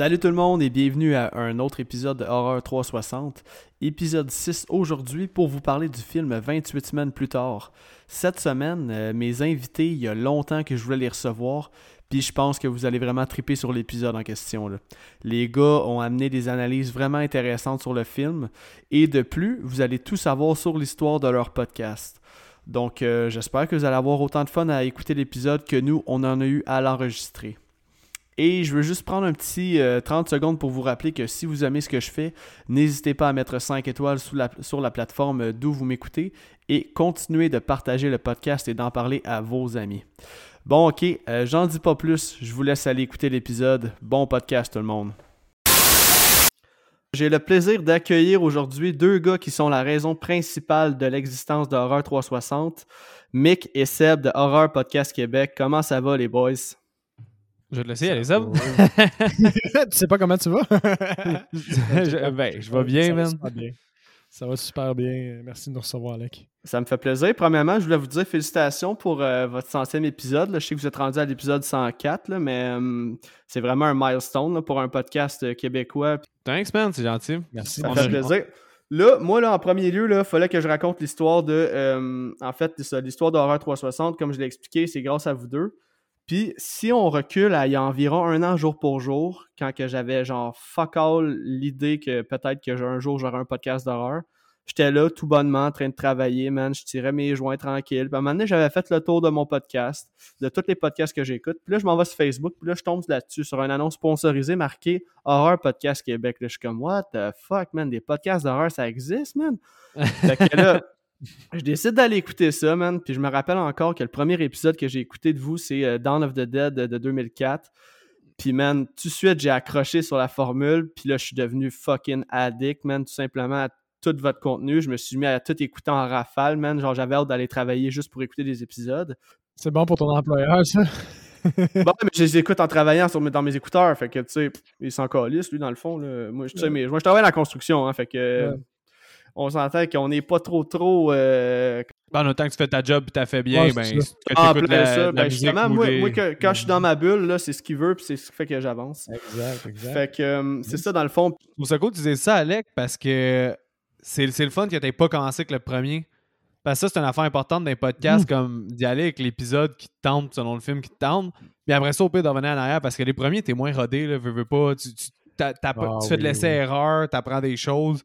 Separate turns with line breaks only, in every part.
Salut tout le monde et bienvenue à un autre épisode de Horror 360. Épisode 6 aujourd'hui pour vous parler du film 28 semaines plus tard. Cette semaine, euh, mes invités, il y a longtemps que je voulais les recevoir, puis je pense que vous allez vraiment triper sur l'épisode en question. Les gars ont amené des analyses vraiment intéressantes sur le film et de plus, vous allez tout savoir sur l'histoire de leur podcast. Donc euh, j'espère que vous allez avoir autant de fun à écouter l'épisode que nous, on en a eu à l'enregistrer. Et je veux juste prendre un petit euh, 30 secondes pour vous rappeler que si vous aimez ce que je fais, n'hésitez pas à mettre 5 étoiles sur la plateforme d'où vous m'écoutez et continuez de partager le podcast et d'en parler à vos amis. Bon, ok, euh, j'en dis pas plus, je vous laisse aller écouter l'épisode. Bon podcast tout le monde. J'ai le plaisir d'accueillir aujourd'hui deux gars qui sont la raison principale de l'existence de Horreur 360, Mick et Seb de Horreur Podcast Québec. Comment ça va les boys?
Je vais te laisser aller, Seb.
tu sais pas comment tu vas?
Je- ben, je vais bien,
ça va
man.
super bien. Ça va super bien. Merci de nous recevoir, Alec.
Ça me fait plaisir. Premièrement, je voulais vous dire félicitations pour euh, votre centième épisode. là. Je sais que vous êtes rendu à l'épisode 104, là, mais euh, c'est vraiment un milestone là, pour un podcast euh, québécois.
Thanks, man, c'est gentil.
Merci.
Ça me fait plaisir. Là, moi, là, en premier lieu, il fallait que je raconte l'histoire de. euh, en fait, l'histoire d'Horreur 360, comme je l'ai expliqué, c'est grâce à vous deux. Puis, si on recule à il y a environ un an, jour pour jour, quand que j'avais genre fuck all l'idée que peut-être que un jour j'aurais un podcast d'horreur, j'étais là tout bonnement en train de travailler, man. Je tirais mes joints tranquilles. Puis à un moment donné, j'avais fait le tour de mon podcast, de tous les podcasts que j'écoute. Puis là, je m'en vais sur Facebook, puis là, je tombe là-dessus sur une annonce sponsorisée marquée Horreur Podcast Québec. Je suis comme, what the fuck, man, des podcasts d'horreur, ça existe, man. fait que là, je décide d'aller écouter ça, man. Puis je me rappelle encore que le premier épisode que j'ai écouté de vous, c'est euh, Dawn of the Dead de, de 2004. Puis, man, tout de suite, j'ai accroché sur la formule. Puis là, je suis devenu fucking addict, man, tout simplement à tout votre contenu. Je me suis mis à tout écouter en rafale, man. Genre, j'avais hâte d'aller travailler juste pour écouter des épisodes.
C'est bon pour ton employeur, ça?
Bon, mais je les écoute en travaillant sur dans mes écouteurs. Fait que, tu sais, il s'en calisse, lui, dans le fond. Là. Moi, je- mais, moi, je travaille dans la construction, hein, fait que...
Ouais.
On s'entend qu'on n'est pas trop, trop... euh,
Ben, autant que tu fais ta job et t'as fait bien,
Ouais,
ben, que
en
t'écoutes
plein
la,
ça.
la
Ben,
musique
justement, moi, moi, que- quand je suis dans ma bulle, là, c'est ce qu'il veut, puis c'est ce qui fait que j'avance.
Exact, exact.
Fait que euh, c'est ça, dans le fond.
Ça cool que tu dises ça, Alec, parce que c'est c'est le fun que t'aies pas commencé avec le premier. Parce que ça, c'est une affaire importante d'un podcast, comme d'y aller avec l'épisode qui te tente selon le film qui te tente. Puis après ça, au pire, de revenir en arrière, parce que les premiers, t'es moins rodé, là, veux, veux pas. Tu, tu, t'as- t'as pas-
Ah
tu fais de
oui,
l'essai-erreur, t'apprends des choses.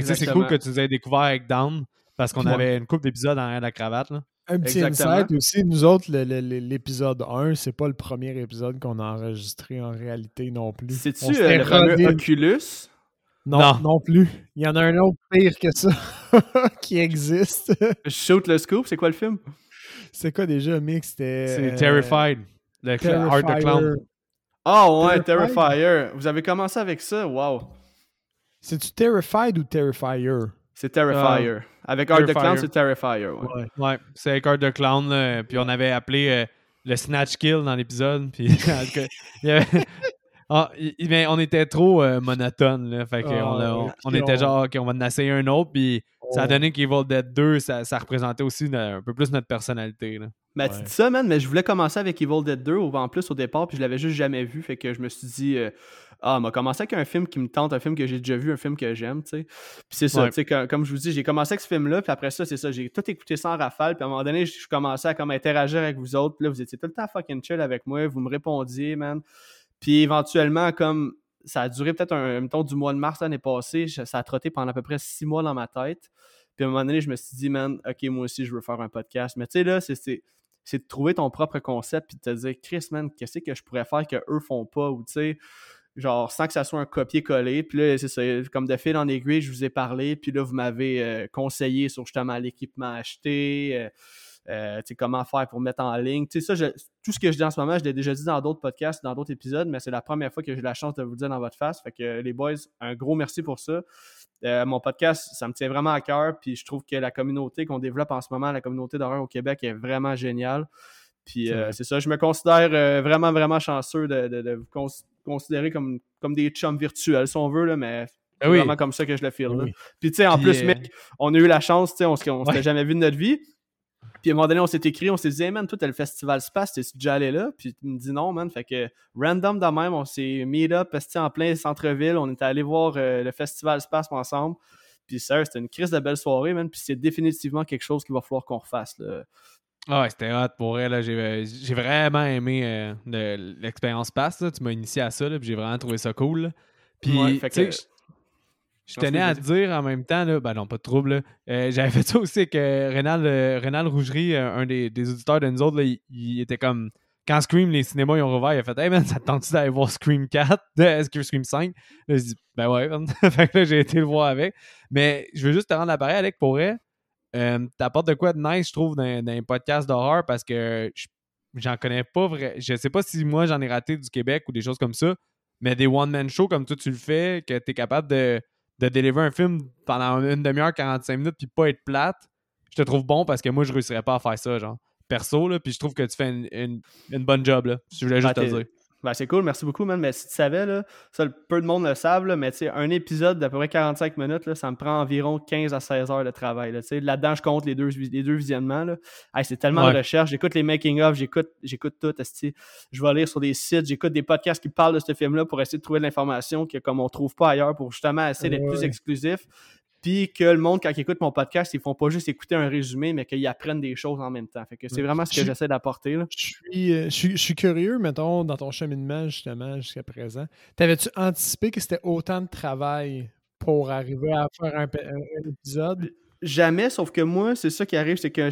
C'est cool que tu nous aies découvert avec Down, parce qu'on
Ouais.
avait une couple d'épisodes en arrière de la cravate. Là.
Un petit
Exactement.
insight aussi, nous autres, l'épisode 1, c'est pas le premier épisode qu'on a enregistré en réalité non plus.
C'est-tu euh, le fameux Oculus?
Non,
Non.
non, plus. Il y en a un autre pire que ça qui existe.
Shoot le scoop, c'est quoi le film?
c'est quoi déjà, Mick? C'était...
C'est
euh,
Terrified. Le Art the Clown.
Terrifier.
Ah ouais,
Terrified?
Terrifier. Vous avez commencé avec ça? Wow.
C'est-tu Terrified ou Terrifier?
C'est Terrifier. Avec Art the. Clown, c'est Terrifier. Ouais.
Ouais.
Ouais, c'est avec Art the Clown, là, puis on avait appelé euh, le Snatch Kill dans l'épisode, puis il avait- Ah, il- mais on était trop euh, monotone, là, fait que
Ah,
on, a- on- était genre, OK, on va en essayer un autre, puis ça a
On-
donné qu'Evil Dead 2, ça, ça représentait aussi un peu plus notre personnalité, là.
Mais tu dis ça, man, mais je voulais commencer avec Evil Dead 2 au- en plus au départ, puis je l'avais juste jamais vu. Fait que je me suis dit, euh, ah, m'a commencé avec un film qui me tente, un film que j'ai déjà vu, un film que j'aime, tu sais. Puis c'est ça,
Ouais.
tu sais, comme, comme je vous dis, j'ai commencé avec ce film-là, puis après ça, c'est ça, j'ai tout écouté sans rafale, puis à un moment donné, je commençais à comme interagir avec vous autres, puis là, vous étiez tout le temps fucking chill avec moi, vous me répondiez, man. Puis éventuellement, comme ça a duré peut-être un, mettons, du mois de mars l'année passée, ça a trotté pendant à peu près six mois dans ma tête. Puis à un moment donné, je me suis dit, man, ok, moi aussi, je veux faire un podcast. Mais tu sais, là, c'est- c'est c'est de trouver ton propre concept puis de te dire Chris man qu'est-ce que je pourrais faire que eux font pas ou tu sais genre sans que ça soit un copier-coller puis là c'est ça comme de fil en aiguille je vous ai parlé puis là vous m'avez euh, conseillé sur justement l'équipement à acheter euh, euh, comment faire pour mettre en ligne ça tout ce que je dis en ce moment je l'ai déjà dit dans d'autres podcasts dans d'autres épisodes mais c'est la première fois que j'ai la chance de vous le dire dans votre face fait que les boys un gros merci pour ça mon podcast, ça me tient vraiment à cœur. Puis je trouve que la communauté qu'on développe en ce moment, la communauté d'horreur au Québec, est vraiment géniale. Puis
C'est
euh, c'est ça, je me considère euh, vraiment, vraiment chanceux de, de- de vous cons- considérer comme, comme des chums virtuels, si on veut, là, mais c'est
Ben oui.
vraiment comme ça que je le feel. là.
Oui.
Puis tu sais, en
Puis,
plus,
euh,
mec, on a eu la chance, tu sais, on, on s'était
Ouais.
jamais vu de notre vie. Puis à un moment donné, on s'est écrit, on s'est dit, hey man, toi, t'as le festival Space, t'es déjà allé là? Puis il me dit non, man. Fait que random de même, on s'est meet up, en plein centre-ville. On était allé voir euh, le festival Space ensemble. Puis ça, c'était une crise de belle soirée, man. Puis c'est définitivement quelque chose qu'il va falloir qu'on refasse. Là.
Ah ouais, c'était hot pour elle. J'ai vraiment aimé euh, l'expérience Space. Tu m'as initié à ça, puis j'ai vraiment trouvé ça cool. Puis, tu sais, je tenais à te dire en même temps, là, ben non, pas de trouble. Euh, j'avais fait ça aussi que Rénal, euh, Rougerie, euh, un des, auditeurs de nous autres, il, était comme. Quand Scream, les cinémas, ils ont rouvert, il a fait Hey man, ça te tente d'aller voir Scream 4 Est-ce que Scream 5 Là, je dis Ben ouais, fait que là, j'ai été le voir avec. Mais je veux juste te rendre l'appareil, Alec, pour vrai. T'apportes de quoi de nice, je trouve, dans, un podcast d'horreur parce que j'en connais pas vrai. Je sais pas si moi j'en ai raté du Québec ou des choses comme ça, mais des one-man shows comme toi tu le fais, que tu es capable de de délivrer un film pendant une demi-heure, 45 minutes, puis pas être plate, je te trouve bon parce que moi, je réussirais pas à faire ça, genre. Perso, là, puis je trouve que tu fais une, bonne job, là. Je voulais juste te dire.
Ben, c'est cool, merci beaucoup, man. Mais si tu savais, là, ça, peu de monde le savent, là, mais un épisode d'à peu près 45 minutes, là, ça me prend environ 15 à 16 heures de travail. Là, là-dedans, je compte les deux, les deux visionnements. Là. c'est tellement de recherche. J'écoute les making-of, j'écoute, j'écoute tout. Je vais lire sur des sites, j'écoute des podcasts qui parlent de ce film-là pour essayer de trouver de l'information que, comme on trouve pas ailleurs pour justement essayer d'être plus exclusif puis que le monde, quand ils écoutent mon podcast, ils font pas juste écouter un résumé, mais qu'ils apprennent des choses en même temps. Fait que c'est vraiment ce que j'essaie d'apporter.
Euh, je suis, je, suis, curieux, mettons, dans ton cheminement, justement, jusqu'à présent. T'avais-tu anticipé que c'était autant de travail pour arriver à faire un, épisode?
Jamais, sauf que moi, c'est ça qui arrive, c'est que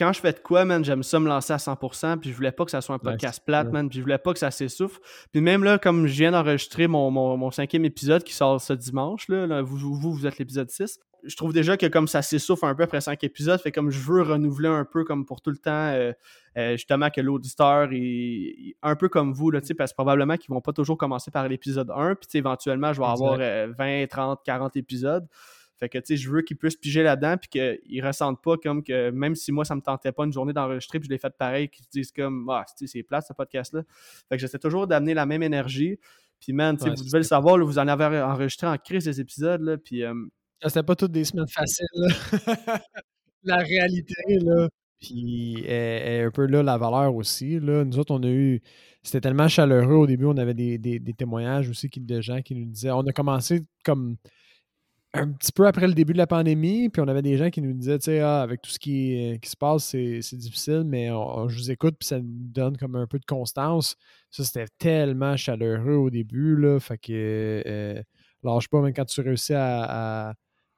quand je fais de quoi, man, j'aime ça me lancer à 100%, puis je voulais pas que ça soit un podcast plate, man, puis je voulais pas que ça s'essouffle. Puis même là, comme je viens d'enregistrer mon, mon, cinquième épisode qui sort ce dimanche, là, vous, vous, vous êtes l'épisode 6, je trouve déjà que comme ça s'essouffle un peu après cinq épisodes, fait comme je veux renouveler un peu comme pour tout le temps, euh, euh, justement que l'auditeur est un peu comme vous, là, parce que probablement qu'ils vont pas toujours commencer par l'épisode 1, puis éventuellement je vais avoir 20, 30, 40 épisodes. Fait que, tu sais, je veux qu'ils puissent piger là-dedans, puis qu'ils ressentent pas comme que, même si moi, ça me tentait pas une journée d'enregistrer, puis je l'ai fait pareil, qu'ils disent comme, ah, c'est plat, ce podcast-là. Fait que j'essaie toujours d'amener la même énergie. Puis, man, tu sais, vous devez le savoir, vous en avez enregistré en crise des épisodes, là, puis... Euh,
c'était pas toutes des semaines faciles, la réalité, là. Puis, est, un peu là la valeur aussi, là. Nous autres, on a eu... C'était tellement chaleureux au début, on avait des, des témoignages aussi de gens qui nous disaient... On a commencé comme un petit peu après le début de la pandémie, puis on avait des gens qui nous disaient, tu sais, ah, avec tout ce qui, qui se passe, c'est difficile, mais je vous écoute, puis ça nous donne comme un peu de constance. Ça, c'était tellement chaleureux au début, là, fait que euh, lâche pas, même quand tu réussis à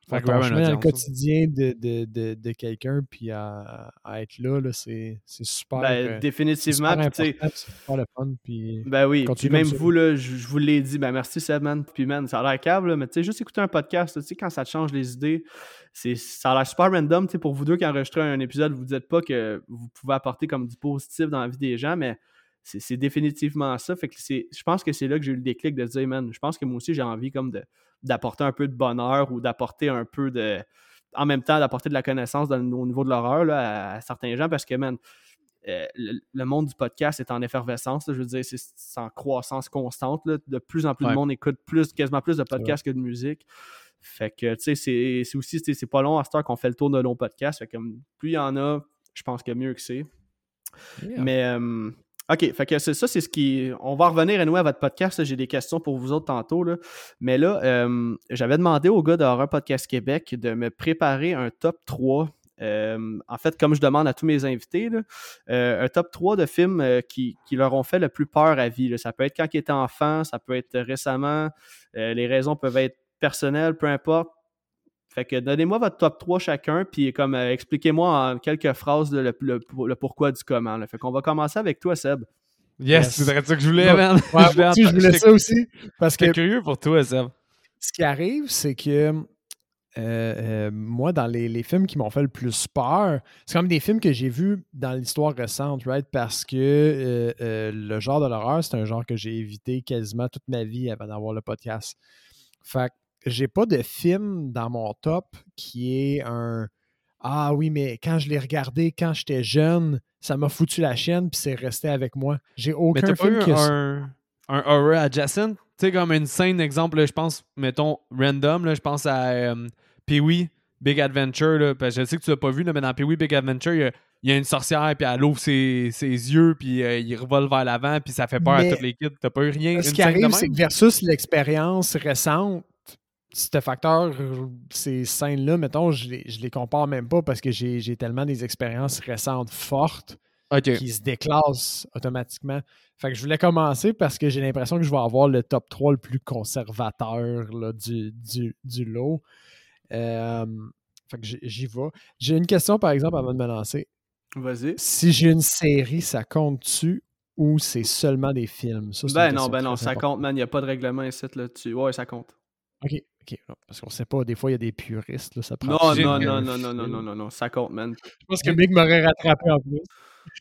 fait dans le quotidien de, de, de, de quelqu'un, puis à, à, être là, là c'est super.
Ben, euh, définitivement.
C'est super le fun. Puis
ben oui, puis même vous, là, je, vous l'ai dit, ben merci Seb, man. Puis man, ça a l'air câble, mais tu sais, juste écouter un podcast, tu sais, quand ça te change les idées, ça a l'air super random. Tu sais, pour vous deux qui enregistrez un épisode, vous ne dites pas que vous pouvez apporter comme du positif dans la vie des gens, mais c'est définitivement ça. Fait que je pense que c'est là que j'ai eu le déclic de dire, man, je pense que moi aussi j'ai envie comme de d'apporter un peu de bonheur ou d'apporter un peu de. En même temps, d'apporter de la connaissance au niveau de l'horreur à, certains gens parce que, man, euh, le, monde du podcast est en effervescence. je veux dire, c'est en croissance constante. De plus en plus de monde écoute plus, quasiment plus de podcasts que de musique. Fait que, tu sais, c'est aussi, c'est pas long à cette heure qu'on fait le tour de nos podcasts. Fait que plus il y en a, je pense que mieux que c'est. Mais, euh, OK, fait que ça, c'est ce qui. On va revenir à nous à votre podcast. J'ai des questions pour vous autres tantôt. Là. Mais là, euh, j'avais demandé au gars d'Horror Podcast Québec de me préparer un top 3. Euh, en fait, comme je demande à tous mes invités, euh, un top 3 de films qui, leur ont fait le plus peur à vie. Ça peut être quand ils étaient enfants, ça peut être récemment. les raisons peuvent être personnelles, peu importe. Fait que donnez-moi votre top 3 chacun, puis comme euh, expliquez-moi en quelques phrases le, pourquoi du comment. Là. Fait qu'on va commencer avec toi, Seb.
Yes, c'est ça que je voulais, man.
je, voulais, ça aussi. Parce que
curieux pour toi, Seb.
Ce qui arrive, c'est que euh, euh, moi, dans les, films qui m'ont fait le plus peur, c'est comme des films que j'ai vus dans l'histoire récente, right? Parce que le genre de l'horreur, c'est un genre que j'ai évité quasiment toute ma vie avant d'avoir le podcast. Fait j'ai pas de film dans mon top qui est un Ah oui, mais quand je l'ai regardé quand j'étais jeune, ça m'a foutu la chienne puis c'est resté avec moi. J'ai aucun mais film
pas un, un horror adjacent, tu sais comme une scène exemple, je pense mettons random je pense à euh, Pee-wee Big Adventure là, parce que je sais que tu l'as pas vu là, mais dans Pee-wee Big Adventure, il y a il y a une sorcière, puis elle ouvre ses, ses yeux, puis euh, il revole vers l'avant, puis ça fait peur
Mais-
à tous les kids. T'as pas eu rien.
Ce qui arrive, c'est que versus l'expérience récente, ce facteur, ces scènes-là, mettons, je les, je les compare même pas parce que j'ai j'ai tellement des expériences récentes fortes qui se déclassent automatiquement. Fait que je voulais commencer parce que j'ai l'impression que je vais avoir le top 3 le plus conservateur là, du, du, du lot. Euh, fait que j'y- vais. J'ai une question, par exemple, avant de me lancer.
Vas-y.
Si j'ai une série, ça compte-tu ou c'est seulement des films? Ça,
Ben non, ben non, ça compte, man. Il n'y a pas de règlement ici là-dessus. Ouais, ça compte.
OK, OK. non, Parce qu'on sait pas, des fois, il y a des puristes, là, ça prend...
Non, non, non, non, non, non, non, non, non, ça compte, man.
Je pense que Mick m'aurait rattrapé en plus.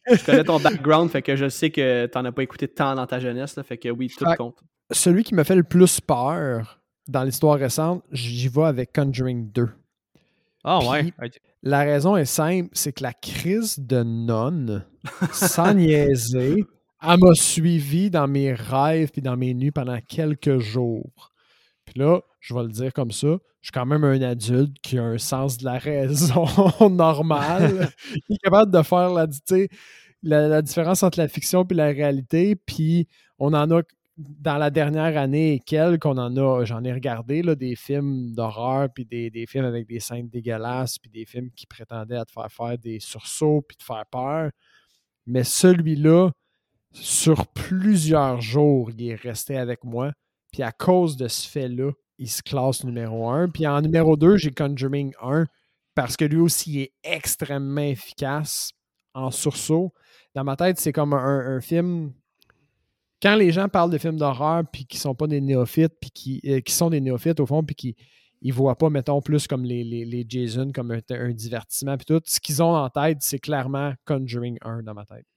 Je connais ton background, fait que je sais que t'en as pas écouté tant dans ta jeunesse, là, fait que oui, tout
Fait-
compte.
Celui qui me fait le plus peur dans l'histoire récente, j'y vais avec Conjuring 2.
Ah ouais.
La raison est simple, c'est que la crise de nonne, sans niaiser, elle m'a suivi dans mes rêves puis dans mes nuits pendant quelques jours. Puis là, je vais le dire comme ça, je suis quand même un adulte qui a un sens de la raison normal, qui est capable de faire la, la, la différence entre la fiction et la réalité. Puis on en a dans la dernière année et quelques, on en a, j'en ai regardé là, des films d'horreur, puis des, des films avec des scènes dégueulasses, puis des films qui prétendaient à te faire faire des sursauts, puis te faire peur. Mais celui-là, sur plusieurs jours, il est resté avec moi. Puis à cause de ce fait-là, il se classe numéro un. Puis en numéro 2, j'ai Conjuring 1 parce que lui aussi est extrêmement efficace en sursaut. Dans ma tête, c'est comme un, film. Quand les gens parlent de films d'horreur puis qui sont pas des néophytes, puis qui, euh, qui sont des néophytes au fond, puis qui ils voient pas, mettons, plus comme les, les, les Jason, comme un, un divertissement, puis tout. Ce qu'ils ont en tête, c'est clairement Conjuring 1 dans ma tête.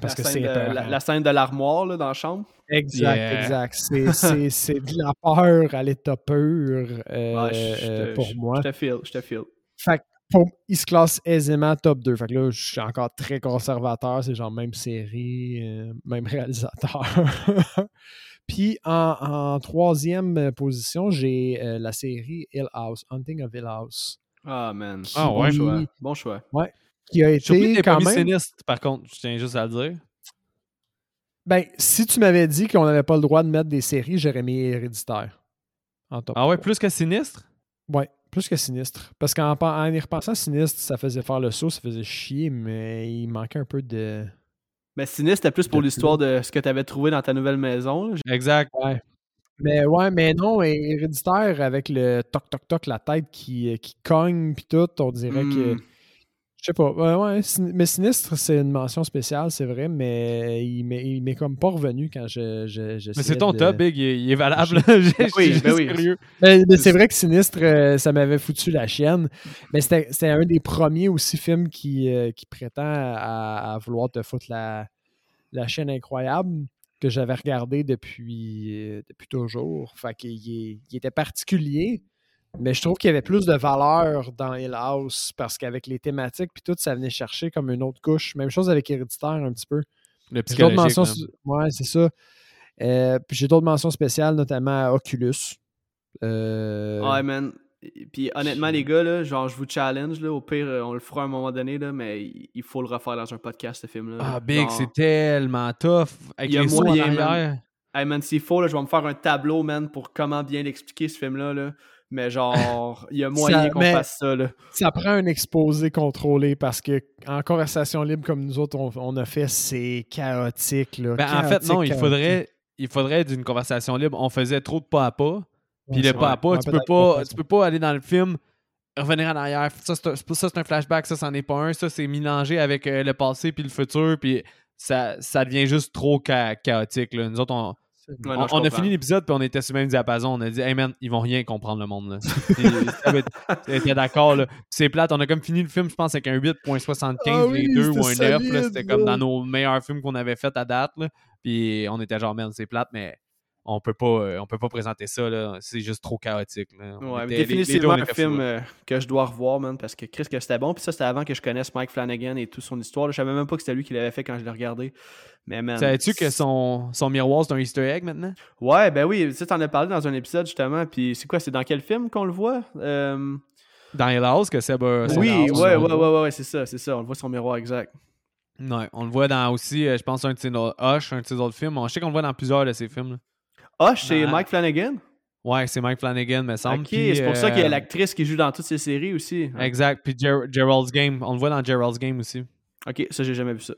Parce
la,
que
scène
c'est
de,
épeurant.
la, la scène de l'armoire dans la chambre.
Exact,
Yeah.
exact. C'est- C'est c'est de la peur à l'état pur euh,
Ouais, je- je
euh,
te-
pour
je-
moi.
Je te feel, je te feel.
Fait que pour- il se classe aisément top 2. Fait que là, je suis encore très conservateur. C'est genre même série, euh, même réalisateur. Puis en, en troisième position, j'ai euh, la série Hill House, Hunting of Hill House,
Ah, man.
Ah,
bon
ouais.
choix. Bon choix.
Qui a été quand même...
Sinistre, par contre, je tiens juste à le dire.
Ben, si tu m'avais dit qu'on n'avait pas le droit de mettre des séries, j'aurais mis Héréditaire. En top
Ah ouais,
3.
plus que Sinistre?
Ouais, plus que Sinistre. Parce qu'en en y repensant, Sinistre, ça faisait faire le saut, ça faisait chier, mais il manquait un peu de.
Mais Sinistre, c'était plus pour l'histoire de ce que tu avais trouvé dans ta nouvelle maison. là.
Exact.
Ouais. Mais ouais, mais non, Héréditaire avec le toc toc toc, la tête qui, euh, qui cogne, puis tout, on dirait que. Je sais pas. Ouais, ouais, Sin- mais Sinistre, c'est une mention spéciale, c'est vrai, mais il m'est il m'est comme pas revenu quand je. je, je
Mais c'est ton top, Big, il est, il est valable. Je
oui, ben oui.
Mais, mais c'est vrai que Sinistre, euh, ça m'avait foutu la chienne. Mais c'était c'était un des premiers aussi films qui, euh, qui prétend à, à vouloir te foutre la, la chaîne incroyable que j'avais regardé depuis, euh, depuis toujours. Fait qu'il est- il était particulier, mais je trouve qu'il y avait plus de valeur dans Hill House parce qu'avec les thématiques puis tout, ça venait chercher comme une autre couche. Même chose avec Héréditaire un petit peu.
Le
J'ai d'autres
psychologique.
mentions. su- Ouais, c'est ça. Euh, puis j'ai d'autres mentions spéciales, notamment Oculus. Euh,
Ouais, man. Puis honnêtement, les gars, là, genre, je vous challenge. Là, au pire, euh, on le fera à un moment donné, là, mais il- faut le refaire dans un podcast, ce film-là.
Ah. Big,
Genre,
c'est tellement tough. Avec
Il y a
les en
moyen, man. Hey man, s'il faut, là, je vais me faire un tableau, man, pour comment bien l'expliquer, ce film-là. Là. Mais genre, il y a moyen qu'on fasse ça. Là.
Ça prend un exposé contrôlé parce que en conversation libre comme nous autres, on, on a fait, c'est chaotique. Là.
Ben, en fait,
Chaotique,
non, il faudrait, il faudrait d'une conversation libre. On faisait trop de pas à pas. Puis
Ouais,
le pas à pas,
Ouais,
tu, peux pas, tu peux pas aller dans le film, revenir en arrière. Ça, c'est un, flashback, ça, c'en est pas un. Ça, c'est mélangé avec euh, le passé puis le futur. Puis ça, ça devient juste trop cha- chaotique. Là. Nous autres, on,
Ouais,
on,
non, je
on a fini l'épisode puis on était sur le même diapason. On a dit, hey man, ils vont rien comprendre le monde. T'étais d'accord. C'est plate. On a comme fini le film, je pense, avec un 8.75
Ah oui,
les deux ou un
c'était
9. là.
solide,
C'était comme dans nos meilleurs films qu'on avait fait à date. Là. Puis on était genre, merde, c'est plate, mais on peut pas, euh, on peut pas présenter ça. là. C'est juste trop chaotique. Là.
Ouais,
était- les- les deux,
définitivement un film euh, que je dois revoir, man, parce que Chris, que c'était bon. Puis ça, c'était avant que je connaisse Mike Flanagan et toute son histoire. là. Je savais même pas que c'était lui qui l'avait fait quand je l'ai regardé. Mais man.
Savais-tu que son, son miroir, c'est un Easter egg maintenant?
Ouais, ben oui, tu sais, t'en as parlé dans un épisode justement. Puis c'est quoi, c'est dans quel film qu'on le voit? Euh,
Dans House, que Seb a.
Oui, ouais, ouais, ouais, ouais, ouais, c'est ça, c'est ça. On le voit son miroir exact.
Ouais, on le voit dans aussi, euh, je pense, un de ses Hush, un de ses autres films. On- Je sais qu'on le voit dans plusieurs de ses films. là.
Ah, c'est
Ben,
Mike Flanagan?
Ouais, c'est Mike Flanagan, me semble.
Ok, c'est pour ça qu'il y a
euh,
l'actrice qui joue dans toutes ces séries aussi.
Exact. Puis Ger- Gerald's Game. On le voit dans Gerald's Game aussi.
Ok, ça, j'ai jamais vu ça.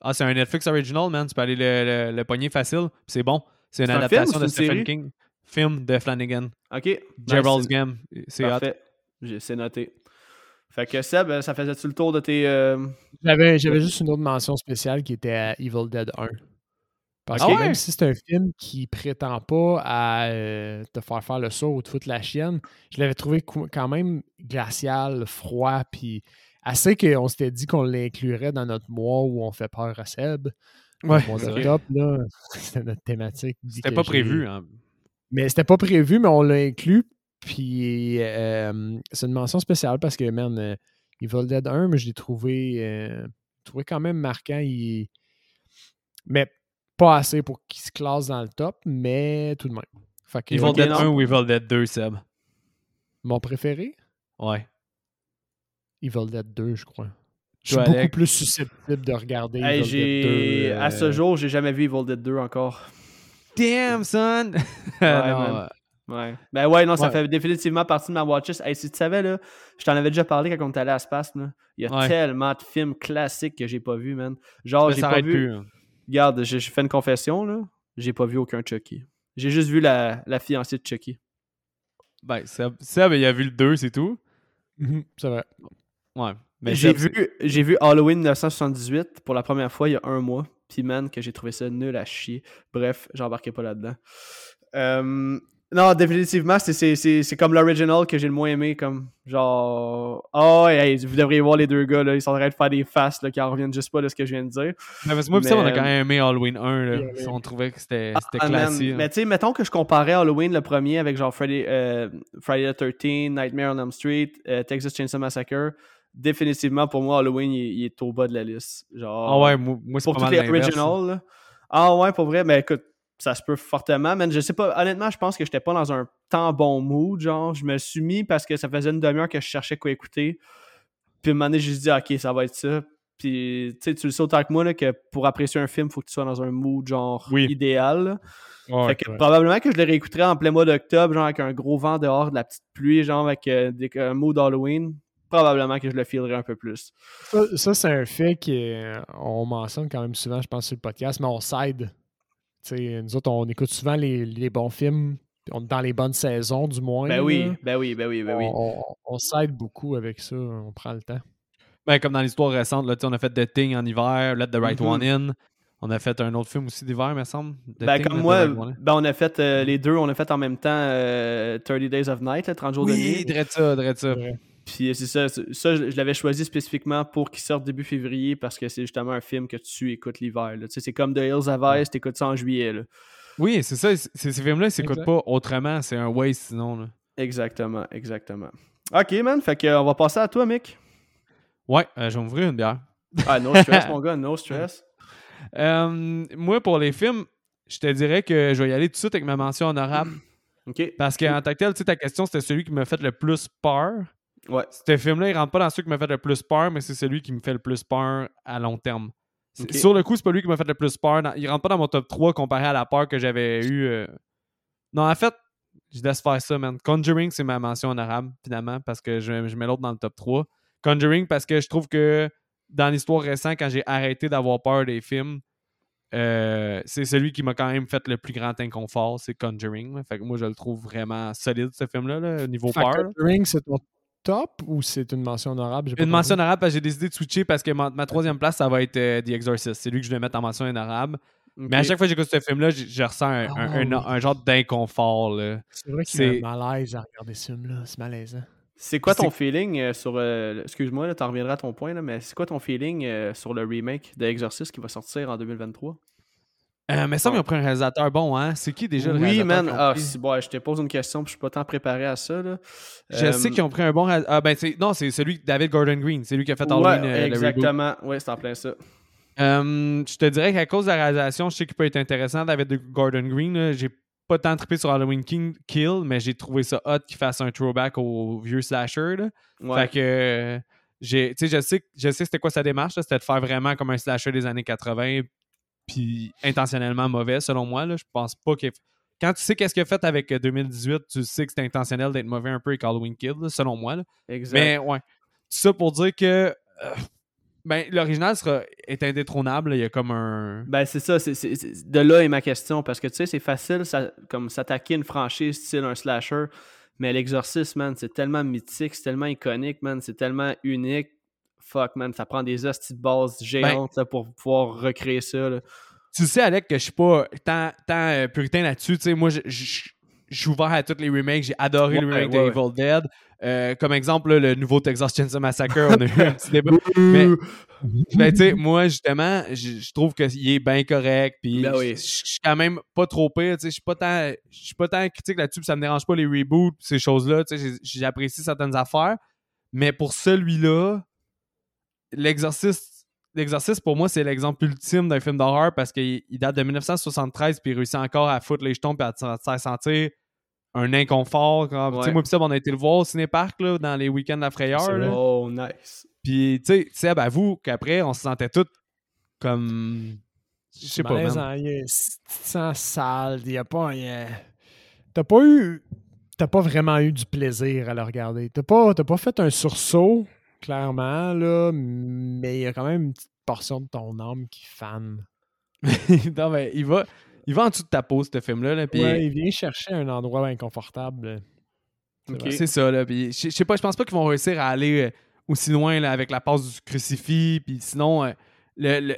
Ah, c'est un Netflix original, man. Tu peux aller le, le, le pogner facile. puis C'est bon. C'est une
un
adaptation
film ou
de
une
Stephen
série?
King. Film de Flanagan.
Ok.
Gerald's
Nice,
Game. C'est hot.
Parfait. C'est noté. Fait que Seb, euh, ça faisait-tu le tour de tes. euh,
J'avais, j'avais juste une autre mention spéciale qui était à Evil Dead 1. Parce
Ah
que
ouais?
même si c'est un film qui prétend pas à euh, te faire faire le saut ou te foutre la chienne, je l'avais trouvé quand même glacial, froid, puis assez qu'on s'était dit qu'on l'inclurait dans notre mois où on fait peur à Seb.
Ouais,
c'était notre thématique.
C'était pas prévu. Hein.
Mais c'était pas prévu, mais on l'a inclus. Puis euh, c'est une mention spéciale parce que, man, euh, Evil Dead 1, mais je l'ai trouvé, euh, trouvé quand même marquant. Il... Mais pas assez pour qu'il se classe dans le top, mais tout de même. Fait que,
Evil Dead
non.
1 ou Evil Dead 2, Seb.
Mon préféré,
Ouais.
Evil Dead 2, je crois. Je suis beaucoup plus susceptible de regarder
hey,
Evil. Dead 2.
À ce
euh,
jour, j'ai jamais vu Evil Dead 2 encore.
Damn, son!
Ouais,
Non.
Ouais. Ben ouais, non, ça
Ouais.
fait définitivement partie de ma watchlist. Hey, si tu savais, là, je t'en avais déjà parlé quand on était allé à Space, là. Il y a
Ouais.
tellement de films classiques que j'ai pas vu, man. Genre,
ça
j'ai pas vu.
plus. hein.
Regarde, j'ai j'ai fait une confession, là. J'ai pas vu aucun Chucky. J'ai juste vu la, la fiancée de Chucky.
Ben, Seb, Seb, il a vu le 2, c'est tout?
mhm, c'est vrai.
Ouais. Mais
J'ai vu, j'ai vu Halloween 1978 pour la première fois il y a un mois. Puis man, que j'ai trouvé ça nul à chier. Bref, j'embarquais pas là-dedans. Euh, non, définitivement, c'est- c'est c'est- c'est comme l'original que j'ai le moins aimé. Comme genre, oh, hey, vous devriez voir les deux gars, là, ils sont en train de faire des faces là, qui en reviennent juste pas de ce que je viens de dire.
Mais parce que moi, pis Seb, on a
mais-
quand même aimé Halloween 1. Là. On trouvait que c'était c'était
Ah,
classique. hein.
Mais tu sais, mettons que je comparais Halloween le premier avec genre Friday, euh, Friday the 13, Nightmare on Elm Street, euh, Texas Chainsaw Massacre. Définitivement, pour moi, Halloween, il, il est au bas de la liste. Genre,
Ah ouais, moi, c'est
pour
pas
toutes
mal
les originals. là. Ah ouais, pour vrai, mais écoute, ça se peut fortement. Man, je sais pas, honnêtement, je pense que j'étais pas dans un tant bon mood. Genre, je me suis mis parce que ça faisait une demi-heure que je cherchais quoi écouter. Puis à un moment donné, j'ai dit, ok, ça va être ça. Puis tu sais, tu le sais autant que moi là, que pour apprécier un film, faut que tu sois dans un mood genre
Oui.
idéal.
Ouais,
fait que
ouais.
probablement que je le réécouterais en plein mois d'octobre, genre avec un gros vent dehors, de la petite pluie, genre avec euh, des, un mood Halloween. Probablement que je le filerais un peu plus.
Ça, ça, c'est un fait qu'on mentionne quand même souvent, je pense, sur le podcast, mais on s'aide. Nous autres, on écoute souvent les, les bons films, puis on est dans les bonnes saisons, du moins.
Ben oui,
là.
ben oui, ben oui, ben oui.
On, on- on s'aide beaucoup avec ça, on prend le temps.
Ben, comme dans l'histoire récente, là, on a fait The Thing en hiver, Let the Right. One In. On a fait un autre film aussi d'hiver, me semble. The
Ben,
Thing,
comme moi,
Right
ben, on a fait euh, les deux, on a fait en même temps euh, 30 Days of Night, là, 30 jours de
Oui,
nuit.
drette ça, ça.
Ouais.
Puis euh, c'est ça, ça je je l'avais choisi spécifiquement pour qu'il sorte début février parce que c'est justement un film que tu écoutes l'hiver. Tu sais, c'est comme The Hills of Ice, t'écoutes ça en juillet. là.
Oui, c'est ça. Ces films-là, ils s'écoutent pas autrement. C'est un waste sinon. là.
Exactement, exactement. Ok, man, fait que, euh, on va passer à toi, Mick.
Ouais, euh, je vais m'ouvrir une bière.
Ah, no stress, mon gars, no stress.
Euh, moi, pour les films, je te dirais que je vais y aller tout de suite avec ma mention honorable.
Ok.
Parce qu'en tant que tel, tu sais, ta question, c'était celui qui m'a fait le plus peur.
Ouais.
Ce film-là, il rentre pas dans ceux qui m'a fait le plus peur, mais c'est celui qui me fait le plus peur à long terme. Sur le coup, c'est pas lui qui m'a fait le plus peur. Dans- il rentre pas dans mon top 3 comparé à la peur que j'avais eue. euh. Non, en fait, je laisse faire ça, man. Conjuring, c'est ma mention honorable, finalement, parce que je, je mets l'autre dans le top 3. Conjuring, parce que je trouve que dans l'histoire récente, quand j'ai arrêté d'avoir peur des films, euh, c'est celui qui m'a quand même fait le plus grand inconfort, c'est Conjuring. là. Fait que moi, je le trouve vraiment solide, ce film-là, là, au niveau
Fait
peur.
Conjuring, c'est ton top ou c'est une mention honorable?
Une
compris.
mention honorable parce que j'ai décidé de switcher parce que ma, ma troisième place, ça va être euh, The Exorcist. C'est lui que je vais mettre en mention honorable. Mais à chaque fois que j'écoute ce film-là, je ressens un, un- un-
Ah, oui.
un genre d'inconfort.
C'est vrai qu'il
c'est-
y a un malaise à regarder ce film-là. C'est malaisant.
C'est quoi ton feeling euh, sur. euh, Excuse-moi, t'en reviendras à ton point, là, mais c'est quoi ton feeling euh, sur le remake de Exorcist qui va sortir en 2023
Euh, mais ça,
Ouais.
ils ont pris un réalisateur bon, hein? C'est qui déjà le
Oui,
réalisateur
man.
qu'ils ont
Ah, si, bon, je te pose une question, puis je suis pas tant préparé à ça. Là.
Je
Euh,
sais qu'ils ont pris un bon réalisateur. Ah, ben, c'est... Non, c'est celui David Gordon Green. C'est lui qui a fait
Ouais,
Halloween, euh,
exactement. Ouais, c'est en plein ça.
Euh, je te dirais qu'à cause de la réalisation, je sais qu'il peut être intéressant, David Gordon Green. j'ai pas tant trippé sur Halloween King Kill, mais j'ai trouvé ça hot qu'il fasse un throwback au vieux slasher. Là.
Ouais.
Fait que j'ai, tu sais, je sais, je sais c'était quoi sa démarche, c'était de faire vraiment comme un slasher des années 80, puis intentionnellement mauvais selon moi. Là. Je pense pas que quand tu sais qu'est-ce qu'il a fait avec euh, 2018, tu sais que c'était intentionnel d'être mauvais un peu avec Halloween là, selon moi. là.
Exact.
Mais ouais, tout ça pour dire que euh, ben, l'original sera, est indétrônable. là. Il y a comme un.
Ben, c'est ça. c'est- c'est- c'est- de là est ma question. Parce que, tu sais, c'est facile, ça, comme s'attaquer une franchise style un slasher. Mais l'exorcisme, man, c'est tellement mythique, c'est tellement iconique, man. C'est tellement unique. Fuck, man. Ça prend des hosties de base géantes là, pour pouvoir recréer ça. là.
Tu sais, Alec, que je suis pas tant, tant euh, puritain là-dessus. Tu sais, moi, je- suis ouvert à tous les remakes. J'ai adoré le remake
ouais,
de Evil Dead. Euh, comme exemple, là, le nouveau Texas Chainsaw Massacre, on a eu un petit débat. Mais, ben, tu sais, moi, justement, je trouve qu'il est bien correct. Puis,
Ben oui.
je suis quand même pas trop pire. Tu sais, je suis pas tant, je suis pas tant critique là-dessus. puis Ça me dérange pas les reboots, ces choses-là. Tu sais, j'ai- j'apprécie certaines affaires. Mais pour celui-là, l'exorciste. L'exorciste, pour moi, c'est l'exemple ultime d'un film d'horreur parce qu'il il date de 1973 puis il réussit encore à foutre les jetons puis à à sentir un inconfort. Comme, tu sais,
Ouais.
Moi, pis Seb, on a été le voir au cinéparc là, dans les week-ends de la frayeur. là.
Oh, nice.
Puis, tu sais, Seb, avoue qu'après, on se sentait tous comme. Je sais pas, man.
malaisant, il est- Tu te sens sale. Il y a pas. a- T'as pas eu. T'as pas vraiment eu du plaisir à le regarder. T'as pas, t'as pas fait un sursaut, clairement, là, mais il y a quand même une petite portion de ton âme qui fan.
non, mais il va, il va en dessous de ta peau, ce film-là. Là,
Ouais, il vient chercher un endroit inconfortable. C'est
ça, là. Puis, je sais pas, je pense pas qu'ils vont réussir à aller euh, aussi loin là, avec la passe du crucifix. Puis sinon, euh, le, le,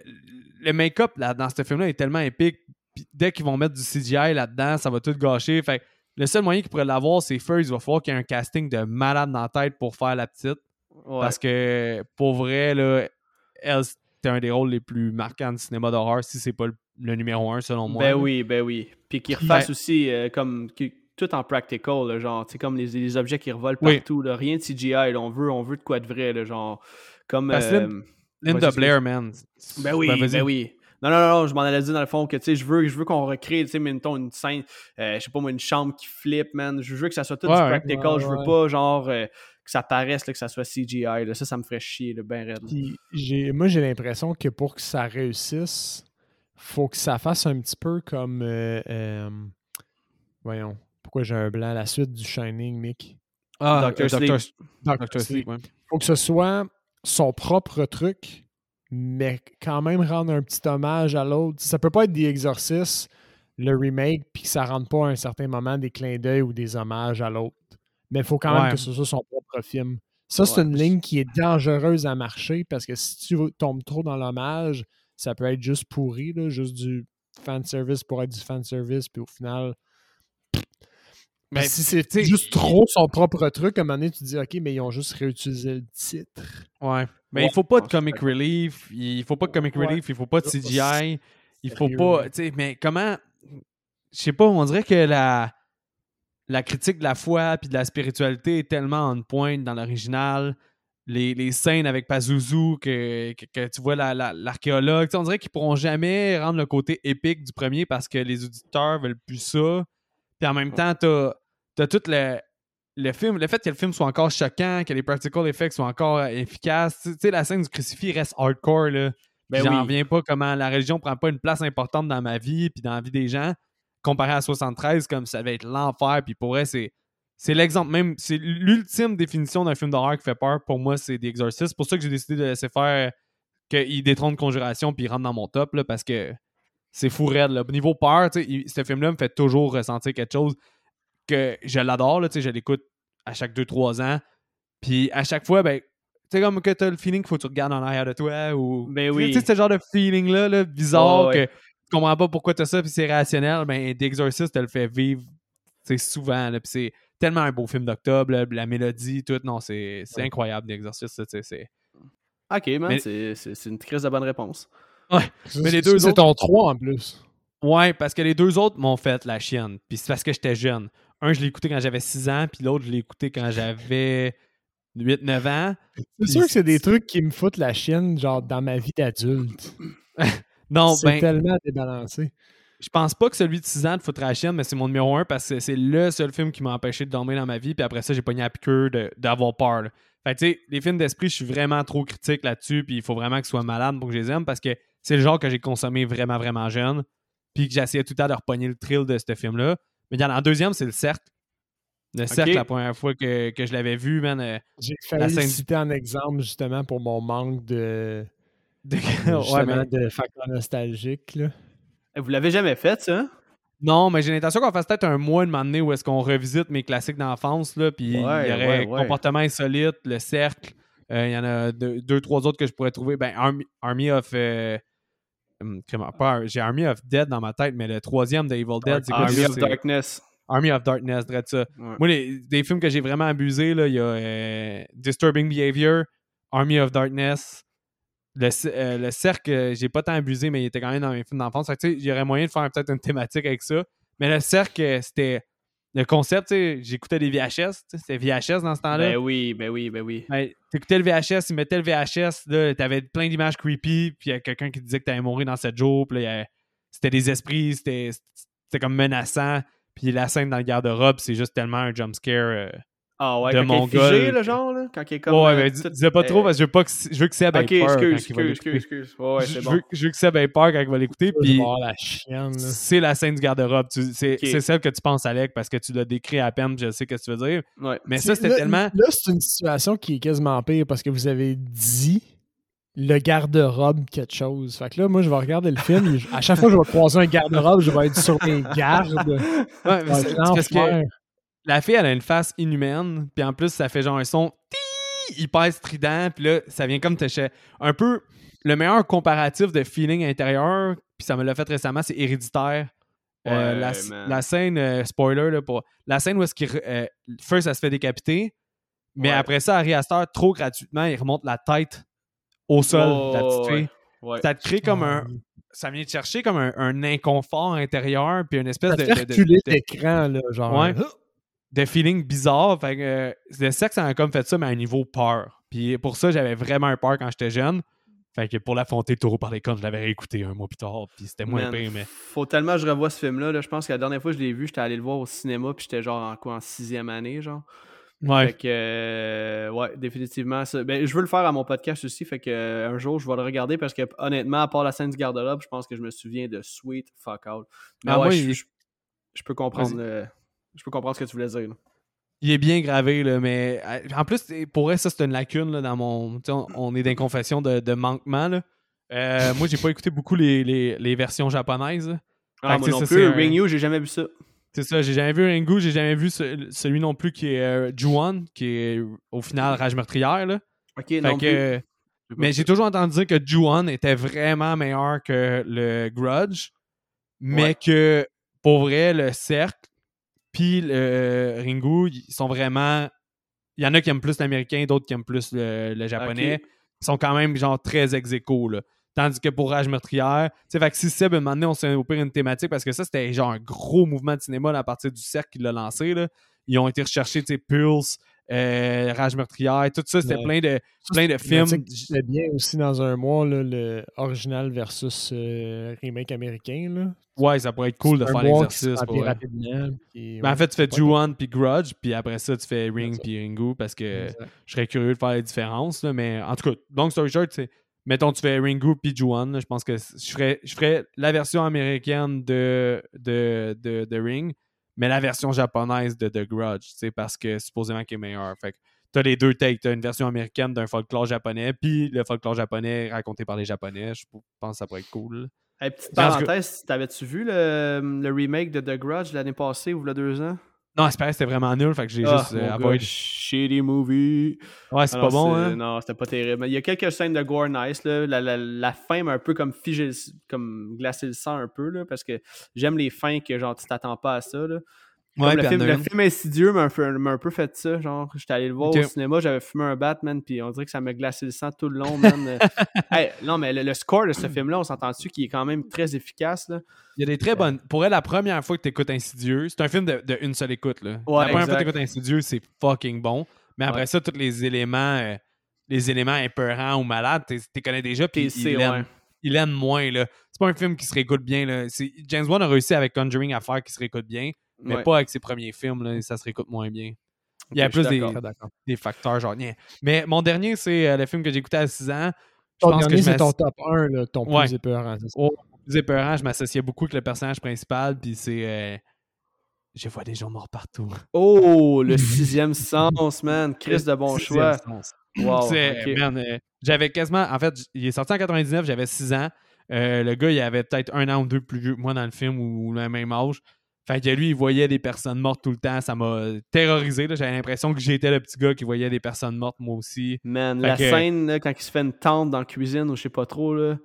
le make-up dans ce film-là est tellement épique. Puis dès qu'ils vont mettre du CGI là-dedans, ça va tout gâcher. Fait le seul moyen qu'ils pourraient l'avoir, c'est first, il va falloir qu'il y ait un casting de malade dans la tête pour faire la petite.
Ouais.
Parce que pour vrai, là, elle, c'était un des rôles les plus marquants du cinéma d'horreur, si c'est pas le, le numéro un selon moi.
Ben
là.
oui, ben oui. Puis qu'ils refassent aussi euh, comme tout en practical, là, genre, tu sais, comme les, les objets qui revolent
Oui.
partout, là, rien de CGI, là, on veut, on veut de quoi de vrai, là, genre, comme...
Parce
euh,
Linda Blair, man.
Ben oui, ben oui. Non, non, non, je m'en allais dire dans le fond que, tu sais, je veux, je veux qu'on recrée, tu sais, mettons, une scène, euh, je sais pas moi, une chambre qui flippe, man. Je veux que ça soit tout
Ouais,
du practical.
Ouais,
je veux
ouais.
pas, genre, euh, que ça paraisse, là, que ça soit CGI, là. Ça, ça me ferait chier, là, ben raide.
J'ai, moi, j'ai l'impression que pour que ça réussisse, faut que ça fasse un petit peu comme. euh, euh, voyons, pourquoi j'ai un blanc? La suite du Shining, Mick.
Ah,
Dr.
euh,
Sleep.
Dr.
Dr.
Sleep, ouais.
faut que ce soit son propre truc, mais quand même rendre un petit hommage à l'autre. Ça peut pas être The Exorcist, le remake, puis que ça rende pas à un certain moment des clins d'œil ou des hommages à l'autre. Mais il faut quand
Ouais.
même que ce soit son propre film. Ça, c'est une ligne qui est dangereuse à marcher parce que si tu tombes trop dans l'hommage, ça peut être juste pourri, là, juste du fanservice pour être du fanservice, puis au final.
Ben,
si
sais,
juste trop son propre truc, à un moment donné, tu te dis, OK, mais ils ont juste réutilisé le titre.
Ouais. Mais
Ouais,
il faut pas de comic relief, il faut pas de comic relief, il faut pas de CGI, il faut pas, tu sais, mais comment, je sais pas, on dirait que la, la critique de la foi puis de la spiritualité est tellement on point dans l'original. Les, les scènes avec Pazuzu, que, que, que tu vois la- la- l'archéologue, tu sais, on dirait qu'ils pourront jamais rendre le côté épique du premier parce que les auditeurs veulent plus ça. Puis en même temps, t'as as tout le, le film, le fait que le film soit encore choquant, que les practical effects soient encore efficaces. Tu sais, la scène du crucifix reste hardcore, là.
Ben
J'en
oui.
reviens pas comment la religion prend pas une place importante dans ma vie puis dans la vie des gens. Comparé à 73, comme ça va être l'enfer. Puis pour vrai, c'est. C'est l'exemple même, c'est l'ultime définition d'un film d'horreur qui fait peur. Pour moi, c'est The Exorcist. C'est pour ça que j'ai décidé de laisser faire qu'il détrône Conjuration puis il rentre dans mon top là, parce que c'est fou raide. Là. Niveau peur, il- ce film-là me fait toujours ressentir quelque chose que je l'adore. là, Je l'écoute à chaque 2-3 ans. Puis à chaque fois, ben, tu sais, comme que t'as le feeling qu'il faut que tu regardes en arrière de toi ou.
Ben
Tu sais,
oui.
Tu sais, ce genre de feeling-là, là, bizarre,
ouais.
que comprends pas pourquoi t'as ça, puis c'est rationnel. Ben, The Exorcist te le fait vivre tu souvent. Là, puis c'est tellement un beau film d'octobre, la mélodie, tout. Non, c'est c'est incroyable, The Exorcist. tu c'est-
Ok, man,
Mais-
c'est- c'est c'est une crise de bonne réponse.
Mais les deux
C'est
autres-
ton 3 en plus.
Ouais, parce que les deux autres m'ont fait la chienne. Puis c'est parce que j'étais jeune. Un, je l'ai écouté quand j'avais 6 ans, puis l'autre, je l'ai écouté quand j'avais 8-9 ans.
C'est sûr que c'est des trucs qui me foutent la chienne, genre dans ma vie d'adulte.
Non,
c'est
ben,
tellement débalancé.
je pense pas que celui de 6 ans de la chienne, mais c'est mon numéro 1 parce que c'est le seul film qui m'a empêché de dormir dans ma vie. Puis après ça, j'ai pogné à piqûre de- d'avoir peur. là. Fait que, tu sais, les films d'esprit, je suis vraiment trop critique là-dessus. Puis il faut vraiment qu'ils soient malades pour que je les aime parce que c'est le genre que j'ai consommé vraiment, vraiment jeune. Puis que j'essayais tout le temps de repogner le thrill de ce film-là. Mais il y en a un deuxième, c'est le cercle. Le cercle, la première fois que, que je l'avais vu, man. euh,
J'ai
La
failli
scène-
citer en exemple justement pour mon manque de- justement,
ouais, mais-
de facteur nostalgique. Là.
Eh, Vous l'avez jamais fait, ça?
Non, mais j'ai l'intention qu'on fasse peut-être un mois de m'emmener où est-ce qu'on revisite mes classiques d'enfance, là, puis il y aurait
ouais, ouais.
Comportement insolite, Le Cercle, euh, il y en a deux, deux, trois autres que je pourrais trouver. Ben, Army, Army of... euh, comment- pas Ar- J'ai Army of Dead dans ma tête, mais le troisième de Evil Dead, c'est
Army of Darkness.
Army of Darkness, drette ça.
Ouais.
Moi, les, des films que j'ai vraiment abusé, là, il y a euh, Disturbing Behavior, Army of Darkness, le, euh, le cercle, euh, j'ai pas tant abusé, mais il était quand même dans mes films d'enfance. Aurait moyen de faire peut-être une thématique avec ça. Mais le cercle, euh, c'était. Le concept, tu sais, j'écoutais des VHS, c'était VHS dans ce temps-là.
Ben oui, ben oui, ben oui.
Ben, t'écoutais le VHS, ils mettaient le VHS, là, t'avais plein d'images creepy, puis il y a quelqu'un qui disait que t'allais mourir dans 7 jours, puis c'était des esprits, c'était c'était comme menaçant, puis la scène dans le garde-robe, c'est juste tellement un jumpscare. euh.
Ah ouais,
de
quand il est
Mongol,
figé, le genre, là, quand il est comme...
ouais,
euh,
mais dis- disais pas trop,
euh,
parce que je veux, pas que, je veux que Seb ait
Ok,
peur quand
excuse,
il va
excuse,
l'écouter.
excuse, excuse. Ouais, ouais,
je,
bon.
veux, je veux que Seb ait peur quand il va l'écouter, puis c'est la scène du garde-robe. C'est celle que tu penses, Alec, parce que tu l'as décrit à peine, je sais ce que tu veux dire.
Ouais.
Mais ça, c'était tellement...
Là, c'est une situation qui est quasiment pire parce que vous avez dit le garde-robe quelque chose. Fait que là, moi, je vais regarder le film. à chaque fois que je vais croiser un garde-robe, je vais être sur mes gardes.
Ouais, mais c'est- parce que. La fille, elle a une face inhumaine, puis en plus, ça fait genre un son hyper strident, puis là, ça vient comme te chez- Un peu le meilleur comparatif de feeling intérieur, puis ça me l'a fait récemment, c'est héréditaire. Euh,
Ouais,
la, scène, euh, spoiler, là, pour, la scène où est-ce qu'il. euh, first, elle se fait décapiter, mais
Ouais.
après ça, Harry Astor, trop gratuitement, il remonte la tête au sol,
Oh,
la petite
ouais.
fille.
Ouais.
Ça te crée comme un. Ça vient te chercher comme un, un inconfort intérieur, puis une espèce
Ça
de.
fait
de- de- de-
l'écran, là, genre.
Ouais. De feeling bizarre. Fait que euh, le sexe, a comme fait ça, mais à un niveau peur. Puis pour ça, j'avais vraiment un peur quand j'étais jeune. Fait que pour l'affronter taureau par les cornes, je l'avais réécouté un mois plus tard. Puis c'était moins pire, mais.
Faut tellement que je revoie ce film-là. là. Je pense que la dernière fois que je l'ai vu, j'étais allé le voir au cinéma, puis j'étais genre en quoi, en sixième année, genre.
Ouais.
Fait que, euh, ouais, définitivement. Ça. Ben, je veux le faire à mon podcast aussi, fait que euh, un jour, je vais le regarder parce que, honnêtement, à part la scène du garde-robe, je pense que je me souviens de Sweet Fuck Out. Mais
Ah,
ouais,
moi,
je, je- je peux comprendre. Je peux comprendre ce que tu voulais dire. là.
Il est bien gravé, là, mais en plus, pour vrai, ça, c'est une lacune là, dans mon. On, on est dans une confession de, de manquement. Là. Euh, moi, j'ai pas écouté beaucoup les, les- les versions japonaises.
Ah, moi non
ça,
plus.
un-
Ring j'ai jamais vu ça.
C'est ça, j'ai jamais vu Ringu, j'ai jamais vu ce- celui non plus qui est euh, Ju-On, qui est au final Rage meurtrière. Là.
Ok,
Fait
non
que,
plus.
euh, Mais j'ai toujours entendu dire que Ju-On était vraiment meilleur que le Grudge, mais
Ouais.
que pour vrai, le Cercle puis le Ringu, ils sont vraiment. Il y en a qui aiment plus l'américain, d'autres qui aiment plus le, le japonais. Ils sont quand même genre très ex aequo, là. Tandis que pour Rage meurtrière, tu sais, si Seb, un moment donné, on s'est pire une thématique parce que ça, c'était genre un gros mouvement de cinéma là, à partir du cercle qu'il l'a lancé. Là. Ils ont été recherchés, tu sais, Pulse, euh, Rage meurtrière, tout ça, c'était plein de, plein de films.
C'était bien aussi dans un mois, là, le original versus euh, remake américain. Là.
Ouais, ça pourrait être cool de faire l'exercice. Ben, en
ouais,
fait, tu fais Ju-On puis Grudge, puis après ça, tu fais Ring puis Ringu parce que je serais curieux de faire la différence. là, mais en tout cas, long story short, c'est mettons, tu fais Ringu puis Ju-On. là, Je pense que je ferais, je ferais la version américaine de, de, de, de Ring, mais la version japonaise de The Grudge, tu sais, parce que supposément qu'il est meilleur. Fait que t'as les deux takes. T'as une version américaine d'un folklore japonais, puis le folklore japonais raconté par les japonais. Je pense que ça pourrait être cool.
Hey, petite
que-
parenthèse, t'avais-tu vu le, le remake de The Grudge l'année passée ou il y a deux ans?
Non, c'est pareil, c'était vraiment nul, fait que j'ai
Ah,
juste euh, avoid.
shitty movie.
Ouais, c'est pas bon, hein?
Non, c'était pas terrible. Il y a quelques scènes de gore nice. Là. La, la, la fin m'a un peu comme figé, comme glacé le sang un peu, là, parce que j'aime les fins que genre tu t'attends pas à ça. Là.
Ouais,
le, film,
il
le film Insidieux m'a un, un peu fait ça. Genre, j'étais allé le voir au cinéma, j'avais fumé un Batman, puis on dirait que ça m'a glacé le sang tout le long, man. Euh, hey, non, mais le, le score de ce film-là, on s'entend-tu qu'il est quand même très efficace. Là?
Il y a des très bonnes. Pour elle, la première fois que tu écoutes Insidieux, c'est un film de, de une seule écoute. Là.
Ouais,
la première fois que tu écoutes Insidieux, c'est fucking bon. Mais après
Ouais.
ça, tous les éléments, euh, les éléments épeurants ou malades, tu les connais déjà. Puis l'aiment.
ouais.
il aime moins. là. C'est pas un film qui se réécoute bien. Là. James Wan a réussi avec Conjuring à faire qui se réécoute bien, mais
Ouais.
pas avec ses premiers films. Là, ça se réécoute moins bien. Il y a plus des, facteurs genre. Mais mon dernier, c'est euh, le film que j'ai écouté à 6 ans. Je
Ton
pense que
dernier, c'est ton top 1, là, ton
Ouais.
plus épeurant.
Oh, plus épeurant, je m'associais beaucoup avec le personnage principal, puis c'est. euh, Je vois des gens morts partout.
Oh, le sixième sens, man. Chris de bon choix.
Sixième sens.
Wow,
euh, j'avais quasiment. En fait, il est sorti en 99, j'avais 6 ans. Euh, le gars, il avait peut-être un an ou deux plus vieux que moi dans le film ou le même âge. Fait que lui, il voyait des personnes mortes tout le temps. Ça m'a terrorisé. J'avais l'impression que j'étais le petit gars qui voyait des personnes mortes, moi aussi.
Man,
Fait
la
que-
scène, là, quand il se fait une tente dans la cuisine ou je sais pas trop, là.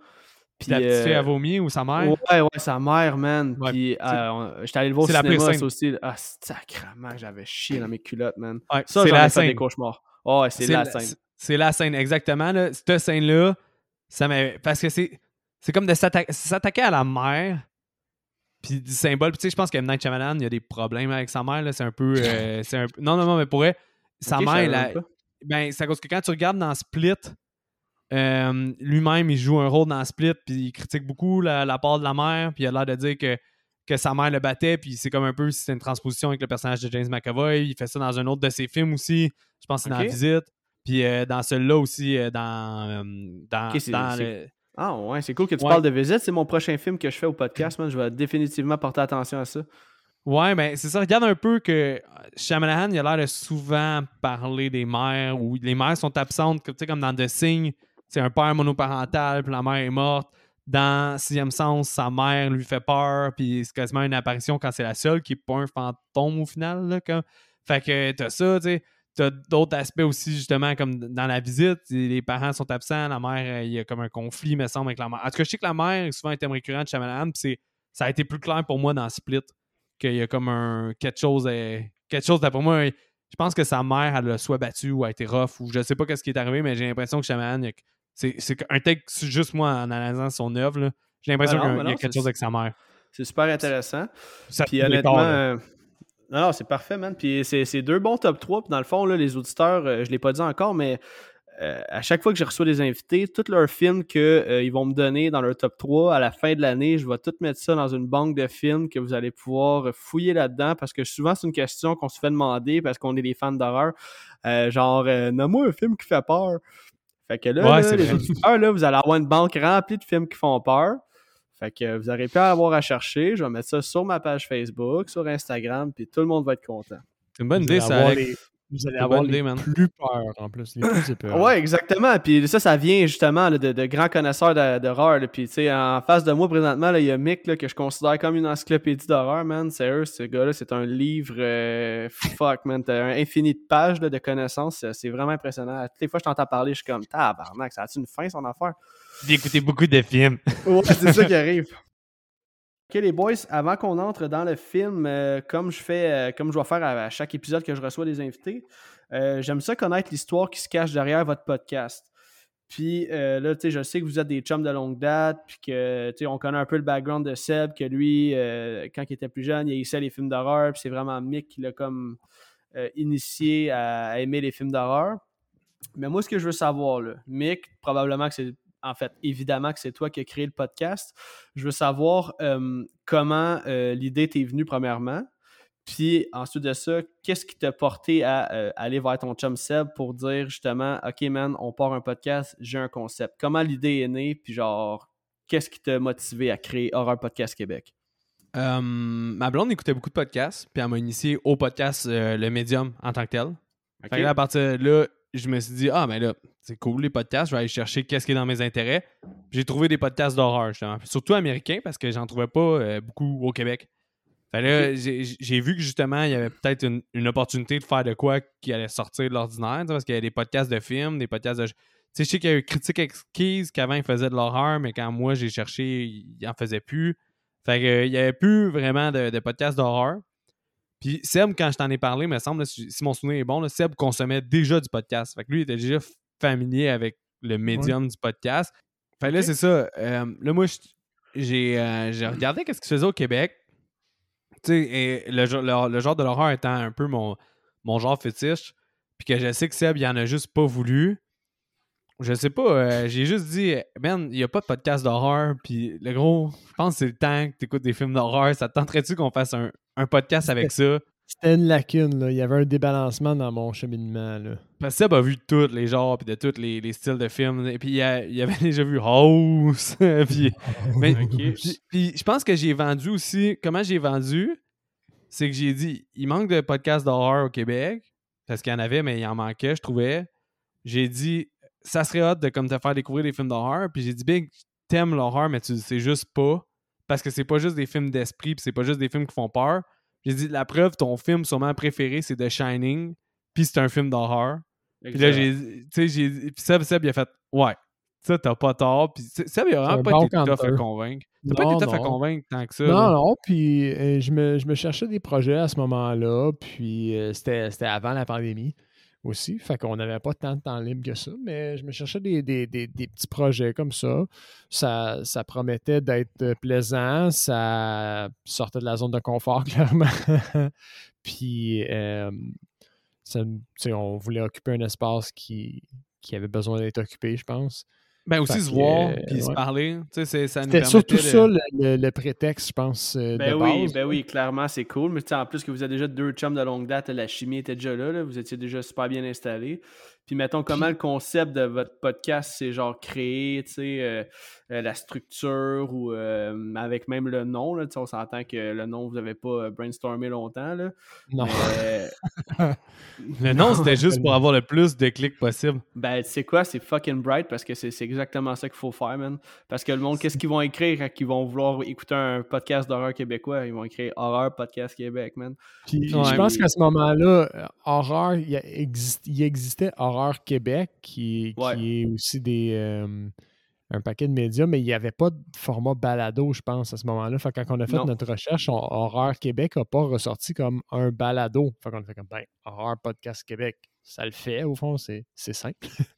Puis la petite
euh,
fille a vomi ou sa mère?
Ouais, ouais, sa mère, man.
Ouais,
Puis euh, j'étais allé le voir au
c'est la pire
cinéma,
scène.
ça aussi. Ah, sacrément, j'avais chié dans mes culottes, man.
Ouais,
Ça,
c'est la
fait des
scène.
cauchemars. Oh, ouais, c'est la scène.
c'est- la scène, exactement. Là. Cette scène-là, ça m'a. Parce que c'est. C'est comme de s'atta- s'attaquer à la mère. Puis du symbole. Puis tu sais, je pense que M. Night Shyamalan, il y a des problèmes avec sa mère. là. C'est un peu. euh, c'est un Non, non, non, mais pour elle, sa mère, la- ben, c'est à cause que quand tu regardes dans Split, euh, lui-même, il joue un rôle dans Split, puis il critique beaucoup la, la part de la mère, puis il a l'air de dire que, que sa mère le battait, puis c'est comme un peu si c'est une transposition avec le personnage de James McAvoy. Il fait ça dans un autre de ses films aussi. Je pense que c'est dans Visite. Puis euh, dans celui-là aussi, euh, dans. dans,
Ok, c'est-
dans le-
Ah, ouais, c'est cool que tu
Ouais.
parles de visite. C'est mon prochain film que je fais au podcast, man. Je vais définitivement porter attention à ça.
Ouais, mais c'est ça. Regarde un peu que euh, Shyamalan, il a l'air de souvent parler des mères où les mères sont absentes, tu sais, comme dans The Thing, c'est un père monoparental, puis la mère est morte. Dans Sixième Sens, sa mère lui fait peur, puis c'est quasiment une apparition quand c'est la seule qui est pas un fantôme au final. Là. Fait que t'as ça, tu sais. T'as d'autres aspects aussi, justement, comme dans la visite. Les parents sont absents, la mère, euh, il y a comme un conflit, me semble, avec la mère. En tout cas, je sais que la mère est souvent un thème récurrent de Shyamalan, puis c'est- ça a été plus clair pour moi dans Split qu'il y a comme un quelque chose euh, quelque chose d'après moi je pense que sa mère elle l'a soit battue ou a été rough ou je sais pas qu'est-ce qui est arrivé mais j'ai l'impression que Shyamalan c'est un take juste moi en analysant son œuvre j'ai l'impression
Ah
qu'il y a- quelque chose avec sa mère
C'est super intéressant.
Ça
Puis honnêtement, non, non, c'est parfait, man. Puis c'est deux bons top 3. Puis dans le fond, là, les auditeurs, euh, je l'ai pas dit encore, mais euh, à chaque fois que je reçois des invités, tous leurs films qu'ils vont me donner dans leur top 3, à la fin de l'année, je vais tout mettre ça dans une banque de films que vous allez pouvoir fouiller là-dedans parce que souvent, c'est une question qu'on se fait demander parce qu'on est des fans d'horreur. Euh, genre, euh, nomme-moi un film qui fait peur. Fait que là,
Ouais,
là, les auditeurs, là, vous allez avoir une banque remplie de films qui font peur. Fait que vous n'aurez pas à avoir à chercher. Je vais mettre ça sur ma page Facebook, sur Instagram, puis tout le monde va être content.
c'est une bonne
Vous
idée ça Alex.
les- Vous allez
une
avoir
bonne
les
idée, man.
plus peurs, en plus. Les plus épeurants.
Ouais, exactement. Puis ça, ça vient justement là, de, de grands connaisseurs d'horreur. Puis tu sais, en face de moi présentement, il y a Mick là, que je considère comme une encyclopédie d'horreur, man. Sérieux, ce gars-là, c'est un livre euh, fuck, man. T'as un infini de pages là, de connaissances. C'est- C'est vraiment impressionnant. Toutes les fois que je t'entends parler, je suis comme tabarnak, ça a-tu une fin son affaire?
J'ai écouté beaucoup de films
Ouais, c'est ça qui arrive. Ok, les boys, avant qu'on entre dans le film, euh, comme je fais, euh, comme je dois faire à, à chaque épisode que je reçois des invités, euh, j'aime ça connaître l'histoire qui se cache derrière votre podcast. Puis là, tu sais, je sais que vous êtes des chums de longue date, puis que, tu sais, on connaît un peu le background de Seb, que lui, quand il était plus jeune, il haïssait les films d'horreur, puis c'est vraiment Mick qui l'a comme initié à, à aimer les films d'horreur. Mais moi, ce que je veux savoir, là, Mick, probablement que c'est, en fait, évidemment que c'est toi qui as créé le podcast. Je veux savoir euh, comment euh, l'idée t'est venue, premièrement. Puis ensuite de ça, qu'est-ce qui t'a porté à euh, aller vers ton chum Seb pour dire justement, OK, man, on part un podcast, j'ai un concept. Comment l'idée est née, puis genre, qu'est-ce qui t'a motivé à créer Horror Podcast Québec?
Ma blonde écoutait beaucoup de podcasts puis elle m'a initié au podcast Le Medium en tant que tel Fait que là, à partir de là, je me suis dit, ah, ben là, c'est cool les podcasts, je vais aller chercher qu'est-ce qui est dans mes intérêts. J'ai trouvé des podcasts d'horreur, justement. Surtout américains, parce que j'en trouvais pas euh, beaucoup au Québec. Fait là, j'ai vu que justement, il y avait peut-être une, une opportunité de faire de quoi qui allait sortir de l'ordinaire, parce qu'il y a des podcasts de films, des podcasts de. Tu sais, je sais qu'il y a eu Critique Exquise qu'avant il faisait de l'horreur, mais quand moi j'ai cherché, il en faisait plus. Fait que, euh, il y avait plus vraiment de, de podcasts d'horreur. Puis Seb, quand je t'en ai parlé, me semble, si si mon souvenir est bon, là, Seb consommait déjà du podcast. Fait que lui, il était déjà familier avec le médium du podcast. Fait que là, c'est ça. Euh, là, moi, j'ai euh, j'ai regardé qu'est-ce qu'il se faisait au Québec. Tu sais, et le, genre- le- le genre de l'horreur étant un peu mon, mon genre fétiche, puis que je sais que Seb, il en a juste pas voulu. Je sais pas, euh, j'ai juste dit, man, il n'y a pas de podcast d'horreur, puis le gros, je pense que c'est le temps que tu écoutes des films d'horreur. Ça te tenterait-tu qu'on fasse un, un podcast avec ça?
C'était une lacune, là. Il y avait un débalancement dans mon cheminement, là.
Parce que Seb a vu tous les genres, puis de tous les, les styles de films. Et puis il, a- il avait déjà vu House. puis, mais-
Ok.
puis- puis je pense que j'ai vendu aussi. Comment j'ai vendu? C'est que j'ai dit, il manque de podcasts d'horreur au Québec. Parce qu'il y en avait, mais il en manquait, je trouvais. J'ai dit, ça serait hot de comme te faire découvrir des films d'horreur. Puis j'ai dit, Big, t'aimes l'horreur, mais tu sais juste pas. Parce que c'est pas juste des films d'esprit, puis c'est pas juste des films qui font peur. J'ai dit, la preuve, ton film sûrement préféré, c'est The Shining, puis c'est un film d'horreur. Puis là, j'ai, tu sais, j'ai, puis Seb, Seb, il a fait, ouais, ça, t'as pas tort. Puis Seb, il a vraiment pas
bon
été tough à convaincre. T'as pas été tough à convaincre tant que ça.
Non,
là.
non, puis euh, je, me, je me cherchais des projets à ce moment-là, puis euh, c'était avant la pandémie aussi, fait qu'on n'avait pas tant de temps libre que ça, mais je me cherchais des, des- des- petits projets comme ça. Ça, ça promettait d'être plaisant, ça sortait de la zone de confort, clairement. puis, euh, on voulait occuper un espace qui, qui avait besoin d'être occupé, je pense.
Ben aussi
Fait
se voir,
euh,
puis se parler. Tu sais, c'est- ça nous
C'était surtout
de-
ça le, le- le prétexte, je pense, euh,
Ben
de
oui,
base.
ben oui, clairement, c'est cool. Mais tu sais, en plus que vous êtes déjà deux chums de longue date, la chimie était déjà là, là, vous étiez déjà super bien installés. Puis mettons, comment le concept de votre podcast, c'est genre créé, tu sais, euh, euh, la structure ou euh, avec même le nom, là, on s'entend que le nom, vous n'avez pas euh, brainstormé longtemps, là.
Non.
Le nom, c'était juste pour avoir le plus de clics possible.
Ben, tu sais quoi, c'est fucking bright parce que c'est c'est exactement ça qu'il faut faire, man. Parce que le monde, qu'est-ce qu'ils vont écrire quand ils vont vouloir écouter un podcast d'horreur québécois? Ils vont écrire Horreur Podcast Québec, man.
Puis
Ouais,
je pense
mais-
qu'à ce moment-là, Horreur, il, exist- existait Horreur Québec, qui, qui est aussi des, un paquet de médias, mais il n'y avait pas de format balado, je pense, à ce moment-là. Fait que quand on a fait
Non.
notre recherche, on- Horreur Québec n'a pas ressorti comme un balado. Fait qu'on a fait comme, ben, Horreur Podcast Québec, ça le fait, au fond, c'est simple.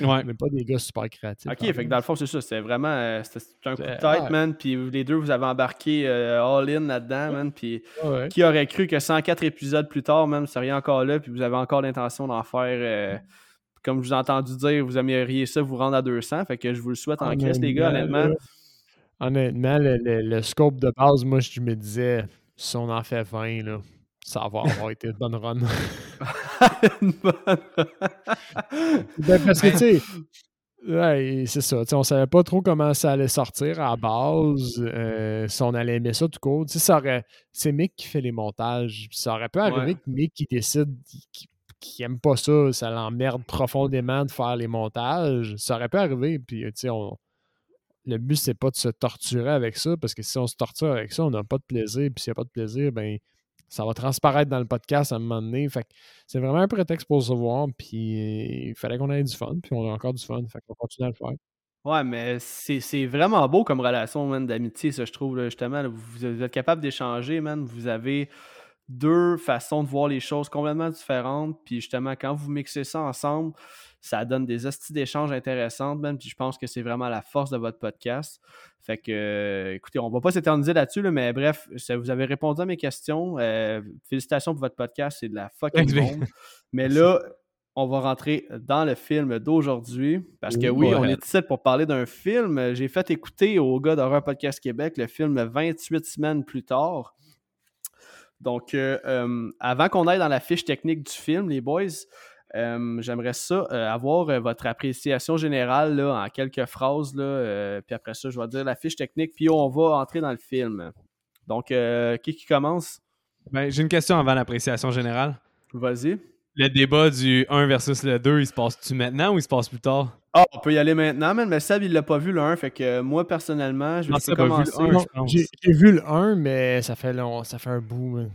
Ouais.
N'est pas des gars super créatifs.
Ok, fait que dans le fond, c'est ça. C'était vraiment euh, c'était un coup de tête, man. Puis les deux, vous avez embarqué euh, all-in là-dedans, man. Puis
Ouais.
qui aurait cru que 104 épisodes plus tard, man, vous seriez encore là, puis vous avez encore l'intention d'en faire. euh, comme je vous ai entendu dire, vous aimeriez ça vous rendre à 200. Fait que je vous le souhaite en crise, les gars, honnêtement.
Honnêtement, le, le- le scope de base, moi, je me disais, si on en fait 20, là, ça va avoir été une bonne run.
Une bonne-
Ben, parce que, tu sais, ouais, c'est ça. on savait pas trop comment ça allait sortir à la base, euh, si on allait aimer ça tout court. C'est Mick qui fait les montages. Ça aurait pu arriver
Ouais.
que Mick qui décide qui aime pas ça, ça l'emmerde profondément de faire les montages. Ça aurait pu arriver. Puis, tu sais, on- le but, c'est pas de se torturer avec ça, parce que si on se torture avec ça, on n'a pas de plaisir. Puis s'il n'y a pas de plaisir, ben ça va transparaître dans le podcast à un moment donné. Fait c'est vraiment un prétexte pour se voir. Puis il fallait qu'on ait du fun. Puis on a encore du fun. Fait qu'on continue à le faire.
Ouais, mais c'est vraiment beau comme relation, d'amitié, ça, je trouve, justement. vous, vous êtes capable d'échanger, man. Vous avez deux façons de voir les choses complètement différentes. Puis, justement, quand vous mixez ça ensemble, ça donne des hosties d'échanges intéressantes, man. Puis, je pense que c'est vraiment la force de votre podcast. Fait que, euh, écoutez, on va pas s'éterniser là-dessus, là, mais bref, ça- vous avez répondu à mes questions. Euh, félicitations pour votre podcast, c'est de la fucking bombe. Mais là, on va rentrer dans le film d'aujourd'hui. Parce que oui, on est ici pour parler d'un film. J'ai fait écouter au gars d'Horreur Podcast Québec le film 28 semaines plus tard. Donc, euh, euh, avant qu'on aille dans la fiche technique du film, les boys, euh, j'aimerais ça euh, avoir euh, votre appréciation générale là, en quelques phrases. Là, puis après ça, je vais dire la fiche technique, puis on va entrer dans le film. Donc, qui qui commence?
Ben, j'ai une question avant l'appréciation générale.
Vas-y.
Le débat du 1 versus le 2, il se passe-tu maintenant ou il se passe plus tard?
Ah, on peut y aller maintenant, man, mais Seb, il l'a pas vu le 1, fait que moi, personnellement, je vais commencer.
J'ai vu le 1, mais ça fait long, ça fait un bout. man.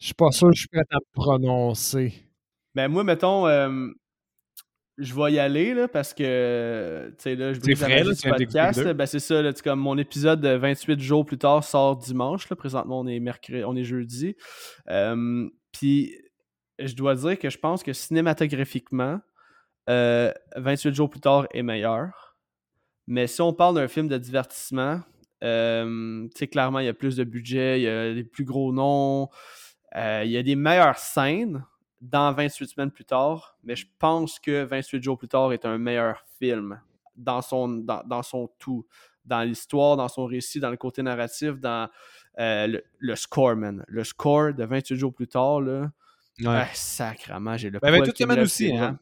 Je suis pas sûr que je suis prêt à me prononcer.
Ben moi, mettons, euh, je vais y aller là, parce que tu sais là, je la
frais, là, d'écouter
podcast. Ben c'est ça, là, comme mon épisode de 28 jours plus tard sort dimanche. Là. Présentement, on est mercredi, on est jeudi. Euh, Puis je dois dire que je pense que cinématographiquement, euh, 28 jours plus tard est meilleur. Mais si on parle d'un film de divertissement, euh, clairement, il y a plus de budget, il y a des plus gros noms, euh, il y a des meilleures scènes dans 28 semaines plus tard, mais je pense que 28 jours plus tard est un meilleur film dans son, dans, dans son tout, dans l'histoire, dans son récit, dans le côté narratif, dans euh, le, le score, man. Le score de 28 jours plus tard, là,
Ouais.
ah, sacrement, j'ai le
Ben, ben,
poil
semaine
lève
aussi, hein.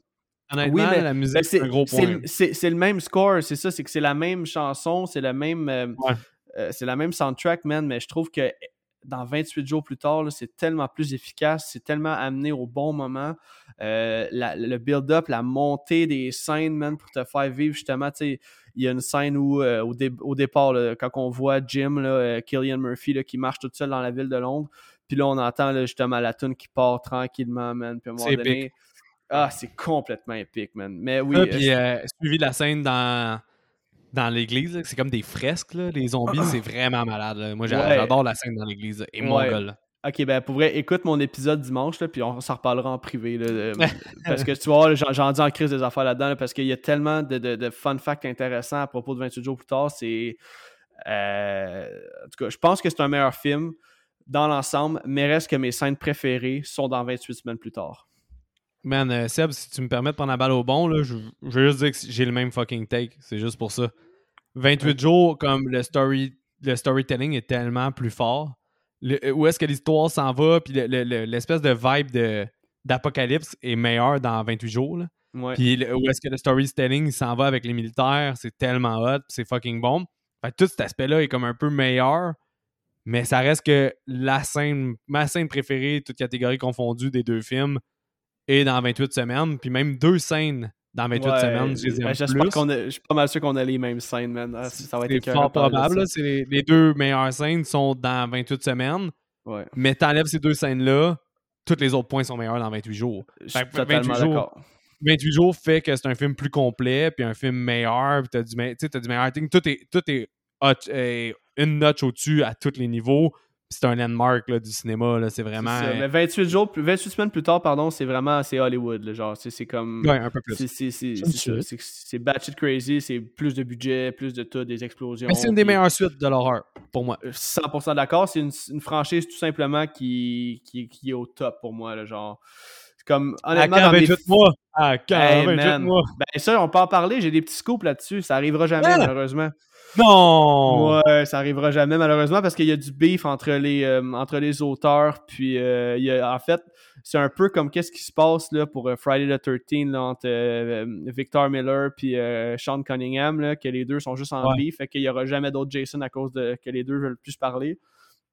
Honnêtement,
Oui, mais-
la
Ben,
musique, c'est un gros point.
le- c'est- le même score, c'est ça, c'est que c'est la même chanson, c'est le même, euh,
Ouais.
euh, c'est la même soundtrack, man, mais je trouve que dans 28 jours plus tard, c'est tellement plus efficace, c'est tellement amené au bon moment. Euh, la- le build-up, la montée des scènes, man, pour te faire vivre justement, tu sais, il y a une scène où, euh, au, dé- au départ, là, quand on voit Jim, là, euh, Killian Murphy, là, qui marche tout seul dans la ville de Londres, puis là, on entend là, justement la tune qui part tranquillement, man, puis à un moment donné...
épique.
Ah, c'est complètement épique, man. Mais oui,
Ça,
euh,
puis euh, suivi de la scène dans, dans l'église, c'est comme des fresques, là, les zombies, c'est vraiment malade. là. Moi,
Ouais.
j'adore la scène dans l'église. Et mon gars, là.
Ok, ben pour vrai, écoute mon épisode dimanche, là, puis on s'en reparlera en privé. Là, de- parce que tu vois, j'en j'en dis en crise des affaires là-dedans, là, parce qu'il y a tellement de, de- de fun facts intéressants à propos de 28 jours plus tard. C'est. euh, en tout cas, je pense que c'est un meilleur film dans l'ensemble, mais reste que mes scènes préférées sont dans 28 semaines plus tard.
Man, euh, Seb, si tu me permets de prendre la balle au bon, là, je, je veux juste dire que j'ai le même fucking take. C'est juste pour ça. 28 jours, comme le, story, le storytelling est tellement plus fort. Le- euh, où est-ce que l'histoire s'en va, puis le- le- le- l'espèce de vibe de, d'apocalypse est meilleur dans 28 jours. là.
Ouais.
Puis où est-ce que le storytelling s'en va avec les militaires, c'est tellement hot, puis c'est fucking bon. Fait que tout cet aspect-là est comme un peu meilleur, mais ça reste que la scène, ma scène préférée, toute catégorie confondue des deux films, est dans 28 semaines, puis même deux scènes dans 28
Ouais,
semaines, je les
ben,
aime
j'espère
plus.
qu'on a- Je suis pas mal sûr qu'on a les mêmes scènes, man. Ah, ça va être
fort probable, là, les, les deux meilleures scènes sont dans 28 semaines,
Ouais.
mais t'enlèves ces deux scènes-là, tous les autres points sont meilleurs dans 28 jours.
Je suis
Fait que
totalement
28 jours,
d'accord.
28 jours fait que c'est un film plus complet, puis un film meilleur, puis t'as du, me- t'as du meilleur acting. Tout est, tout est hot- euh, une notch au-dessus à tous les niveaux. C'est un landmark là, du cinéma. là, C'est vraiment.
C'est ça. Mais 28 jours, plus- 28 semaines plus tard, pardon, c'est vraiment c'est Hollywood. là, genre, c'est c'est comme.
Ouais, un peu plus.
C'est- C'est c'est-
J'aime
c'est ça,
ça.
c'est que c'est batshit crazy, c'est plus de budget, plus de tout, des explosions.
Mais c'est une des
puis-
meilleures suites de l'horreur, pour moi.
100% d'accord, c'est une, une franchise tout simplement qui, qui, qui est au top pour moi. Là, genre, comme,
À
honnêtement,
quand
mes
28 mois? À quand
Hey,
28
man.
mois?
Ben ça, on peut en parler, j'ai des petits scoops là-dessus, ça arrivera jamais
Ah!
malheureusement.
Non!
Ouais, ça arrivera jamais malheureusement parce qu'il y a du beef entre les, euh, entre les auteurs. Puis euh, il y a, en fait, c'est un peu comme qu'est-ce qui se passe là, pour euh, Friday the 13 là, entre euh, Victor Miller puis Sean Cunningham, là, que les deux sont juste en
Ouais.
beef, fait qu'il y aura jamais d'autres Jason à cause de que les deux veulent plus parler.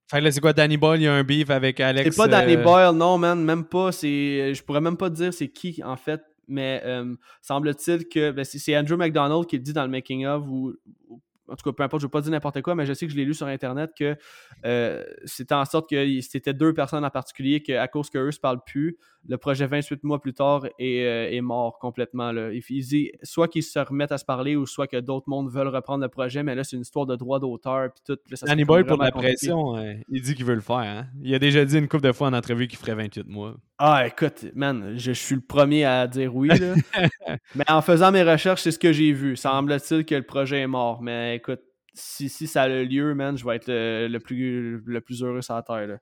Fait que là, c'est quoi, Danny Boyle, il y a un beef avec Alex.
C'est pas Danny
euh,
Boyle, non, man, même pas. C'est, je pourrais même pas dire c'est qui, en fait, mais euh, semble-t-il que ben, c'est, Andrew McDonald qui le dit dans le making-of, ou, ou- en tout cas, peu importe, je veux pas dire n'importe quoi, mais je sais que je l'ai lu sur Internet que euh, c'était en sorte que c'était deux personnes en particulier qu'à cause qu'eux se parlent plus, le projet 28 mois plus tard est, euh, est mort complètement. Là. Il, il dit soit qu'ils se remettent à se parler ou soit que d'autres mondes veulent reprendre le projet, mais là, c'est une histoire de droit d'auteur. Puis tout, là, ça
Danny
comme
pour de la
compliqué.
pression, euh, il dit qu'il veut le faire. Hein? Il a déjà dit une couple de fois en entrevue qu'il ferait 28 mois.
Ah, écoute, man, je, je suis le premier à dire oui. Là. mais en faisant mes recherches, c'est ce que j'ai vu. Semble-t-il que le projet est mort. Mais écoute, si, si ça a lieu, man, je vais être le, le plus, le plus heureux sur la terre. là.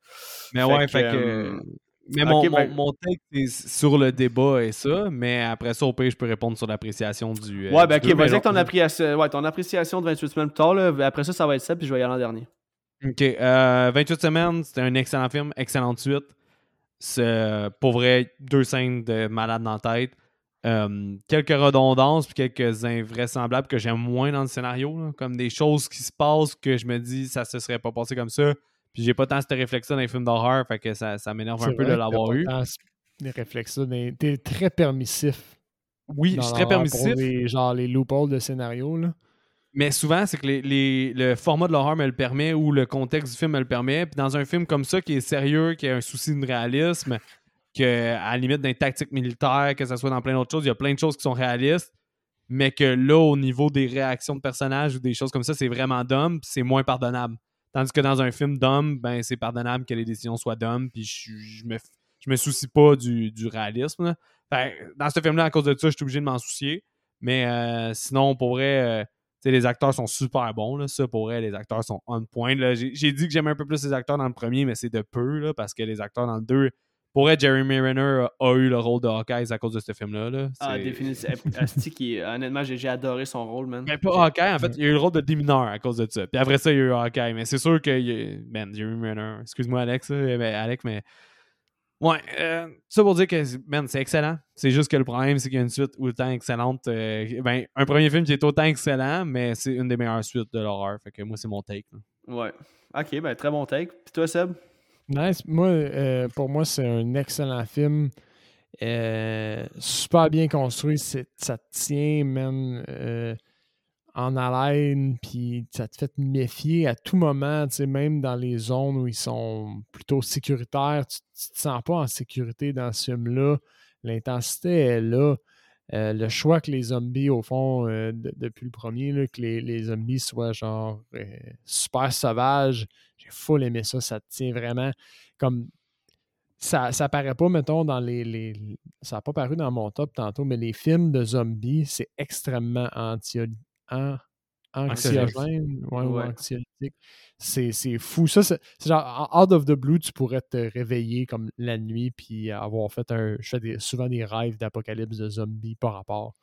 Mais
Fait
ouais,
que,
fait que.
euh,
Mais mon,
ben-
mon, c'est sur le débat et ça, mais après ça, au pire, je peux répondre sur l'appréciation du. euh,
ouais, ben
du
ok, vas-y avec ton, appréciation, ouais, ton appréciation de 28 semaines plus tard. Là. Après ça, ça va être ça, puis je vais y aller en dernier.
Ok, euh, 28 semaines, c'était un excellent film, excellente suite. C'est, euh, pour vrai, deux scènes de malade dans la tête. Euh, quelques redondances puis quelques invraisemblables que j'aime moins dans le scénario, là, comme des choses qui se passent que je me dis ça se serait pas passé comme ça. Puis j'ai pas tant cette réflexe dans les films d'horreur, fait que ça, ça m'énerve un peu de l'avoir eu.
Des réflexes, là, t'es très permissif.
Oui, je suis très permissif.
Pour les, genre les loopholes de scénario. Là.
Mais souvent, c'est que les, les- le format de l'horreur me le permet ou le contexte du film me le permet. Puis dans un film comme ça, qui est sérieux, qui a un souci de réalisme, que à la limite d'un tactique militaire, que ce soit dans plein d'autres choses, il y a plein de choses qui sont réalistes, mais que là, au niveau des réactions de personnages ou des choses comme ça, c'est vraiment dumb, puis c'est moins pardonnable. Tandis que dans un film dumb, ben c'est pardonnable que les décisions soient dumb, puis je, je me, je me soucie pas du, du réalisme. dans ce film-là, à cause de ça, je suis obligé de m'en soucier. Mais euh, sinon, pour vrai, euh, les acteurs sont super bons. Là. Ça, pour vrai, les acteurs sont on point. j'ai dit que j'aimais un peu plus les acteurs dans le premier, mais c'est de peu, là, parce que les acteurs dans le deux pour être Jeremy Renner a, eu le rôle de Hawkeye à cause de ce film-là. Là.
Ah, définitivement. Asti qui, honnêtement, j'ai adoré son rôle, man.
Mais pas Hawkeye, en fait, il a eu le rôle de démineur à cause de ça. Puis après ça, il y a eu Hawkeye. Mais c'est sûr que, man, Jeremy Renner, excuse-moi Alex, mais, Alex, mais Ouais, euh, ça pour dire que c'est excellent. C'est juste que le problème, c'est qu'il y a une suite autant excellente. Euh, ben, un premier film qui est autant excellent, mais c'est une des meilleures suites de l'horreur. Fait que moi, c'est mon take.
Ouais. Ok, ben très bon take. Puis toi, Seb?
Nice. Moi, euh, pour moi, c'est un excellent film. super bien construit. Ça tient, man en haleine, puis ça te fait te méfier à tout moment, même dans les zones où ils sont plutôt sécuritaires, tu, ne te sens pas en sécurité dans ce film-là. L'intensité est là. Euh, le choix que les zombies, au fond, euh, depuis le premier, que les, zombies soient genre euh, super sauvages, j'ai full aimé ça. Ça tient vraiment comme. Ça, ça paraît pas, mettons, dans les. les ça n'a pas paru dans mon top tantôt, mais les films de zombies, c'est extrêmement anti anxiogène ouais, ou anxiolytique. C'est fou. Ça, c'est genre, out of the blue, tu pourrais te réveiller comme la nuit puis avoir fait un. Je fais souvent des rêves d'apocalypse de zombies par rapport.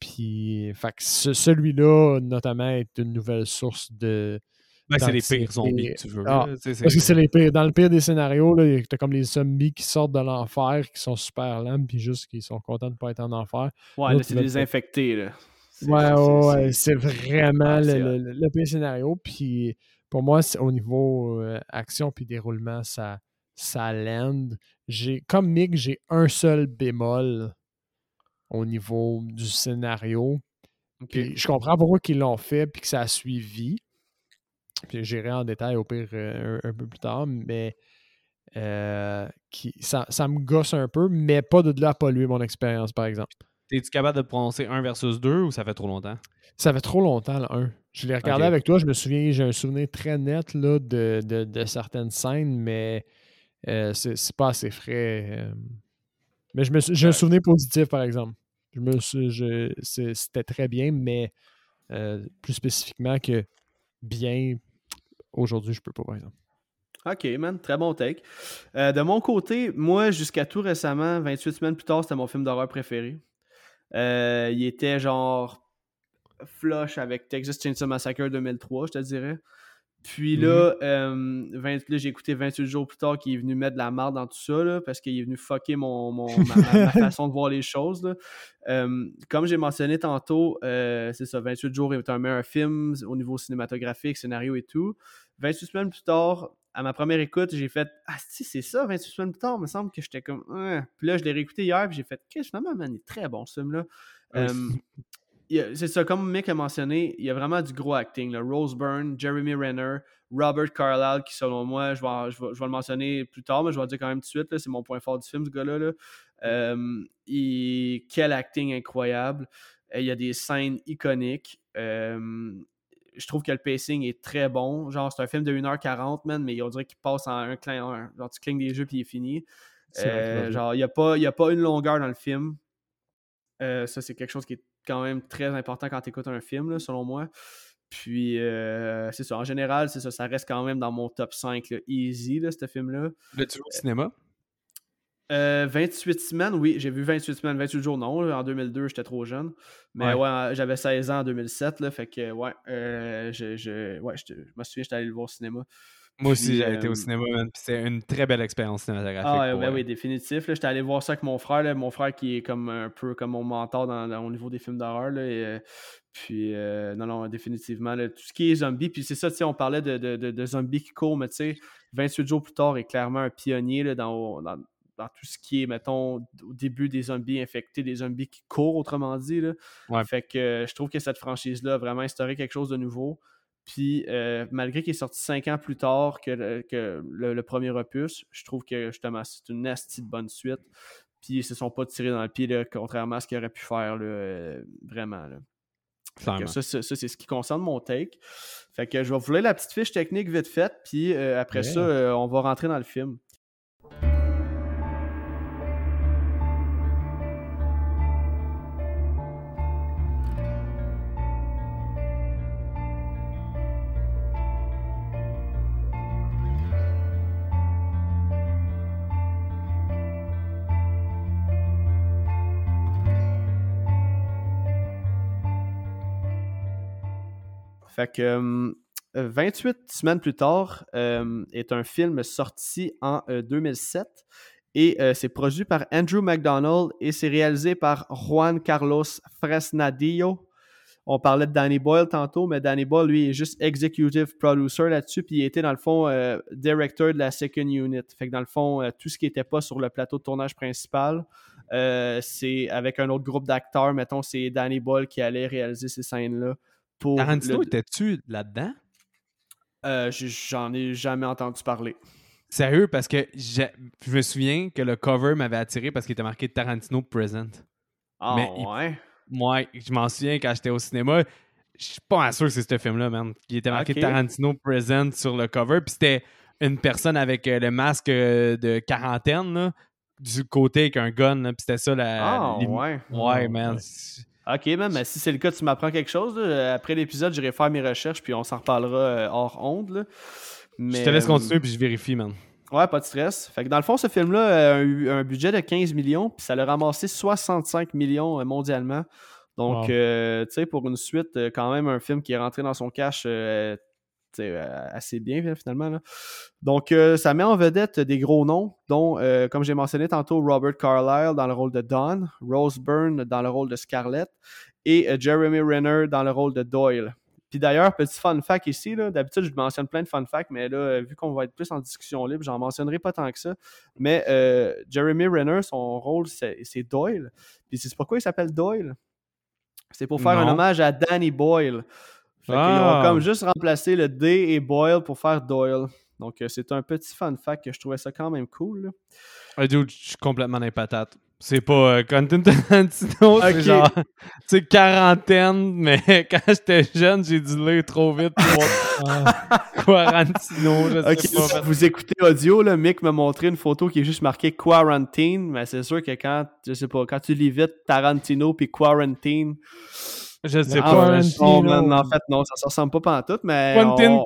Puis, fait celui-là, notamment, est une nouvelle source de.
Ben, c'est les pires zombies tu veux.
Ah, parce que c'est les pires. Dans le pire des scénarios, t'as comme les zombies qui sortent de l'enfer, qui sont super lents, puis juste qui sont contents de ne pas être en enfer.
Ouais, là, c'est des infectés, là.
Ouais, ouais, c'est vraiment le, le, pire scénario. Puis pour moi, au niveau euh, action puis déroulement, ça, ça land. Comme Mick, j'ai un seul bémol au niveau du scénario. Puis je comprends pourquoi ils l'ont fait puis que ça a suivi. Puis j'irai en détail au pire euh, un, peu plus tard, mais euh, qui, ça, ça, me gosse un peu, mais pas de là à polluer mon expérience, par exemple.
Es-tu capable de prononcer 1 versus 2 ou ça fait trop longtemps?
Ça fait trop longtemps, le 1. Je l'ai regardé avec toi, je me souviens, j'ai un souvenir très net là, de, de, certaines scènes, mais euh, c'est pas assez frais. Euh. Mais j'ai un souvenir positif, par exemple. Je me c'était très bien, mais euh, plus spécifiquement que bien, aujourd'hui, je peux pas, par exemple.
Ok, man, très bon take. de mon côté, moi, jusqu'à tout récemment, 28 semaines plus tard, c'était mon film d'horreur préféré. Euh, il était genre flush avec Texas Chainsaw Massacre 2003, je te dirais. Puis là, mhm. euh, j'ai écouté 28 jours plus tard qu'il est venu mettre de la merde dans tout ça, parce qu'il est venu fucker mon, mon ma, façon de voir les choses. comme j'ai mentionné tantôt, euh, c'est ça, 28 jours est un meilleur film au niveau cinématographique, scénario et tout. 28 semaines plus tard, à ma première écoute, j'ai fait Ah, si, c'est ça, 28 semaines plus tard, il me semble que j'étais comme. Puis là, je l'ai réécouté hier, puis j'ai fait Qu'est-ce finalement, man, il est très bon, ce film-là. c'est ça, comme Mick a mentionné, il y a vraiment du gros acting. Là. Rose Byrne, Jeremy Renner, Robert Carlyle, qui selon moi, je vais, je, vais, le mentionner plus tard, mais je vais le dire quand même tout de suite, c'est mon point fort du film, ce gars-là. Là. quel acting incroyable. Il y a des scènes iconiques je trouve que le pacing est très bon. Genre, c'est un film de 1h40, man, mais on dirait qu'il passe en un clin Genre, tu clignes des jeux puis il est fini. Euh, genre, il n'y a, pas, a pas une longueur dans le film. Euh, ça, c'est quelque chose qui est quand même très important quand tu écoutes un film, selon moi. Puis, euh, c'est ça. En général, c'est ça. Ça reste quand même dans mon top 5 easy, là, ce film-là.
L'as-tu au cinéma?
28 euh, semaines, oui, j'ai vu 28 semaines, 28 jours, non. En 2002, j'étais trop jeune. Mais ouais, j'avais 16 ans en 2007, là, fait que ouais, euh, je, je, ouais, je, me souviens, j'étais allé le voir au cinéma.
Moi aussi, j'ai été au euh, cinéma, c'était une très belle expérience cinématographique.
Ah, ben oui, définitif. J'étais allé voir ça avec mon frère, là, mon frère qui est comme un peu comme mon mentor dans, au niveau des films d'horreur. puis, non, non, définitivement, tout ce qui est zombie, puis c'est ça, tu sais, on parlait de, de, de, zombies qui courent, mais tu sais, 28 jours plus tard, est clairement un pionnier là, dans, dans dans tout ce qui est, mettons, au début des zombies infectés, des zombies qui courent, autrement dit. Là. Fait que euh, je trouve que cette franchise-là a vraiment instauré quelque chose de nouveau. Puis, euh, malgré qu'il est sorti cinq ans plus tard que, le, premier opus, je trouve que justement, c'est une nasty de bonne suite. Puis, ils se sont pas tirés dans le pied, contrairement à ce qu'ils auraient pu faire, euh, vraiment. ça, c'est ce qui concerne mon take. Fait que je vais vous la petite fiche technique vite faite, puis après ça, on va rentrer dans le film. Fait que euh, 28 semaines plus tard euh, est un film sorti en euh, 2007 et euh, c'est produit par Andrew McDonald et c'est réalisé par Juan Carlos Fresnadillo. On parlait de Danny Boyle tantôt, mais Danny Boyle, lui, est juste executive producer là-dessus, puis il était dans le fond euh, director de la second unit. Fait que dans le fond, euh, tout ce qui n'était pas sur le plateau de tournage principal, euh, c'est avec un autre groupe d'acteurs, mettons, c'est Danny Boyle qui allait réaliser ces scènes-là. Pour
Tarantino
le-
était-tu là-dedans?
Euh, J'en ai jamais entendu parler.
Sérieux, parce que je me souviens que le cover m'avait attiré parce qu'il était marqué Tarantino Present.
Ah ouais?
Moi, je m'en souviens quand j'étais au cinéma, je suis pas sûr que c'est ce film-là, man. Il était marqué. Tarantino Present sur le cover, puis c'était une personne avec euh, le masque euh, de quarantaine, là, du côté avec un gun, là, puis c'était ça la.
Ah ouais?
Ouais,
Ah,
man.
ouais.
Ok, man, mais si c'est le cas, tu m'apprends quelque chose. là. Après l'épisode, j'irai faire mes recherches, puis on s'en reparlera euh, hors onde. là. Mais,
Je te laisse
euh,
continuer, puis je vérifie, man.
Ouais, pas de stress. Fait que dans le fond, ce film-là a eu un budget de 15 millions, puis ça l'a ramassé 65 millions euh, mondialement. Donc,
Wow.
euh, tu sais, pour une suite, quand même, un film qui est rentré dans son cash euh, assez bien, finalement. là. Donc, euh, ça met en vedette des gros noms, dont, euh, comme j'ai mentionné tantôt, Robert Carlyle dans le rôle de Don, Rose Byrne dans le rôle de Scarlett et euh, Jeremy Renner dans le rôle de Doyle. Puis d'ailleurs, petit fun fact ici, d'habitude je mentionne plein de fun facts, mais là, euh, vu qu'on va être plus en discussion libre, j'en mentionnerai pas tant que ça. Mais euh, Jeremy Renner, son rôle, c'est Doyle. Puis c'est pourquoi il s'appelle Doyle? C'est pour faire un hommage à Danny Boyle. Fait qu'ils
Ah.
ont comme juste remplacé le D et Boyle pour faire Doyle. Donc euh, c'est un petit fun fact que je trouvais ça quand même cool. là.
Ah, dude, je suis complètement les patates. C'est pas euh, Quentin Tarantino,
Ok.
c'est genre, tu sais, quarantaine, mais quand j'étais jeune, j'ai dû lire trop vite pour Quarantino, je sais
Ok,
pas.
si vous écoutez audio, là, Mick m'a montré une photo qui est juste marquée Quarantine, mais c'est sûr que quand, je sais pas, quand tu lis vite Tarantino puis Quarantine,
Je sais pas.
Non, man, en fait, non, ça se ressemble pas pantoute, mais.
Quentin-
on-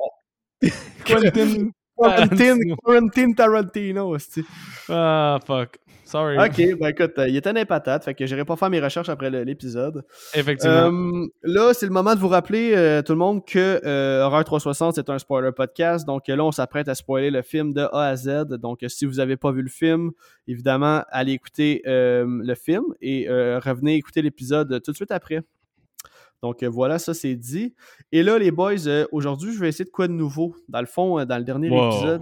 Quentin Tarantino.
Quarantine Tarantino, hostie.
Ah, fuck. Sorry.
Ok, ben écoute, euh, il était les patates, fait que j'irai pas faire mes recherches après l'épisode.
Effectivement.
Euh, là, c'est le moment de vous rappeler, euh, tout le monde, que euh, Horreur 360, c'est un spoiler podcast. Donc là, on s'apprête à spoiler le film de A à Z. Donc, si vous n'avez pas vu le film, évidemment, allez écouter le film et revenez écouter l'épisode tout de suite après. Donc euh, voilà, ça c'est dit. Et là, les boys, euh, aujourd'hui, je vais essayer de quoi de nouveau? Dans le fond, euh, dans le dernier
Wow.
épisode,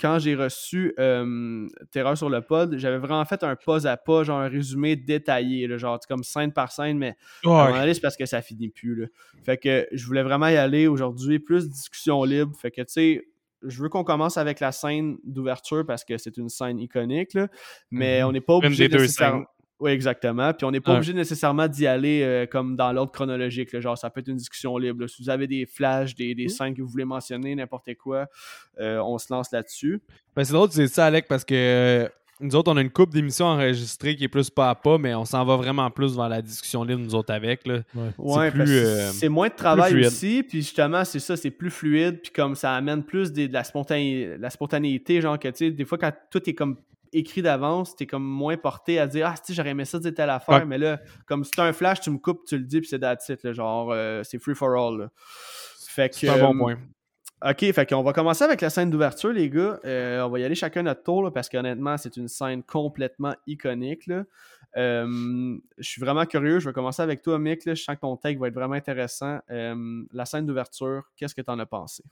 quand j'ai reçu euh, Terreur sur le pod, j'avais vraiment fait un pas à pas, genre un résumé détaillé, là, genre comme scène par scène, mais à un
Ouais.
donné, c'est parce que ça finit plus. Là. Fait que je voulais vraiment y aller aujourd'hui, plus discussion libre. Fait que tu sais, je veux qu'on commence avec la scène d'ouverture parce que c'est une scène iconique, là, mais
Mhm.
on n'est pas obligé nécessairement.
scènes.
Oui, exactement. Puis on n'est pas
Ouais.
obligé nécessairement d'y aller euh, comme dans l'ordre chronologique. là. Genre, ça peut être une discussion libre. là. Si vous avez des flashs, des, des scènes que vous voulez mentionner, n'importe quoi, euh, on se lance là-dessus.
Ben, c'est drôle, c'est ça, Alec, parce que euh, nous autres, on a une coupe d'émissions enregistrées qui est plus pas à pas, mais on s'en va vraiment plus vers la discussion libre, nous autres, avec. Là.
Ouais,
euh,
c'est moins de travail aussi, puis justement, c'est ça, c'est plus fluide, puis comme ça amène plus des- de la, spontané- la spontanéité, genre que, tu sais, des fois, quand tout est comme écrit d'avance, t'es comme moins porté à dire « Ah, si, j'aurais aimé ça dire telle affaire
Ouais.
mais là, comme t'as un flash, tu me coupes, tu le dis, puis c'est that's it, là, genre, euh, c'est free for all, là. Fait que...
C'est un bon
euh,
point.
OK, fait qu'on va commencer avec la scène d'ouverture, les gars. Euh, on va y aller chacun notre tour, là, parce qu'honnêtement, c'est une scène complètement iconique. Là. Euh, je suis vraiment curieux. Je vais commencer avec toi, Mick. Là. Je sens que ton take va être vraiment intéressant. Euh, la scène d'ouverture, qu'est-ce que tu en as pensé?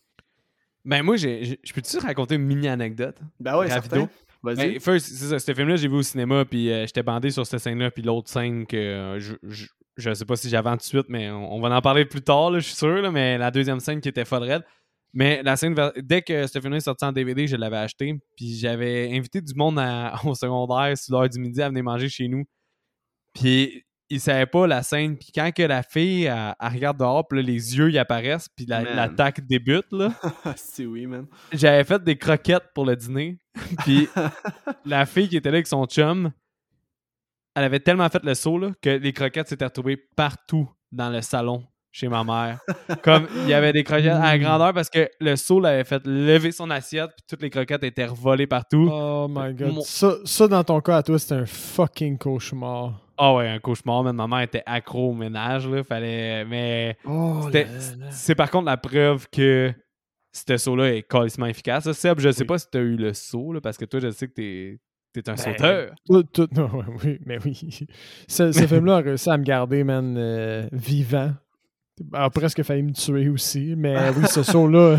Ben, moi, je peux-tu raconter une mini anecdote?
Ben ouais,
Rapido?
certain. Vas-y.
Ben, c'est ça, ce film-là, j'ai vu au cinéma, puis euh, j'étais bandé sur cette scène-là, puis l'autre scène que euh, je, je, je sais pas si j'avais tout de suite, mais on, va en parler plus tard, là, je suis sûr, là, mais la deuxième scène qui était folle raide. Mais la scène, dès que ce film-là est sorti en DVD, je l'avais acheté, puis j'avais invité du monde au secondaire, sur l'heure du midi, à venir manger chez nous. Puis ils savaient pas la scène, puis quand que la fille, elle, elle regarde dehors, puis là, les yeux, ils apparaissent, puis la- l'attaque débute, là
c'est oui, man.
j'avais fait des croquettes pour le dîner. Puis la fille qui était là avec son chum, elle avait tellement fait le saut là, que les croquettes s'étaient retrouvées partout dans le salon chez ma mère. Comme il y avait des croquettes à la grandeur parce que le saut l'avait fait lever son assiette, puis toutes les croquettes étaient revolées partout.
Oh my god.
Mon-
Ça, ça, dans ton cas, à toi, c'était un fucking cauchemar.
Ah ouais, un cauchemar, man. Ma mère était accro au ménage, là. Fallait. Mais.
Oh.
C'est par contre la preuve que ce saut-là est carrément efficace. là. Seb, je sais
Oui.
pas si t'as eu le saut, là, parce que toi, je sais que t'es es un
Ben,
sauteur.
Tout, tout- non, oui, mais oui. Ce, ce film-là a réussi à me garder, man, euh, vivant. A presque failli me tuer aussi, mais oui, ce saut-là,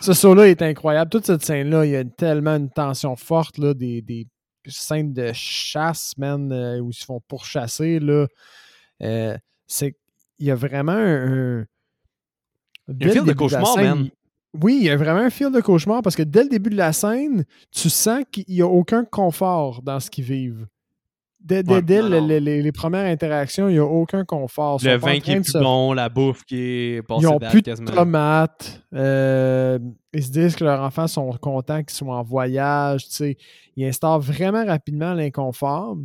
ce saut-là est incroyable. Toute cette scène-là, il y a tellement une tension forte, là, des, des scènes de chasse, man, euh, où ils se font pourchasser, là. Euh, c'est, il y a vraiment un... un-
Il y a un
dès
fil
le
de cauchemar,
scène,
man.
oui, il y a vraiment un fil de cauchemar parce que dès le début de la scène, tu sens qu'il n'y a aucun confort dans ce qu'ils vivent. Dès, dès-
Ouais,
dès
non,
le-
non.
le- les, les premières interactions, il n'y a aucun confort.
Le vin qui est plus
se-
bon, la bouffe qui est passée
Ils n'ont plus de tomates. euh, ils se disent que leurs enfants sont contents qu'ils soient en voyage. tu sais. Ils instaurent vraiment rapidement l'inconfort.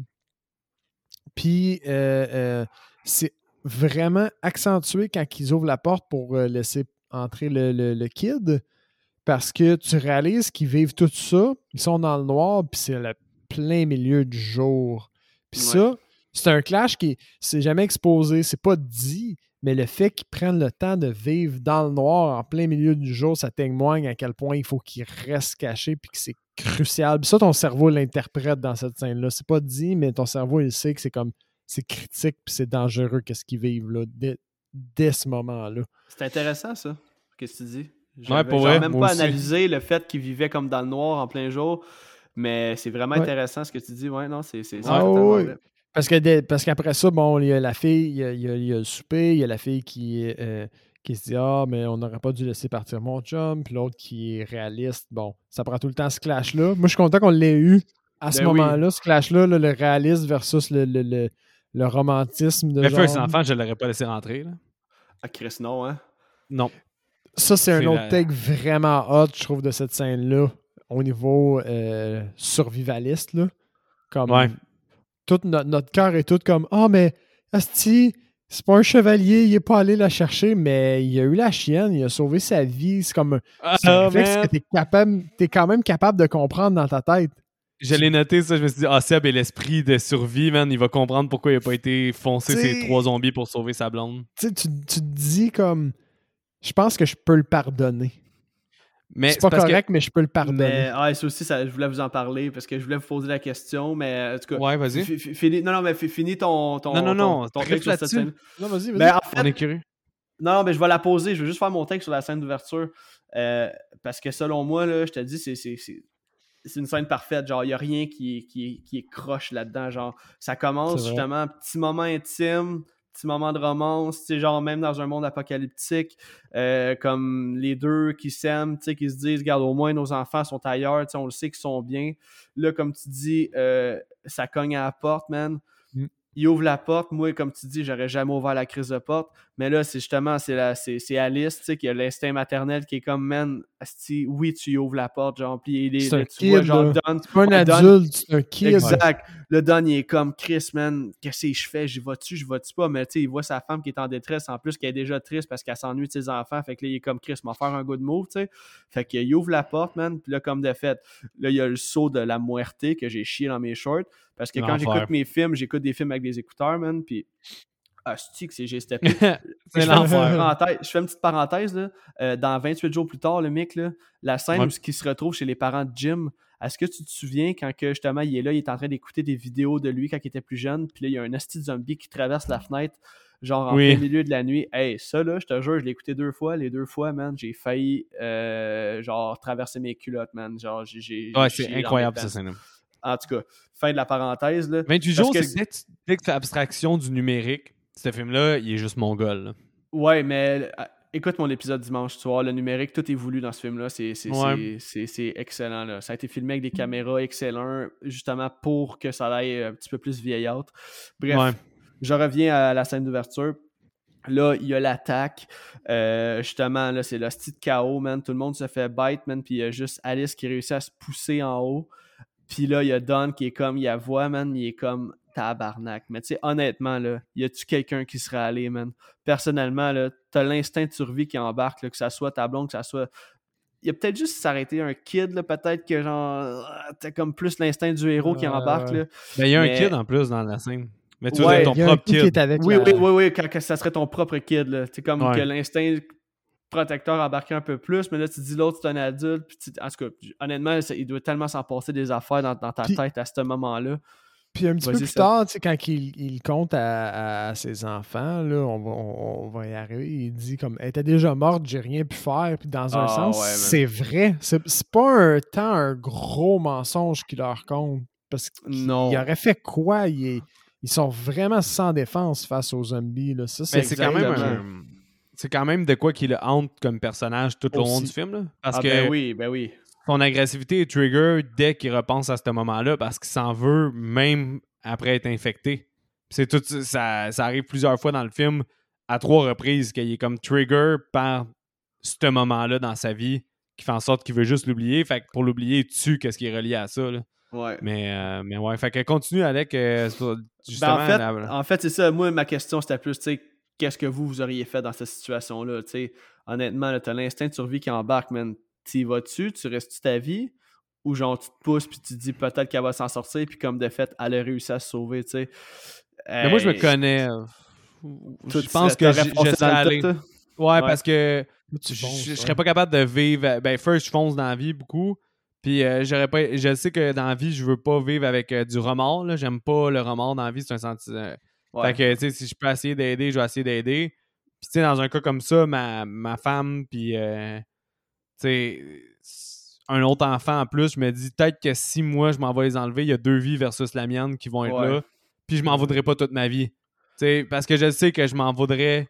Puis, euh, euh, c'est vraiment accentué quand ils ouvrent la porte pour laisser entrer le, le- le kid. Parce que tu réalises qu'ils vivent tout ça. Ils sont dans le noir, puis c'est le plein milieu du jour. Puis
Ouais.
ça, c'est un clash qui c'est jamais exposé, c'est pas dit, mais le fait qu'ils prennent le temps de vivre dans le noir en plein milieu du jour, ça témoigne à quel point il faut qu'ils restent cachés puis que c'est crucial. Puis ça, ton cerveau l'interprète dans cette scène-là. C'est pas dit, mais ton cerveau, il sait que c'est comme c'est critique puis c'est dangereux qu'est-ce qu'ils vivent là, dès, dès ce moment-là.
C'est intéressant, ça. Qu'est-ce que tu dis? J'avais même pas analysé le fait qu'ils vivaient comme dans le noir en plein jour. Mais c'est vraiment
Ouais.
intéressant ce que tu dis. Ouais, non, c'est
Ah, oui. Parce que dès- parce qu'après ça, bon, il y a la fille, il y a, il y a- il y a le souper, il y a la fille qui, euh, qui se dit Ah, mais on n'aurait pas dû laisser partir mon chum, puis l'autre qui est réaliste. Bon, ça prend tout le temps ce clash-là. Moi, je suis content qu'on l'ait eu à ce
Ben oui.
moment-là, ce clash-là, là, le réaliste versus le, le, le, le romantisme de
Mais
genre.
First Enfant, je l'aurais pas laissé rentrer. Là.
Ah, Chris, non, hein?
Non.
Ça, c'est un autre
la-
take vraiment hot, je trouve, de cette scène-là, au niveau euh, survivaliste. Là. Comme
Ouais.
tout no- notre cœur est tout comme Ah, mais Asti, c'est pas un chevalier, il est pas allé la chercher, mais il a eu la chienne, il a sauvé sa vie. C'est comme un, c'est un
Ah,
réflexe
man.
que t'es capable, t'es quand même capable de comprendre dans ta tête.
Je l'ai noté, ça. Je me suis dit, ah, Seb est l'esprit de survie, man. Il va comprendre pourquoi il a pas été foncé ses trois zombies pour sauver sa blonde.
Tu sais, tu tu te dis comme Je pense que je peux le pardonner. C'est pas
parce que-
correct, mais je peux le pardonner.
Mais ah, ça aussi, ça, je voulais vous en parler parce que je voulais vous poser la question, mais en tout cas.
Ouais, vas-y.
non, non, mais fi- finis ton. ton
Non, non,
ton-
non,
ton
reste
texte sur cette scène.
Non, vas-y, vas-y.
En
On
fait,
est curieux.
Non, mais je vais la poser. Je veux juste faire mon texte sur la scène d'ouverture. Euh, parce que selon moi, là, je te dis, c'est, c'est, une scène parfaite. Genre, il n'y a rien qui, est- qui, qui est croche là-dedans. Genre, ça commence justement, petit moment intime, petit moment de romance, tu sais, genre même dans un monde apocalyptique, euh, comme les deux qui s'aiment, tu sais, qui se disent, regarde, au moins nos enfants sont ailleurs, tu sais, on le sait qu'ils sont bien. Là, comme tu dis, euh, ça cogne à la porte, man.
Mm.
Il ouvre la porte. Moi, comme tu dis, j'aurais jamais ouvert la crise de porte. Mais là, c'est justement, c'est, Alice, tu sais, qui a l'instinct maternel qui est comme, man, asti, oui, tu y ouvres la porte, genre, puis il est, tu vois,
kid,
genre,
là.
Don,
C'est pas un adulte, c'est un kid.
Exact. Le Don, il est comme Chris, man. Qu'est-ce que je fais? J'y vas-tu, je vais-tu pas? Mais tu sais, il voit sa femme qui est en détresse en plus, qui est déjà triste parce qu'elle s'ennuie de ses enfants. Fait que là, il est comme Chris, m'a faire un good move, tu sais. Fait qu'il ouvre la porte, man. Puis là, comme de fait, là, il y a le saut de la muerte que j'ai chié dans mes shorts. Parce que quand j'écoute mes films, j'écoute des films avec des écouteurs, man. Puis. Ah, c'est que c'est j'ai steppé. Je fais, une petite
l'enfer.
parenthèse, je fais une petite parenthèse. Là. Euh, dans 28 jours plus tard, le mec, là, la scène
Ouais.
où il se retrouve chez les parents de Jim, est-ce que tu te souviens quand que, justement il est là, il est en train d'écouter des vidéos de lui quand il était plus jeune, puis là il y a un asti de zombie qui traverse la fenêtre, genre en
Oui.
plein milieu de la nuit? Hey, ça là, je te jure, je l'ai écouté deux fois. Les deux fois, man, j'ai failli euh, genre traverser mes culottes, man. Genre, j'ai.
Ouais, c'est incroyable ça, scène
En tout cas, fin de la parenthèse. Là.
28
Parce
jours, c'est que dès que tu- dès que tu fais abstraction du numérique, ce film-là, il est juste mongol. là.
Ouais, mais euh, écoute mon épisode dimanche soir. Le numérique, tout est voulu dans ce film-là. C'est
Ouais.
excellent. Là. Ça a été filmé avec des caméras excellentes, justement pour que ça aille un petit peu plus vieillotte. Bref,
Ouais.
je reviens à la scène d'ouverture. Là, il y a l'attaque. Euh, justement, là, c'est le style de chaos, man. Tout le monde se fait bite, man. Puis il y a juste Alice qui réussit à se pousser en haut. Puis là, il y a Don qui est comme, il la voit, man. Il est comme tabarnak. Mais tu sais, honnêtement, là, y a-tu quelqu'un qui serait allé, man? Personnellement, là, t'as l'instinct de survie qui embarque, là, que ça soit ta blonde, que ça soit. Il y a peut-être juste s'arrêter un kid, là, peut-être que genre. ah, T'as comme plus l'instinct du héros qui embarque, là.
Ben, il y a
Mais-
un kid en plus dans la scène. Mais tu veux
Ouais,
dire ton propre
kid avec
Oui,
la-
oui, oui, oui, quand, quand ça serait ton propre kid, là. C'est comme
Ouais.
que l'instinct protecteur embarqué un peu plus, mais là, tu dis l'autre, c'est un adulte. Puis tu- en tout cas, honnêtement, ça- il doit tellement s'en passer des affaires dans, dans ta
Puis-
tête à ce moment-là.
Puis un petit peu plus tard, tu sais, quand il, il compte à, à ses enfants, là, on va, on, on va y arriver, il dit comme Elle était déjà morte, j'ai rien pu faire. Puis dans un
Ah,
sens,
ouais,
c'est vrai. C'est c'est pas un tant un gros mensonge qu'il leur compte. Parce qu'il aurait fait quoi? Il est- ils sont vraiment sans défense face aux zombies. Là. Ça,
Mais
c'est
quand même un- C'est quand même de quoi qui le hante comme personnage tout au long du film. Là. Parce
ah,
que
ben oui, ben oui.
Son agressivité est trigger dès qu'il repense à ce moment-là parce qu'il s'en veut même après être infecté. C'est tout ça, ça arrive plusieurs fois dans le film à trois reprises qu'il est comme trigger par ce moment-là dans sa vie qui fait en sorte qu'il veut juste l'oublier. Fait que pour l'oublier, il tue qu'est-ce qui est relié à ça. là.
Ouais.
Mais, euh, mais ouais, fait que continue avec euh, justement.
Ben, en fait,
la-
en fait c'est ça. Moi, ma question, c'était plus, tu sais, qu'est-ce que vous, vous auriez fait dans cette situation-là? Tu sais, honnêtement, t'as l'instinct de survie qui embarque, man. Tu y vas-tu? Tu restes-tu ta vie? Ou genre, tu te pousses puis tu te dis peut-être qu'elle va s'en sortir, puis comme de fait, elle a réussi à se sauver, tu sais.
Mais moi, je me connais. Je
tu
pense que je, serais allé. Ouais,
Ouais.
parce que
Tu
je,
fonces,
je
ouais.
serais pas capable de vivre. Ben, first, je fonce dans la vie beaucoup. Puis, euh, j'aurais pas. Je sais que dans la vie, je veux pas vivre avec euh, du remords. là. J'aime pas le remords dans la vie. C'est un sentiment.
Ouais.
Fait que, tu sais, si je peux essayer d'aider, je vais essayer d'aider. Puis, tu sais, dans un cas comme ça, ma, ma femme, puis, euh, un autre enfant en plus, je me dis peut-être que si moi, je m'en vais les enlever, il y a deux vies versus la mienne qui vont être
Ouais.
là. Puis, je m'en voudrais pas toute ma vie. Tu sais, parce que je sais que je m'en voudrais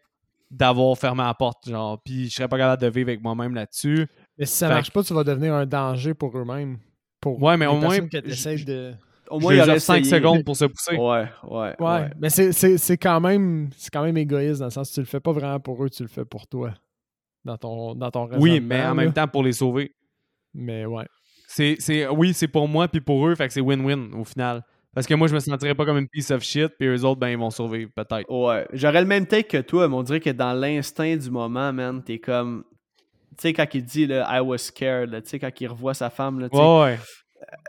d'avoir fermé la porte, genre. Puis, je serais pas capable de vivre avec moi-même là-dessus.
Mais si ça
Fait
marche pas, tu vas devenir un danger pour eux-mêmes. Pour
Ouais, mais
les
au moins,
que
je-
de.
Au moins, il
leur
aurait
offre 5
essayé.
secondes pour se pousser.
Ouais, ouais,
Ouais,
ouais.
mais c'est- c'est c'est quand même c'est quand même égoïste dans le sens que tu le fais pas vraiment pour eux, tu le fais pour toi. Dans ton, dans ton
Oui, mais en
là.
même temps, pour les sauver.
Mais ouais.
C'est, c'est, oui, c'est pour moi puis pour eux, fait que c'est win-win au final. Parce que moi, je me sentirais pas comme une piece of shit, puis eux autres, ben, ils vont survivre, peut-être.
Ouais. J'aurais le même take que toi, mais on dirait que dans l'instinct du moment, man, t'es comme. Tu sais, quand il dit, là, I was scared, là, tu sais, quand il revoit sa femme, là, tu sais,
Ouais, ouais.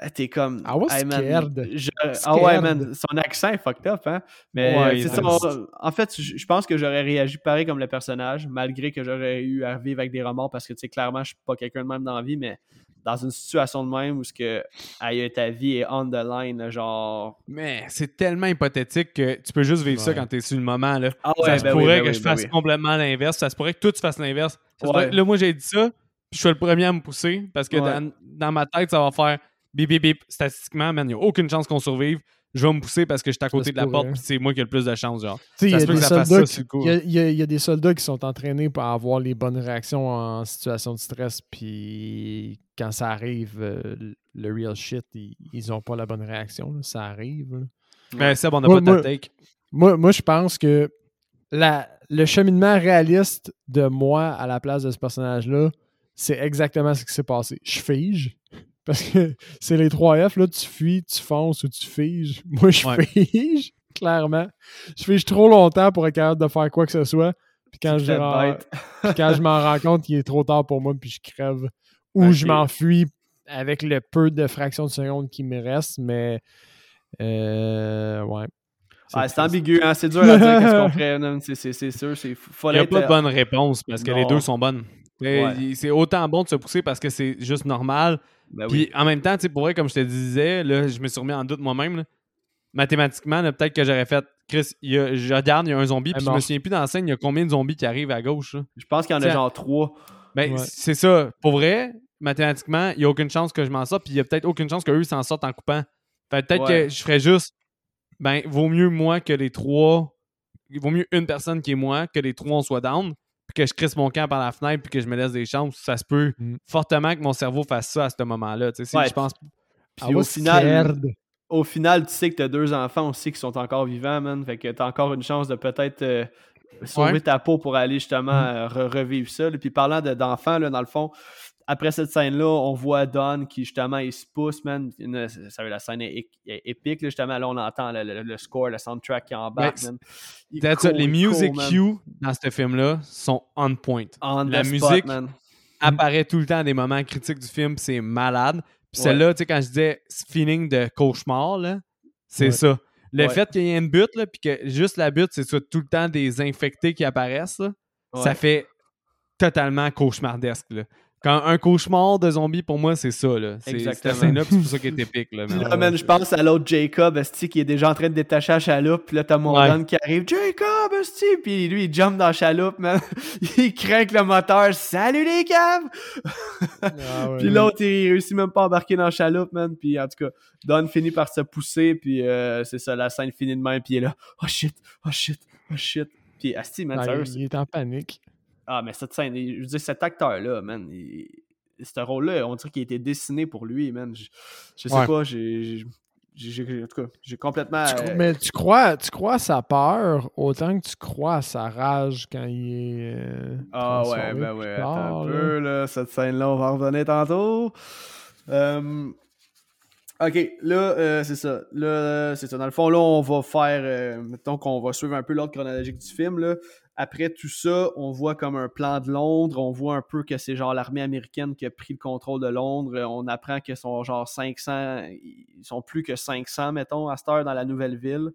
Euh, t'es comme.
I was
Hey, man,
scared.
je- Ah ouais, man, son accent est fucked up, hein. Mais
Ouais,
c'est
est
ça, on- en fait, je je pense que j'aurais réagi pareil comme le personnage, malgré que j'aurais eu à vivre avec des remords, parce que, tu sais, clairement, je suis pas quelqu'un de même dans la vie, mais dans une situation de même où ce que aïe, ta vie est on the line, genre.
Mais c'est tellement hypothétique que tu peux juste vivre ça
Ouais.
quand t'es sur le moment, là.
Ah
ça se
ben oui,
pourrait
ben
que
oui,
je
ben
fasse
oui.
complètement l'inverse. Ça se pourrait que toi, tu fasses l'inverse.
Ouais.
là, moi, j'ai dit ça, puis je suis le premier à me pousser, parce que
Ouais.
dans, dans ma tête, ça va faire bip, bip, bip. Statistiquement, man, il n'y a aucune chance qu'on survive. Je vais me pousser parce que je suis à côté de la porte, puis c'est moi qui ai le plus de chance, genre.
Sais, il y a
se peut
des
que ça fasse
soldats
ça
qui-
sur le coup.
il y a- il y a- il y a des soldats qui sont entraînés pour avoir les bonnes réactions en situation de stress, puis quand ça arrive, euh, le real shit, ils, ils ont pas la bonne réaction. là. Ça arrive. là.
Mais Seb, on n'a pas
moi-
take.
Moi, moi, je pense que la, le cheminement réaliste de moi à la place de ce personnage-là, c'est exactement ce qui s'est passé. Je fige. Parce que c'est les trois F, là, tu fuis, tu fonces ou tu figes. Moi, je
Ouais.
fige, clairement. Je fige trop longtemps pour être capable de faire quoi que ce soit. Puis quand, je, puis quand je m'en rends compte qu'il est trop tard pour moi, puis je crève. Ou je m'enfuis avec le peu de fractions de seconde qui me reste, mais euh, ouais.
C'est ambigu, hein, c'est dur à dire qu'est-ce qu'on ferait. non, C'est sûr, c'est
Il n'y a pas de
euh,
bonne réponse parce que les deux sont bonnes.
Ouais.
il- C'est autant bon de se pousser parce que c'est juste normal.
Ben
Puis
oui.
en même temps, pour vrai, comme je te disais, là, je me suis remis en doute moi-même. Mathématiquement, peut-être que j'aurais fait Chris, il y a- je regarde, il y a un zombie,
Elle
puis je me souviens plus dans la scène, il y a combien de zombies qui arrivent à gauche. là?
Je pense qu'il y en a genre trois.
Ben,
Ouais.
c'est ça. Pour vrai, mathématiquement, il n'y a aucune chance que je m'en sorte, puis il y a peut-être aucune chance qu'eux s'en sortent en coupant. Fait peut-être
Ouais.
que je ferais juste, ben, vaut mieux moi que les trois, il vaut mieux une personne qui est moi que les trois on soit down, puis que je crisse mon camp par la fenêtre, puis que je me laisse des chances. Ça se peut
Mm.
fortement que mon cerveau fasse ça à ce moment-là. Tu sais, si
Ouais.
je pense.
Puis
I
au final, au final, tu sais que t'as deux enfants aussi qui sont encore vivants, man. Fait que t'as encore une chance de peut-être euh, sauver
Ouais.
ta peau pour aller justement
Mm.
euh, re- revivre ça. Puis parlant de- d'enfants, là, dans le fond, après cette scène-là, on voit Don qui justement il se pousse, man. Une- ça, la scène est, est épique, là, justement. Là, on entend le, le- le score, le soundtrack qui embarque, man.
That's it.
court,
les music cues dans ce film-là sont on point.
On
la
the
musique,
man.
apparaît tout le temps à des moments critiques du film, c'est malade. Puis
Ouais.
celle-là, tu sais, quand je disais ce feeling de cauchemar, là, c'est
Ouais.
ça. Le
Ouais.
fait qu'il y ait une butte, là, puis que juste la butte, c'est tout le temps des infectés qui apparaissent, là, ça fait totalement cauchemardesque. Là. Quand un cauchemar de zombie, pour moi, c'est ça. Là. C'est, cette scène-là, c'est pour ça qu'elle est épique. Là,
là, man, je pense à l'autre Jacob, esti, qui est déjà en train de détacher la chaloupe. Puis là, t'as Morgan qui arrive. Jacob, esti! Puis lui, il jump dans la chaloupe, man. il craint le moteur. Salut les caves!
Ah ouais.
Puis l'autre, il réussit même pas à embarquer dans la chaloupe, man. Puis en tout cas, Don finit par se pousser. Puis euh, c'est ça, la scène finit de même. Puis il est là. Oh shit, oh shit, oh shit. Puis Asti, man, sérieux,
il est en panique.
Ah, mais cette scène, je veux dire, cet acteur-là, man, il- ce rôle-là, on dirait qu'il a été dessiné pour lui, man. Je, je sais
Ouais.
pas, j'ai. En tout cas, j'ai complètement.
Tu
euh,
mais tu crois, tu crois à sa peur autant que tu crois à sa rage quand il est. euh,
Ah ouais, ben ouais,
tard,
attends un
là.
peu, là. Cette scène-là, on va en revenir tantôt. Euh, Ok, là, euh, c'est ça. Là, c'est ça. Dans le fond, là, on va faire. mettons qu'on va suivre un peu l'ordre chronologique du film, là. Après tout ça, on voit comme un plan de Londres. On voit un peu que c'est genre l'armée américaine qui a pris le contrôle de Londres. Euh, On apprend qu'ils sont genre 500. Ils sont plus que 500, mettons, à cette heure dans la nouvelle ville.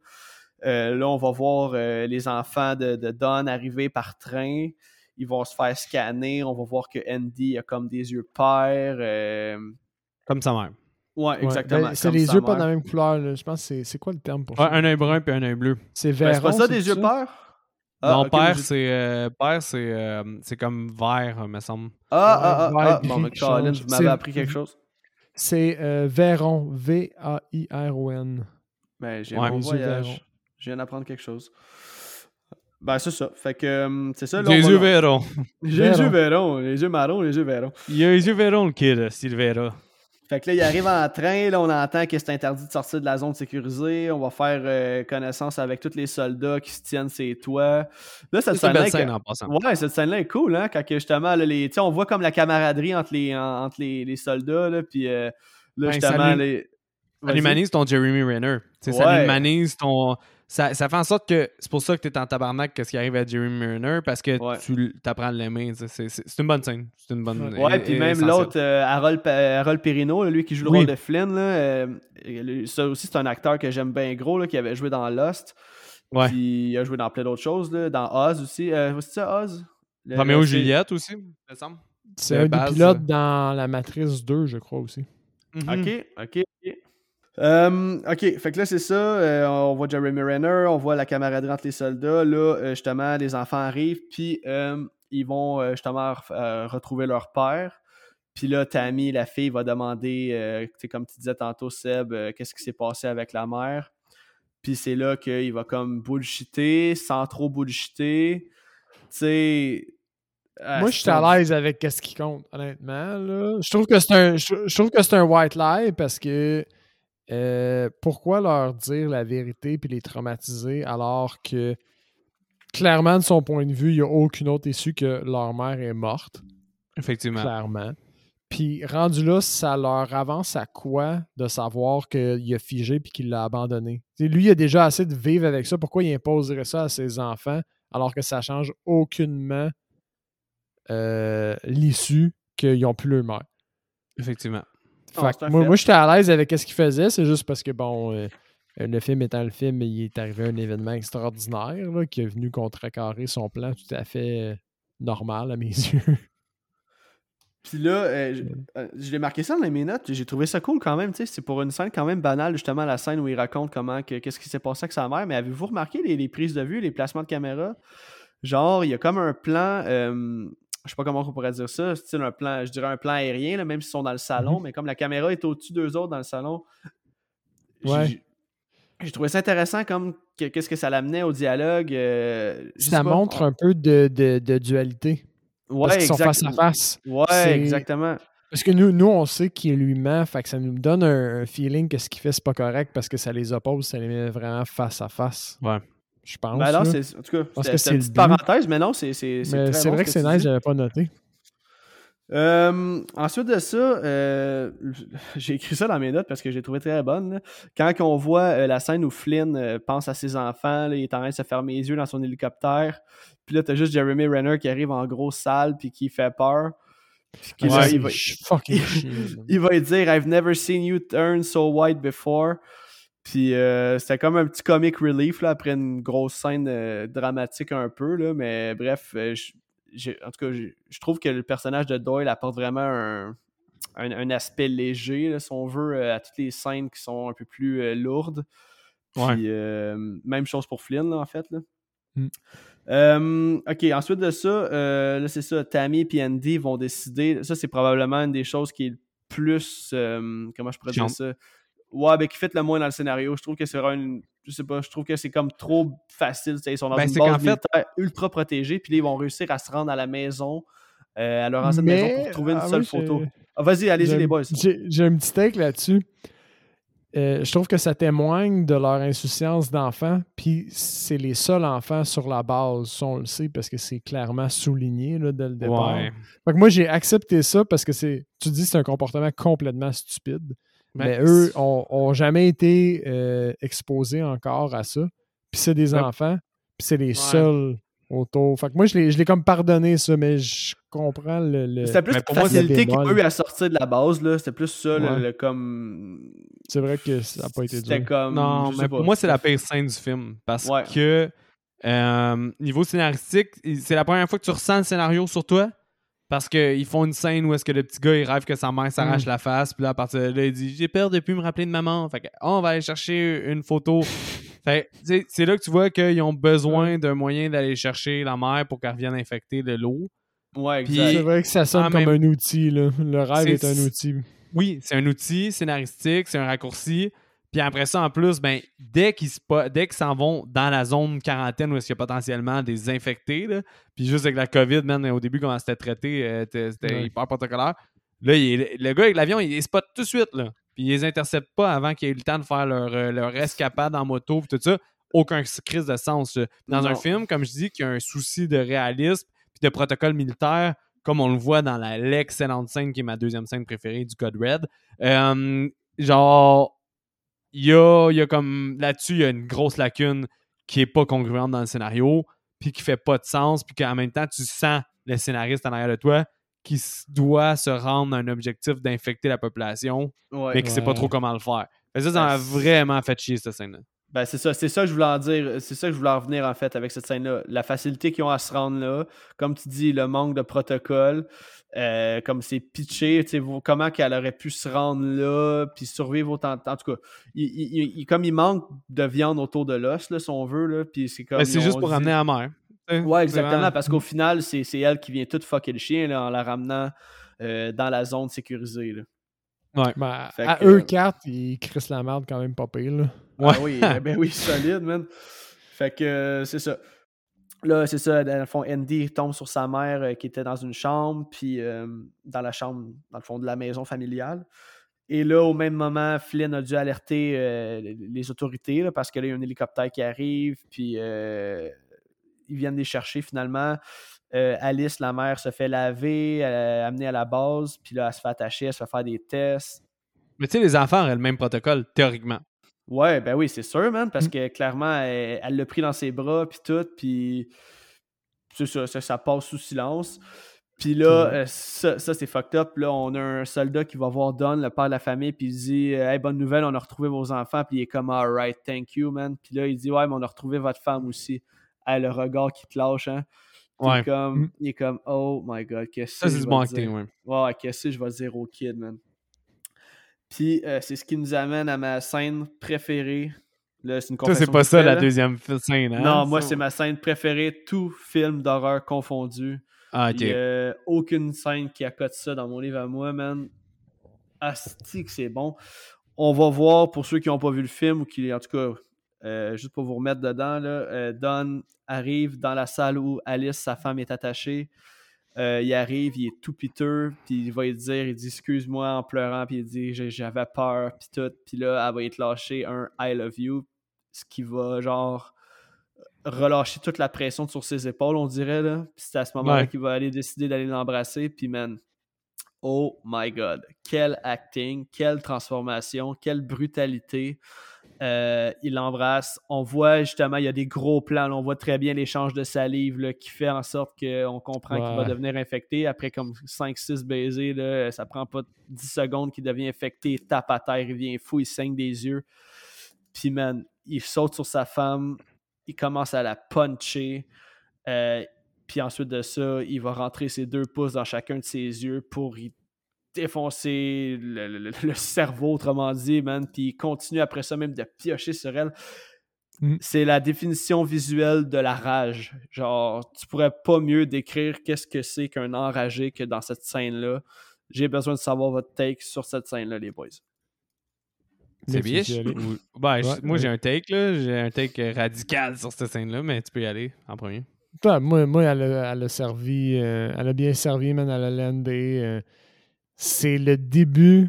Euh, là, on va voir euh, les enfants de, de Don arriver par train. Ils vont se faire scanner. On va voir que Andy a comme des yeux pères. euh,
Comme sa mère.
Ouais,
Ouais,
exactement.
ben, c'est les yeux pas de la même couleur. là. Je pense que c'est- c'est quoi le terme pour
Ouais,
ça?
un œil brun puis un œil bleu.
C'est
Ben, c'est
vert.
pas ça, des yeux pères? Ah,
non,
moi,
père, c'est euh, père, c'est euh, c'est comme vert, me semble.
Ah, ah, ah, ah,
gris
bon, Colin, vous m'avez
C'est-
appris quelque chose.
C'est euh, Véron. V-A-I-R-O-N.
Ben, j'ai un bon voyage. Je viens d'apprendre quelque chose. Ben, c'est ça. Fait que, euh, c'est ça. là,
Les yeux verront.
Les yeux
Verront.
verront. Les yeux marrons, les yeux verront.
Il a les yeux verront, le kid, s'il verra.
Fait que là, il arrive en train, là, on entend que c'est interdit de sortir de la zone sécurisée. On va faire euh, connaissance avec tous les soldats qui se tiennent ses toits. Là, cette
C'est une
scène-là.
scène.
Ouais, cette scène-là est cool, hein, quand justement, là, les, on voit comme la camaraderie entre les, en- entre les, les soldats, là, puis euh, là,
Ben,
justement,
ça
les...
Ça humanise ton Jeremy Renner. Tu sais, Ça
Ouais.
humanise ton. Ça, ça fait en sorte que c'est pour ça que tu es en tabarnak qu'est-ce qui arrive à Jeremy Renner parce que
Ouais.
tu apprends à l'aimer. C'est une bonne scène. C'est une bonne.
Ouais,
et-
puis
et-
même l'autre, euh, Harold, Harold lui qui joue le
Oui.
rôle de Flynn, là, euh, ça aussi, c'est un acteur que j'aime bien gros, là, qui avait joué dans Lost.
Ouais.
Puis il a joué dans plein d'autres choses, là, dans Oz aussi. Euh, c'est ça, Oz? Le-
et Juliette aussi, me semble.
C'est
De
un des pilotes
euh.
dans La Matrice 2, je crois aussi.
Mhm.
Ok, ok, ok. Euh, ok, fait que là, c'est ça. euh, on voit Jeremy Renner, on voit la camaraderie entre les soldats. Là, euh, justement, les enfants arrivent, puis euh, ils vont justement re- retrouver leur père. Puis là, Tammy, la fille, va demander, comme tu disais tantôt, Seb, qu'est-ce qui s'est passé avec la mère. Puis c'est là qu'il va comme bullshiter, sans trop bullshiter. Tu sais.
Moi, je suis à l'aise avec ce qui compte, honnêtement. Là. Je trouve que c'est un, je, je trouve que c'est un white lie parce que euh, pourquoi leur dire la vérité puis les traumatiser alors que clairement, de son point de vue, il n'y a aucune autre issue que leur mère est morte,
Effectivement.
clairement. Puis rendu là, ça leur avance à quoi de savoir qu'il a figé puis qu'il l'a abandonné? T'sais, lui, il a déjà assez de vivre avec ça. Pourquoi il imposerait ça à ses enfants alors que ça change aucunement euh, l'issue qu'ils n'ont plus leur mère?
Effectivement.
Ah,
Fait moi, j'étais à l'aise avec ce qu'il faisait. C'est juste parce que, bon, euh, le film étant le film, il est arrivé un événement extraordinaire là, qui est venu contrecarrer son plan tout à fait euh, normal à mes yeux.
Puis là, euh, je, euh, je l'ai marqué ça dans mes notes. J'ai trouvé ça cool quand même. tu sais, C'est pour une scène quand même banale, justement, la scène où il raconte comment que- qu'est-ce qui s'est passé avec sa mère. Mais avez-vous remarqué les, les prises de vue, les placements de caméra? Genre, il y a comme un plan. euh, je sais pas comment on pourrait dire ça. Style un plan, je dirais un plan aérien, là, même s'ils sont dans le salon,
Mhm.
mais comme la caméra est au-dessus d'eux autres dans le salon. j'ai-
Ouais.
J'ai trouvé ça intéressant comme que- qu'est-ce que ça l'amenait au dialogue. euh,
ça
pas.
montre un peu de, de- de dualité.
Ouais,
parce qu'ils sont face à face.
Ouais, exactement.
Parce que nous, nous on sait qu'il lui ment, fait que ça nous donne un, un feeling que ce qu'il fait, c'est pas correct parce que ça les oppose, ça les met vraiment face à face.
Ouais.
Je pense.
Ben
là.
c'est, en tout cas,
que c'est
une petite parenthèse, mais non, c'est, c'est, c'est
Mais
très
c'est
bon
vrai
ce
que c'est nice, j'avais pas noté.
Euh, ensuite de ça, euh, j'ai écrit ça dans mes notes parce que j'ai trouvé très bonne. là. Quand on voit euh, la scène où Flynn pense à ses enfants, là, il est en train de se fermer les yeux dans son hélicoptère. Puis là, t'as juste Jeremy Renner qui arrive en grosse salle puis qui fait peur. Puis
Ouais,
il, va, il va dire I've never seen you turn so white before. Puis euh, c'était comme un petit comic relief là, après une grosse scène euh, dramatique un peu. Là, mais bref, euh, je- en tout cas, je trouve que le personnage de Doyle apporte vraiment un, un- un aspect léger, là, si on veut, à toutes les scènes qui sont un peu plus euh, lourdes. Puis
Ouais.
même chose pour Flynn, là, en fait. Là.
Mm.
Euh, ok, ensuite de ça, euh, là c'est ça, Tammy et Andy vont décider. Ça, c'est probablement une des choses qui est le plus. euh, comment je pourrais dire ça? Ouais, ben qui fait le moins dans le scénario. Je trouve que c'est vraiment une. Je sais pas, je trouve que c'est comme trop facile. Ils sont dans
Ben,
une
c'est
base
qu'en fait-
ultra protégée, puis là, ils vont réussir à se rendre à la maison, euh, à leur ancienne maison pour trouver une
ah,
seule photo. Ah, Vas-y, allez-y
j'ai
les boys.
J'ai j'ai un petit take là-dessus. Euh, je trouve que ça témoigne de leur insouciance d'enfants, puis c'est les seuls enfants sur la base, on le sait, parce que c'est clairement souligné là, dès le départ.
Ouais.
Fait que moi, j'ai accepté ça parce que c'est, tu dis, c'est un comportement complètement stupide.
Ben,
mais eux ont, ont jamais été euh, exposés encore à ça. Puis c'est des
Ouais.
enfants, puis c'est les seuls autour. Fait que moi, je l'ai, je l'ai comme pardonné ça, mais je comprends le. le-
C'était plus
mais
la
pour moi,
c'est
facilité qu'ils ont
bémol.
eu à sortir de la base, là. C'était plus ça, le-
Ouais.
le, comme.
C'est vrai que ça n'a pas été
C'était
dur.
comme.
Non, mais pour moi, c'est la pire scène du film. Parce
Ouais.
que, euh, niveau scénaristique, c'est la première fois que tu ressens le scénario sur toi? Parce qu'ils font une scène où est-ce que le petit gars, il rêve que sa mère s'arrache
Mm.
la face. Puis là, à partir de là, il dit J'ai peur de plus me rappeler de maman. Fait que, oh, on va aller chercher une photo. fait que, tu sais, c'est là que tu vois qu'ils ont besoin d'un moyen d'aller chercher la mère pour qu'elle revienne infecter de l'eau.
Ouais, exact.
C'est vrai que ça sonne comme
même-
un outil. Là. Le rêve est un outil.
Oui, c'est un outil scénaristique, c'est un raccourci. Puis après ça, en plus, ben, dès qu'ils dès s'en vont dans la zone quarantaine où est-ce qu'il y a potentiellement des infectés, là, puis juste avec la COVID, man, au début, comment c'était traité, euh, c'était
Ouais.
hyper protocolaire. Là, il le gars avec l'avion, il les spot tout de suite, là. Puis il les intercepte pas avant qu'ils aient eu le temps de faire leur, euh, leur escapade en moto, puis tout ça. Aucun crise de sens. Dans un film, comme je dis, qui a un souci de réalisme puis de protocole militaire, comme on le voit dans l'excellente scène qui est ma deuxième scène préférée du Code Red. Euh, genre, il y a, il y a comme là-dessus, il y a une grosse lacune qui est pas congruente dans le scénario, puis qui fait pas de sens, puis qu'en même temps, tu sens le scénariste en arrière de toi qui doit se rendre à un objectif d'infecter la population,
Ouais.
mais qui sait pas trop comment le faire. Ça, ça m'a
Ben, c'est-
vraiment fait chier, cette scène-là.
Ben, c'est ça, c'est ça que je voulais en dire. C'est ça que je voulais en venir en fait avec cette scène-là. La facilité qu'ils ont à se rendre là, comme tu dis, le manque de protocole, euh, comme c'est pitché, comment qu'elle aurait pu se rendre là, puis survivre autant de temps. En tout cas, il, il- il- comme il manque de viande autour de l'os, si on veut, là, puis c'est comme.
Ben, c'est juste pour
dit-
ramener la mère.
Ouais, exactement, parce qu'au final, c'est elle qui vient tout fucker le chien là, en la ramenant euh, dans la zone sécurisée. Là.
Ben, à
que-
eux quatre, ils crissent la merde quand même pas pire. Là.
Ouais.
Ah oui, eh ben oui, solide, man. Fait que euh, c'est ça. Là, c'est ça, dans le fond, Andy tombe sur sa mère euh, qui était dans une chambre, puis euh, dans la chambre, dans le fond de la maison familiale. Et là, au même moment, Flynn a dû alerter euh, les- autorités parce que là, il y a un hélicoptère qui arrive, puis euh, ils viennent les chercher finalement. Alice, la mère, se fait laver, amenée à la base, puis là, elle se fait attacher, elle se fait faire des tests.
Mais tu sais, les enfants auraient le même protocole, théoriquement.
Ouais, ben oui, c'est sûr, man, parce
Mm.
que clairement, elle l'a pris dans ses bras, puis tout, puis c'est ça, ça, ça passe sous silence. Puis là, euh, ça, ça, c'est fucked up. Là, on a un soldat qui va voir Don, le père de la famille, puis il dit Hey, bonne nouvelle, on a retrouvé vos enfants. Puis il est comme Alright, thank you, man. Puis là, il dit Ouais, mais on a retrouvé votre femme aussi. Hey, le regard qui te lâche, hein.
Ouais.
est comme,
Mm.
il est comme Oh my god, qu'est-ce
Ça,
que
c'est
je
du ouais.
Ouais, ouais, qu'est-ce que je vais dire au kid, man. Puis euh, c'est ce qui nous amène à ma scène préférée. Là, c'est une
Toi, c'est pas ça la deuxième scène, hein?
Non, moi, c'est ma scène préférée, tout film d'horreur confondu.
Ah, ok.
Aucune scène qui accote ça dans mon livre à moi, man. Asti que c'est bon. On va voir, pour ceux qui n'ont pas vu le film, ou qui, en tout cas, euh, juste pour vous remettre dedans, là, euh, Don arrive dans la salle où Alice, sa femme, est attachée. Euh, il arrive, il est tout piteux, puis il va lui dire, il dit excuse-moi en pleurant, puis il dit j'avais peur, puis tout. Puis là, elle va être lâcher un I love you, ce qui va genre relâcher toute la pression sur ses épaules, on dirait. Là. Puis c'est à ce moment-là
Ouais.
qu'il va aller décider d'aller l'embrasser, puis man, oh my god, quel acting, quelle transformation, quelle brutalité. Euh, il l'embrasse. On voit justement, il y a des gros plans. là, on voit très bien l'échange de salive là, qui fait en sorte qu'on comprend qu'il va devenir infecté. Après comme 5-6 baisers, là, ça prend pas 10 secondes qu'il devient infecté, il tape à terre, il vient fou, il saigne des yeux. Puis, man, il saute sur sa femme, il commence à la puncher. Euh, puis ensuite de ça, il va rentrer ses deux pouces dans chacun de ses yeux pour y défoncer le, cerveau, autrement dit, man. Puis il continue après ça même de piocher sur elle. Mm. C'est la définition visuelle de la rage. Genre, tu pourrais pas mieux décrire qu'est-ce que c'est qu'un enragé que dans cette scène-là. J'ai besoin de savoir votre take sur cette scène-là, les boys.
C'est bien. Ben, moi, j'ai un take, là. J'ai un take radical sur cette scène-là, mais tu peux y aller en premier.
moi, moi elle, a, servi. Euh, elle a bien servi, man. Elle a landé. Euh, c'est le début.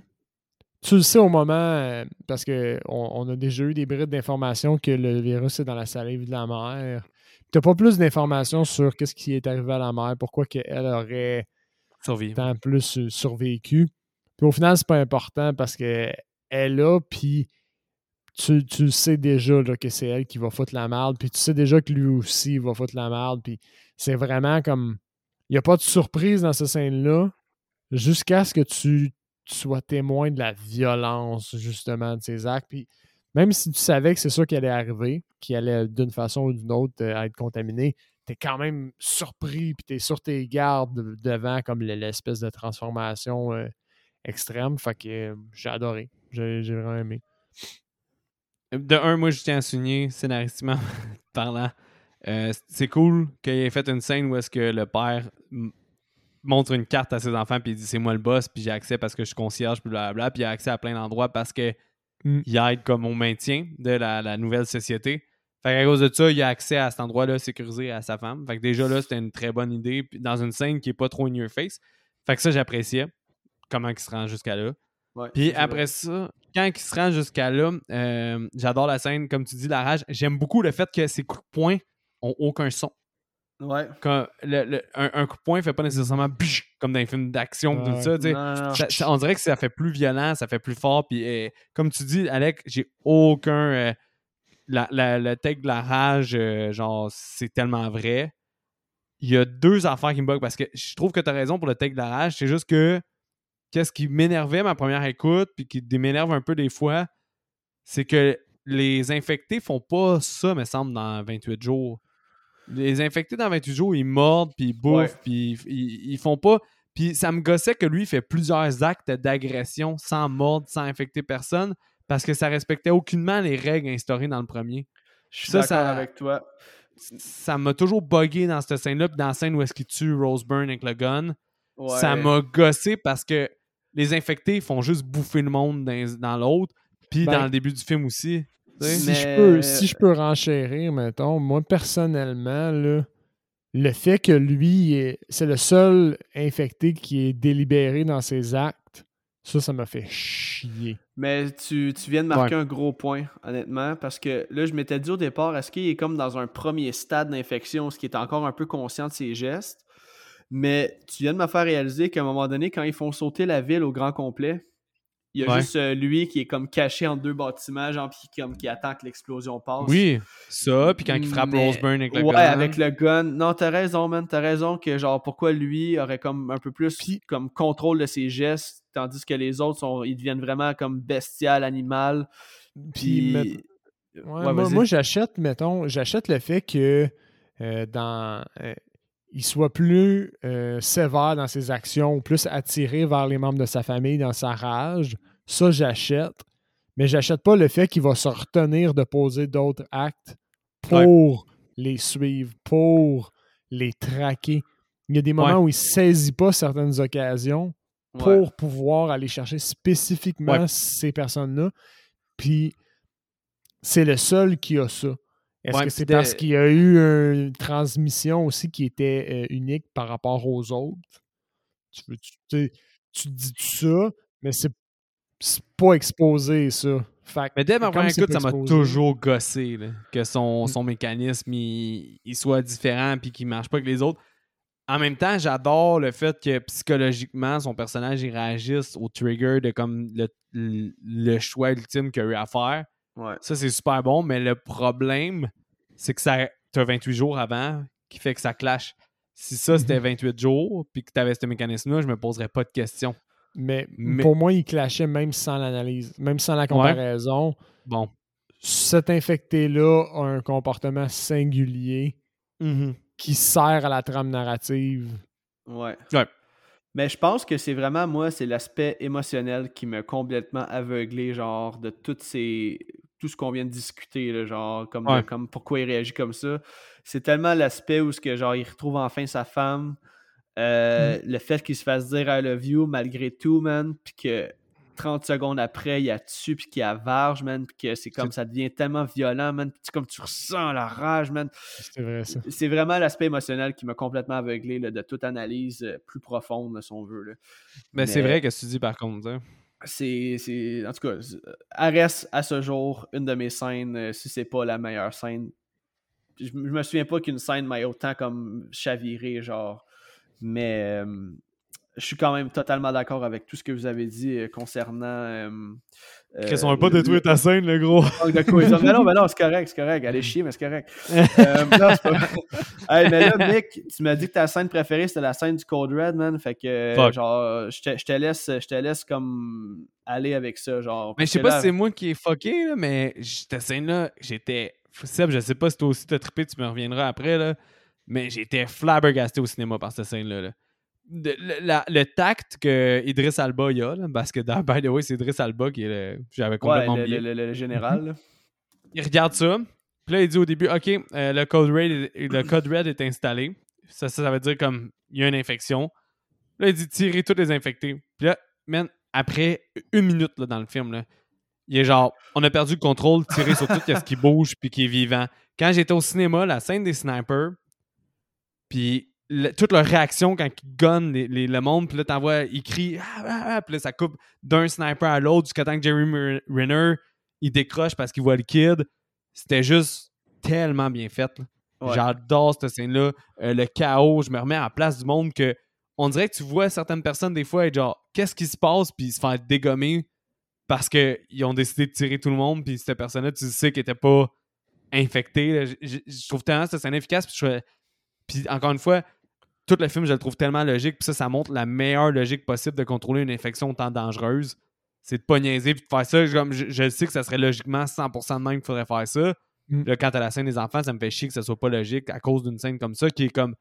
Tu le sais au moment, euh, parce qu'on on a déjà eu des brides d'informations que le virus est dans la salive de la mère. Tu n'as pas plus d'informations sur qu'est-ce qui est arrivé à la mère, pourquoi elle aurait tant plus survécu. Puis au final, c'est pas important parce que elle a, puis tu, tu sais déjà que c'est elle qui va foutre la merde, puis tu sais déjà que lui aussi va foutre la merde, puis c'est vraiment comme. Il n'y a pas de surprise dans cette scène-là jusqu'à ce que tu, sois témoin de la violence, justement, de ses actes. Puis même si tu savais que c'est ça qui allait arriver, qu'il allait d'une façon ou d'une autre euh, être contaminé, tu es quand même surpris, puis tu es sur tes gardes devant comme l'espèce de transformation euh, extrême. Fait que euh, j'ai adoré. J'ai vraiment aimé.
De un, moi, je tiens à souligner, scénaristiquement parlant, c'est cool qu'il ait fait une scène où est-ce que le père montre une carte à ses enfants puis il dit c'est moi le boss puis j'ai accès parce que je suis concierge puis blablabla puis il a accès à plein d'endroits parce que mm. il aide comme au maintien de la, nouvelle société. Fait qu'à cause de ça, il a accès à cet endroit-là sécurisé à sa femme. Fait que déjà là, c'était une très bonne idée dans une scène qui est pas trop in your face. Fait que ça, j'appréciais comment il se rend jusqu'à là. Puis après ça, quand il se rend jusqu'à là, euh, j'adore la scène, comme tu dis, la rage. J'aime beaucoup le fait que ses coups de poing ont aucun son.
Ouais.
Quand un, coup de poing fait pas nécessairement comme dans les films d'action tout ça, On dirait que ça fait plus violent, ça fait plus fort. Puis euh, comme tu dis, Alec, j'ai aucun. Euh, la, le take de la rage, genre, c'est tellement vrai. Il y a deux affaires qui me bug parce que je trouve que tu as raison pour le take de la rage. C'est juste que qu'est-ce qui m'énervait ma première écoute, puis qui m'énerve un peu des fois, c'est que les infectés font pas ça, me semble, dans 28 jours. Les infectés dans 28 jours, ils mordent, puis ils bouffent, puis ils, font pas. Puis ça me gossait que lui, il fait plusieurs actes d'agression sans mordre, sans infecter personne, parce que ça respectait aucunement les règles instaurées dans le premier.
Je suis d'accord avec toi.
Ça m'a toujours buggé dans cette scène-là, puis dans la scène où est-ce qu'il tue Rose Byrne avec le gun. Ça m'a gossé parce que les infectés font juste bouffer le monde dans, l'autre, puis dans ben, le début du film aussi.
Si, je peux, si je peux renchérir, mettons, moi personnellement, le fait que lui, c'est le seul infecté qui est délibéré dans ses actes, ça, ça m'a fait chier.
Mais tu, viens de marquer un gros point, honnêtement, parce que là, je m'étais dit au départ, est-ce qu'il est comme dans un premier stade d'infection, ce qui est encore un peu conscient de ses gestes? Mais tu viens de me faire réaliser qu'à un moment donné, quand ils font sauter la ville au grand complet, il y a juste euh, lui qui est comme caché en deux bâtiments, genre, puis comme qui attend que l'explosion passe.
Oui, ça, puis quand il frappe Roseburn avec le
gun.
Ouais,
avec le gun. Non, t'as raison, man. T'as raison que, genre, pourquoi lui aurait comme un peu plus comme contrôle de ses gestes, tandis que les autres, sont, ils deviennent vraiment comme bestial, animal. Puis.
moi, j'achète, mettons, j'achète le fait que euh, dans. Euh, il soit plus euh, sévère dans ses actions, plus attiré vers les membres de sa famille dans sa rage, ça j'achète. Mais j'achète pas le fait qu'il va se retenir de poser d'autres actes pour les suivre, pour les traquer. Il y a des moments où il saisit pas certaines occasions pour pouvoir aller chercher spécifiquement ces personnes-là. Puis c'est le seul qui a ça. Est-ce que c'est parce qu'il y a eu une transmission aussi qui était euh, unique par rapport aux autres? Tu, tu, tu dis ça, mais c'est pas exposé, ça.
mais dès ma première écoute, ça m'a toujours gossé que son, mmh. son mécanisme il, soit différent et qu'il marche pas avec les autres. En même temps, j'adore le fait que psychologiquement, son personnage il réagisse au trigger de comme le, le choix ultime qu'il a eu à faire. Ça, c'est super bon, mais le problème, c'est que ça as 28 jours avant qui fait que ça clash. Si ça, c'était 28 mhm. jours, puis que tu avais ce mécanisme-là, je me poserais pas de questions.
Mais, pour moi, il clashait même sans l'analyse, même sans la comparaison.
Bon.
cet infecté-là a un comportement singulier
Mhm.
qui sert à la trame narrative.
Ouais.
Ouais.
Mais je pense que c'est vraiment, moi, c'est l'aspect émotionnel qui m'a complètement aveuglé, genre, de toutes ces. Tout ce qu'on vient de discuter, là, genre, comme,
Ouais.
comme pourquoi il réagit comme ça. C'est tellement l'aspect où, ce que, genre, il retrouve enfin sa femme. euh,
Mm.
Le fait qu'il se fasse dire I love you malgré tout, man. Puis que 30 secondes après, il a dessus, puis qu'il a varge, man. Puis que c'est comme ça devient tellement violent, man. Puis c'est comme tu ressens la rage, man
C'est vrai, ça.
c'est vraiment l'aspect émotionnel qui m'a complètement aveuglé là, de toute analyse euh, plus profonde, là, si on veut. là.
Mais c'est vrai que tu dis par contre. hein.
C'est, c'est- En tout cas, reste à ce jour une de mes scènes, euh, si c'est pas la meilleure scène. Je, je me souviens pas qu'une scène m'ait autant comme chaviré, genre. Mais je suis quand même totalement d'accord avec tout ce que vous avez dit euh, euh, euh,
on va pas détruire ta scène, le gros.
manque de cohésion. mais non, mais non, c'est correct, c'est correct. Allez chier, mais c'est correct. Euh, non, c'est pas. Hey, mais là, Mick, tu m'as dit que ta scène préférée, c'était la scène du Code Red, man. Fait que,
Fuck.
genre, je te, je te laisse, je te laisse comme aller avec ça, genre.
Mais je sais pas
là-
si c'est moi qui est fucké, là, mais cette scène-là, j'étais. Seb, je sais pas si toi aussi t'as trippé, tu me reviendras après, là. Mais j'étais flabbergasté au cinéma par cette scène-là. là. De- le, la- le tact que Idris Alba y a, là, parce que dans By the Way, c'est Idris Alba qui est le. J'avais complètement
le,
oublié.
le- le- le général. là.
Il regarde ça. Puis là, il dit au début OK, euh, le, code red est, le code red est installé. Ça, ça, ça veut dire comme il y a une infection. Là, il dit tirer tous les infectés. Puis là, man, après une minute là, dans le film, là, il est genre on a perdu le contrôle, tirer sur tout ce qui bouge puis qui est vivant. Quand j'étais au cinéma, la scène des snipers, puis le- toute leur réaction quand ils gunnent les- les- le monde, puis là, t'envoies, ils crient, ah, ah, ah, puis là, ça coupe d'un sniper à l'autre jusqu'à temps que Jeremy Renner, il décroche parce qu'il voit le kid. C'était juste tellement bien fait.
Ouais.
J'adore cette scène-là. Euh, le chaos, je me remets à la place du monde que on dirait que tu vois certaines personnes des fois être genre, qu'est-ce qui se passe, puis se faire dégommer parce qu'ils ont décidé de tirer tout le monde, puis cette personne-là, tu sais qu'elle était pas infectée. Je trouve tellement cette scène efficace, puis, je puis encore une fois, tout le film, je le trouve tellement logique, puis ça, ça montre la meilleure logique possible de contrôler une infection autant dangereuse. C'est de pas niaiser puis de faire ça. Comme je, je sais que ça serait logiquement 100% de même qu'il faudrait faire ça.
Mm.
Là, quant à la scène des enfants, ça me fait chier que ça soit pas logique à cause d'une scène comme ça qui est comme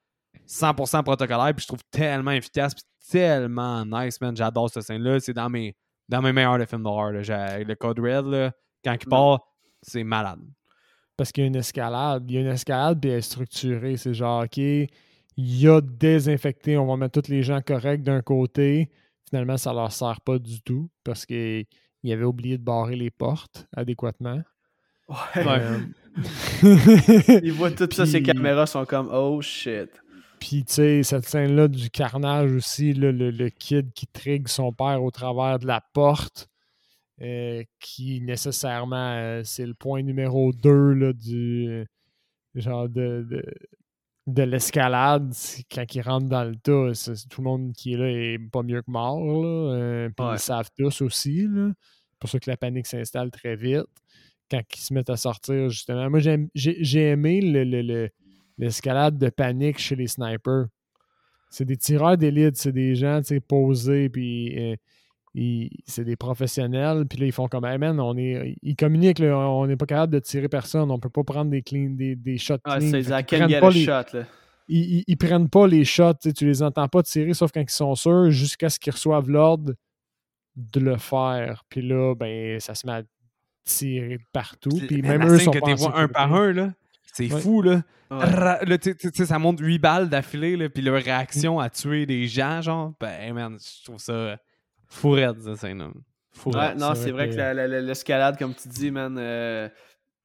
100% protocolaire puis je trouve tellement efficace puis tellement nice, man. J'adore cette scène-là. C'est dans mes, dans mes meilleurs de films d'horreur. Le Code Red, là, quand il part, c'est malade.
Parce qu'il y a une escalade. Il y a une escalade, puis elle est structurée. C'est genre, OK, il y a désinfecté, on va mettre tous les gens corrects d'un côté. Finalement, ça leur sert pas du tout parce qu'ils avaient oublié de barrer les portes adéquatement.
Ouais.
Euh,
Ils voient tout ça, ces caméras sont comme oh shit.
Puis, tu sais, cette scène-là du carnage aussi, là, le, le kid qui trigue son père au travers de la porte, euh, qui nécessairement, euh, c'est le point numéro 2 là, du euh, genre de, de, de l'escalade. Quand il rentre dans le tas, c'est- tout le monde qui est là est pas mieux que mort. Là, euh, puis
Ouais.
ils savent tous aussi. là. C'est pour ça que la panique s'installe très vite. Quand ils se mettent à sortir, justement. Moi, j'ai j'ai aimé le- le- le, l'escalade de panique chez les snipers. C'est des tireurs d'élite, c'est des gens posés, puis euh, ils- c'est des professionnels, puis là, ils font comme, hey man, on est, ils communiquent, là, on n'est pas capable de tirer personne, on peut pas prendre des, clean, des, des shots
Ah,
clean.
c'est
Fait
I
qu'ils
can
prennent
get
pas les-
shot, là.
ils, ils- ils prennent pas les shots, tu les entends pas tirer, sauf quand ils sont sûrs, jusqu'à ce qu'ils reçoivent l'ordre de le faire. Puis là, ben, ça se met à tirer de partout, puis même eux sont
que
pas
vois un par un, là, c'est
Ouais.
fou, là.
Ouais.
Là, ça monte 8 balles d'affilée, là, puis leur réaction à tuer des gens, genre, ben, man, je trouve ça fou raide, ça, scène Fou
Ouais, non,
c'est
c'est
vrai
vrai que
que-
la- la- la- l'escalade, comme tu dis, man, euh,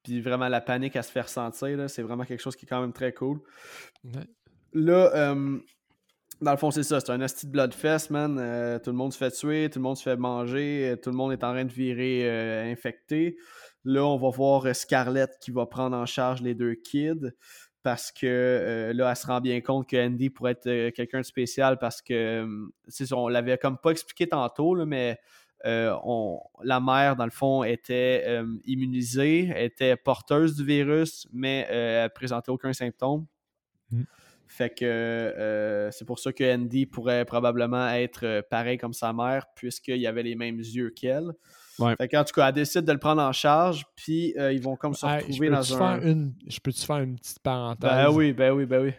puis vraiment la panique à se faire sentir, là, c'est vraiment quelque chose qui est quand même très cool.
Ouais.
Là, euh, dans le fond, c'est ça, c'est un asti de Bloodfest, man. Euh, tout le monde se fait tuer, tout le monde se fait manger, euh, tout le monde est en train de virer euh, infecté. Là, on va voir euh, Scarlett qui va prendre en charge les deux kids parce que euh, là, elle se rend bien compte que Andy pourrait être euh, quelqu'un de spécial parce que, euh, c'est on l'avait comme pas expliqué tantôt, là, mais euh, on- la mère, dans le fond, était immunisée, était porteuse du virus, mais elle présentait aucun symptôme.
Mm.
Fait que c'est pour ça que Andy pourrait probablement être pareil comme sa mère, puisqu'il avait les mêmes yeux qu'elle.
Ouais.
Fait qu'en tout cas, elle décide de le prendre en charge, puis euh, ils vont comme se
Hey,
retrouver dans un.
faire une, je peux-tu faire une petite parenthèse?
Ben oui, ben oui, ben oui.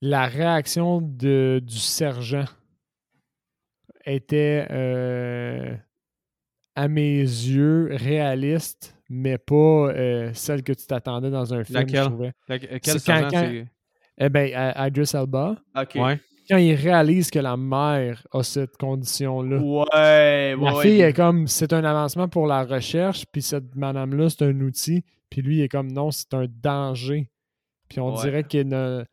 La réaction de, du sergent était, euh, à mes yeux, réaliste, mais pas euh, celle que tu t'attendais dans un film,
Laquelle?
je trouvais.
Quel
C'est
sergent,
quand-. Eh bien, Idris Elba,
Ok.
Ouais.
Quand il réalise que la mère a cette condition-là,
Ouais,
la
ouais.
fille est comme, c'est un avancement pour la recherche, puis cette madame-là, c'est un outil, puis lui, il est comme, non, c'est un danger. Puis on
Ouais.
dirait qu'il ne...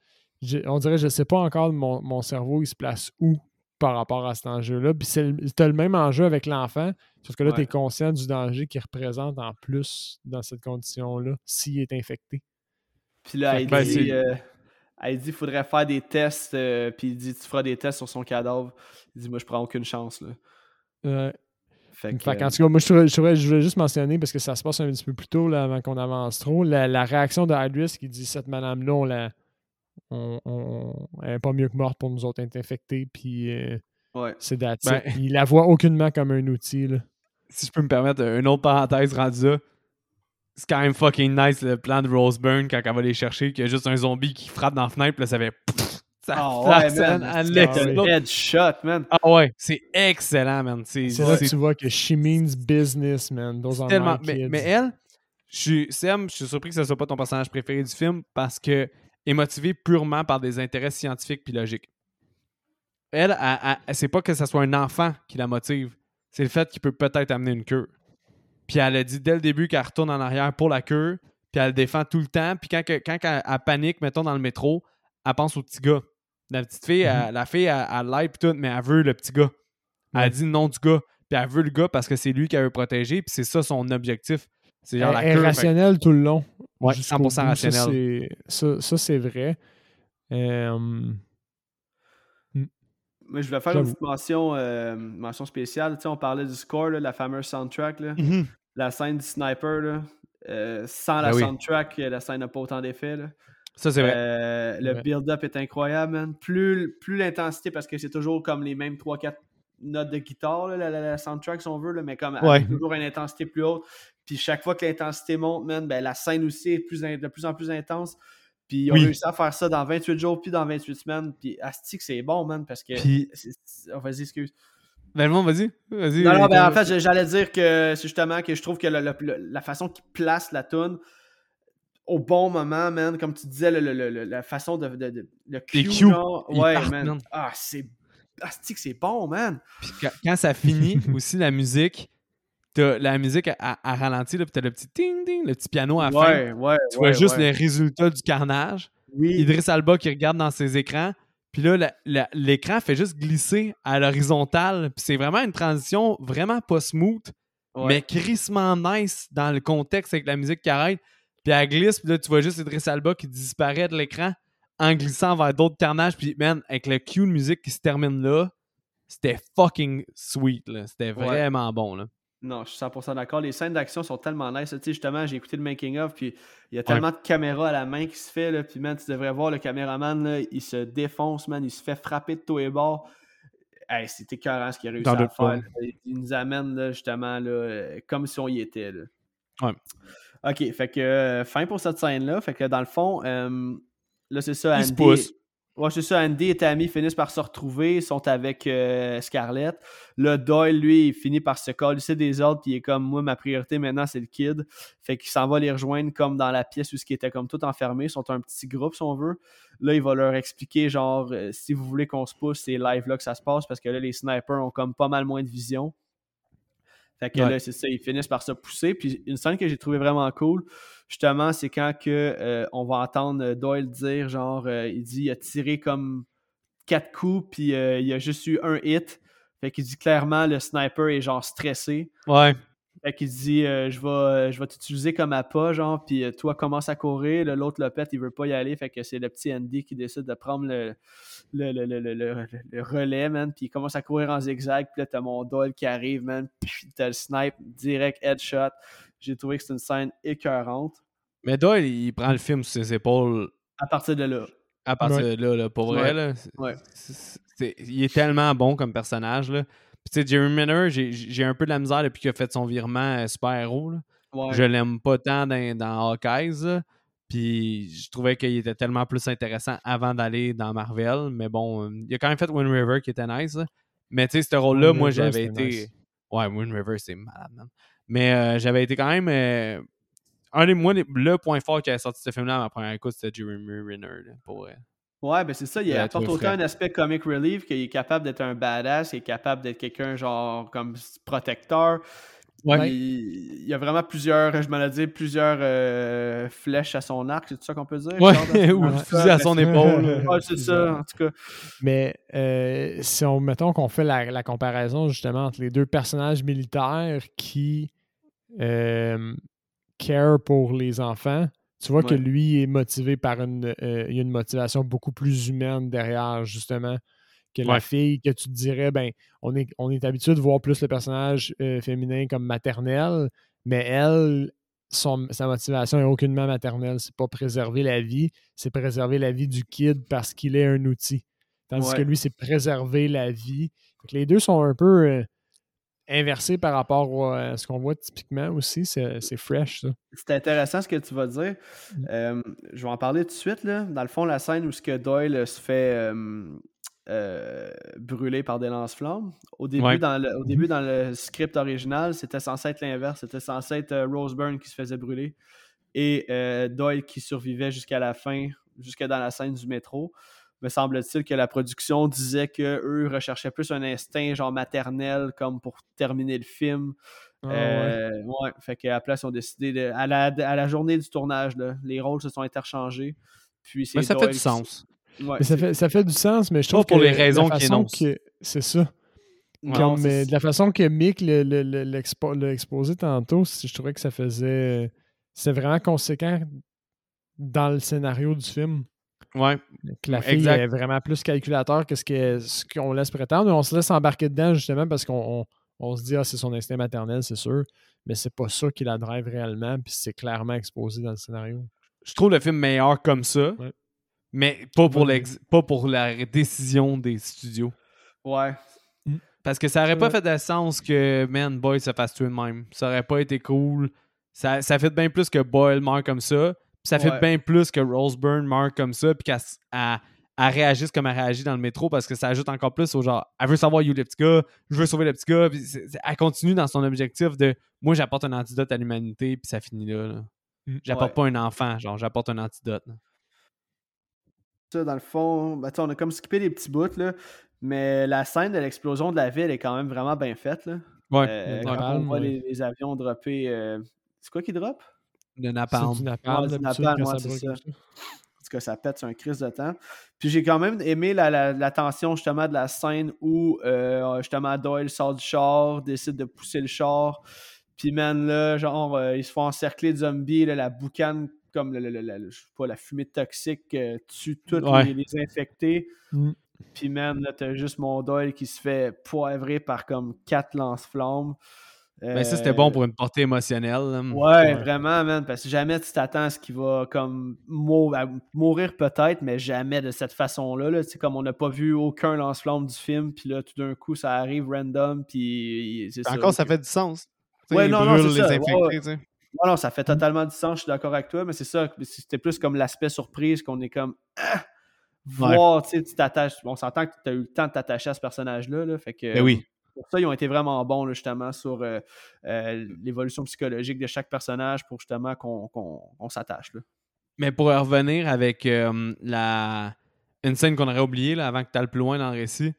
On dirait, je sais pas encore, mon, mon cerveau, il se place où par rapport à cet enjeu-là. Puis c'est le- t'as le même enjeu avec l'enfant, sauf que là,
Ouais.
tu es conscient du danger qu'il représente en plus dans cette condition-là, s'il est infecté.
Puis là,
que, ben,
dit,
c'est-
euh, elle dit, faudrait faire des tests, euh, puis il dit, tu feras des tests sur son cadavre. Il dit, moi, je prends aucune chance, là.
Euh,
Fait que,
Fait qu'en tout cas, moi, je, trouvais- je, trouvais- je voulais juste mentionner, parce que ça se passe un petit peu plus tôt, là, avant qu'on avance trop, la, la réaction de Idris qui dit cette madame-là, on la. On, on- elle est pas mieux que morte pour nous autres être infectés, puis euh,
ouais.
c'est
Ben-.
Il la voit aucunement comme un outil. Là.
si je peux me permettre une autre parenthèse rendue là, c'est quand même fucking nice le plan de Roseburn quand elle va les chercher, qu'il y a juste un zombie qui frappe dans la fenêtre, puis là, ça fait. pfff, ça
Ah ouais, man. un headshot, man.
Ah ouais, c'est excellent, man. C'est
là que tu vois que she means business, man. Those are
tellement.
my
Mais, elle, je suis, Sam, je suis surpris que ce soit pas ton personnage préféré du film parce que est motivée purement par des intérêts scientifiques puis logiques. Elle, elle, elle- elle- c'est pas que ce soit un enfant qui la motive, c'est le fait qu'il peut peut-être amener une cure. Puis elle a dit dès le début qu'elle retourne en arrière pour la cure, puis elle le défend tout le temps. Puis quand, que- quand elle, elle panique, mettons dans le métro, elle pense au petit gars. La petite fille, elle- la fille, elle, elle l'aide puis tout, mais elle veut le petit gars. Elle
Ouais.
dit le nom du gars. Puis elle veut le gars parce que c'est lui qu'elle veut protéger, puis c'est ça son objectif. C'est genre
Elle
la fait-
rationnelle tout le long.
Ouais,
jusqu'au
100%
bout. Ça,
rationnel.
c'est- Ça, c'est vrai. Euh,
Mais je voulais faire une mention, euh, mention spéciale. Tu sais, on parlait du score, là, la fameuse soundtrack. Là.
Mhm.
La scène du sniper, là. Euh, sans la
Ben oui.
soundtrack, la scène n'a pas autant d'effet.
Ça, c'est vrai.
Euh, le
Ouais.
build-up est incroyable, man. Plus, plus l'intensité, parce que c'est toujours comme les mêmes 3-4 notes de guitare, là, la, la- la soundtrack, si on veut, là, mais comme
Ouais.
avec toujours une intensité plus haute. Puis chaque fois que l'intensité monte, man, ben, la scène aussi est plus in- de plus en plus intense. Puis ils ont
Oui.
réussi à faire ça dans 28 jours, puis dans 28 semaines. Puis asti que c'est bon, man, parce que...
Puis-
oh, vas-y, excuse.
Ben, le monde, vas-y. Vas-y.
Non, non, ben, en fait, j'allais dire que c'est justement que je trouve que le- le- le- la façon qu'il place la tune au bon moment, man, comme tu disais, le- le- le- le- la façon de. de, de- le
Les
cue, genre,
ils
ouais, man.
man.
Ah, c'est. Ah, c'est bon, man.
Puis quand, quand ça finit, aussi, la musique, t'as la musique à, à, ralenti, là, puis t'as le petit ting ting, le petit piano à la fin.
Ouais, ouais.
Tu
ouais,
vois juste
ouais.
les résultats du carnage.
Oui.
Idriss Alba qui regarde dans ses écrans. Puis là, l'écran fait juste glisser à l'horizontale. Puis c'est vraiment une transition vraiment pas smooth,
ouais.
mais crissement nice dans le contexte avec la musique qui arrête. Puis elle glisse, puis là, tu vois juste Idriss Alba qui disparaît de l'écran en glissant vers d'autres carnages. Puis, man, avec le cue de musique qui se termine là, c'était fucking sweet. C'était
Ouais.
vraiment bon, là.
Non, je suis 100% d'accord. Les scènes d'action sont tellement nice. Tu sais, justement, j'ai écouté le making-of, puis il y a tellement de caméras à la main qui se fait, là, puis man, tu devrais voir le caméraman, là, il se défonce, man, il se fait frapper de tous les bords. Hey, c'était écœurant ce qu'il a réussi
J'en
à faire. là. Il nous amène, là, justement, là, euh, comme si on y était.
Ouais.
OK, fait que euh, fin pour cette scène-là. Fait que dans le fond, euh, là, c'est ça,
Ils se
Andy... Ouais, c'est ça. Andy et Tammy finissent par se retrouver. Ils sont avec euh, Scarlett. Là, Doyle, lui, il finit par se coller des ordres. Puis il est comme, moi, ma priorité maintenant, c'est le kid. Fait qu'il s'en va les rejoindre comme dans la pièce où ce qui était comme tout enfermé. Ils sont un petit groupe, si on veut. Là, il va leur expliquer, genre, euh, si vous voulez qu'on se pousse, c'est live là que ça se passe. Parce que là, les snipers ont comme pas mal moins de vision. Fait que
Ouais.
là, c'est ça, ils finissent par se pousser. Puis une scène que j'ai trouvé vraiment cool, justement, c'est quand que, euh, on va entendre euh, Doyle dire, genre, euh, il dit, il a tiré comme quatre coups, puis euh, il a juste eu un hit. Fait qu'il dit clairement, le sniper est genre stressé.
Ouais.
Fait qu'il dit, euh, je vais, euh, je vais t'utiliser comme appât, genre, puis euh, toi, commence à courir. Le- L'autre le pète, il veut pas y aller. Fait que c'est le petit Andy qui décide de prendre le, le, le, le, le- le- le relais, man. Puis il commence à courir en zigzag. Puis là, t'as mon Doyle qui arrive, man. Puis t'as le snipe, direct headshot. J'ai trouvé que c'est une scène écœurante.
Mais Doyle, il prend le film sur ses épaules
À partir de là.
à partir
Ouais.
de là, là, pour vrai.
Ouais.
Là, c'est-
Ouais.
il est tellement bon comme personnage. Là. Tu sais, Jeremy Renner, j'ai- un peu de la misère depuis qu'il a fait son virement euh, super-héros.
Ouais.
Je l'aime pas tant dans, dans Hawkeyes. Puis je trouvais qu'il était tellement plus intéressant avant d'aller dans Marvel. Mais bon, euh, il a quand même fait Wind River qui était nice. là. Mais tu sais, ce rôle-là, moi, j'avais été.
nice.
Ouais, Wind River, c'est malade, man. Mais euh, j'avais été quand même. euh, Un des moi, le point fort qui a sorti ce film-là à ma première écoute, c'était Jeremy Renner. là, pour vrai.
Ouais, ben c'est ça, il
Ouais,
apporte autant
frais.
un aspect comic relief qu'il est capable d'être un badass, il est capable d'être quelqu'un genre comme protecteur.
Ouais.
Il, y a vraiment plusieurs, je me l'ai dit, plusieurs euh, flèches à son arc, c'est tout ça qu'on peut dire?
Ouais, ou fusil à son
Ouais.
épaule.
Ouais, c'est ça, en tout cas.
Mais euh, si on mettons qu'on fait la, la comparaison justement entre les deux personnages militaires qui euh, care pour les enfants, tu vois que lui est motivé par une, euh, il y a une motivation beaucoup plus humaine derrière justement que la fille que tu te dirais ben on est on est habitué de voir plus le personnage euh, féminin comme maternel, mais elle son, sa motivation est aucunement maternelle. C'est pas préserver la vie, c'est préserver la vie du kid parce qu'il est un outil. Tandis
Ouais.
que lui, c'est préserver la vie. Les deux sont un peu euh, inversés par rapport à ce qu'on voit typiquement aussi. C'est fresh, ça.
C'est intéressant ce que tu vas dire.
Mm.
Euh, je vais en parler tout de suite. Là. Dans le fond, la scène où ce que Doyle euh, se fait euh, euh, brûler par des lance-flammes. Au début,
Ouais.
dans le, au début, dans le script original, c'était censé être l'inverse. C'était censé être euh, Rose Byrne qui se faisait brûler et euh, Doyle qui survivait jusqu'à la fin, jusqu'à dans la scène du métro. Me semble-t-il que la production disait qu'eux recherchaient plus un instinct genre maternel comme pour terminer le film.
Ah, ouais.
Euh, ouais. Fait qu'à la place, ils ont décidé de. À la, à la journée du tournage, là, les rôles se sont interchangés. Puis c'est
Mais ça fait du
qui-
sens.
Ouais,
Mais ça
c'est-
fait, ça fait du sens, mais je
Pas
trouve
pour
que
les raisons qu'il
façon
énonce.
que- C'est ça.
non,
Comme,
c'est-
euh, de la façon que Mick le- le- le- l'expo- l'a exposé tantôt, je trouvais que ça faisait. C'est vraiment conséquent dans le scénario du film.
Ouais.
Que la fille
Exact.
est vraiment plus calculateur que ce que- ce qu'on laisse prétendre. On se laisse embarquer dedans justement parce qu'on on- on se dit ah c'est son instinct maternel, c'est sûr. Mais c'est pas ça qui la drive réellement, puis c'est clairement exposé dans le scénario.
Je trouve le film meilleur comme ça.
Ouais.
Mais pas pour,
Ouais.
pas pour la décision des studios.
Ouais.
Parce que ça aurait pas fait de sens que Man Boy se fasse tuer de même. Ça aurait pas été cool. Ça, ça fait bien plus que Boyle meurt comme ça. Puis ça fait
Ouais.
bien plus que Rose Byrne meurt comme ça. Puis qu'elle réagisse comme elle réagit dans le métro parce que ça ajoute encore plus au genre elle veut savoir you le petit gars, je veux sauver le petit gars. Puis elle continue dans son objectif de moi j'apporte un antidote à l'humanité. Puis ça finit là. là.
Mm.
J'apporte
Ouais.
pas un enfant, genre j'apporte un antidote. là.
Ça, dans le fond, ben, on a comme skippé des petits bouts, là. Mais la scène de l'explosion de la ville est quand même vraiment bien faite, là.
Ouais.
Euh,
le
quand on voit
ouais.
les, les avions dropper. euh, C'est quoi qui drop?
C'est
napalm.
du napalm,
Ouais, du napalm, ouais,
ça
c'est ça. En tout cas, ça pète sur un crise de temps. Puis j'ai quand même aimé la, la, la tension justement de la scène où euh, justement Doyle sort du char, décide de pousser le char. Puis man, là, genre, euh, ils se font encercler de zombies, là, la boucane, comme le, le- le- le- je sais pas, la fumée toxique euh, tue tous
Ouais.
les, les infectés.
Mm.
Puis man, là, t'as juste mon Doyle qui se fait poivrer par comme quatre lance-flammes.
Ben, ça, c'était bon pour une portée émotionnelle. là.
Ouais,
Ouais.
vraiment, man. Parce que jamais tu t'attends à ce qu'il va comme mou- à mourir peut-être, mais jamais de cette façon-là. Là. Tu sais, comme on n'a pas vu aucun lance-flamme du film, puis là, tout d'un coup, ça arrive random, puis c'est ça.
Encore, ça fait du sens. Tu sais,
Ouais, non, non, c'est ça.
Infectés,
ouais. Non, non, ça fait totalement du sens, je suis d'accord avec toi, mais c'est ça. C'était plus comme l'aspect surprise qu'on est comme. Ah! Voir, tu sais, tu t'attaches. On s'entend que tu as eu le temps de t'attacher à ce personnage-là. Là, fait que,
Ben oui.
Pour ça, ils ont été vraiment bons, là, justement, sur euh, euh, l'évolution psychologique de chaque personnage pour justement qu'on s'attache.
Mais pour revenir avec euh, la... une scène qu'on aurait oubliée là, avant que tu ailles plus loin dans le récit,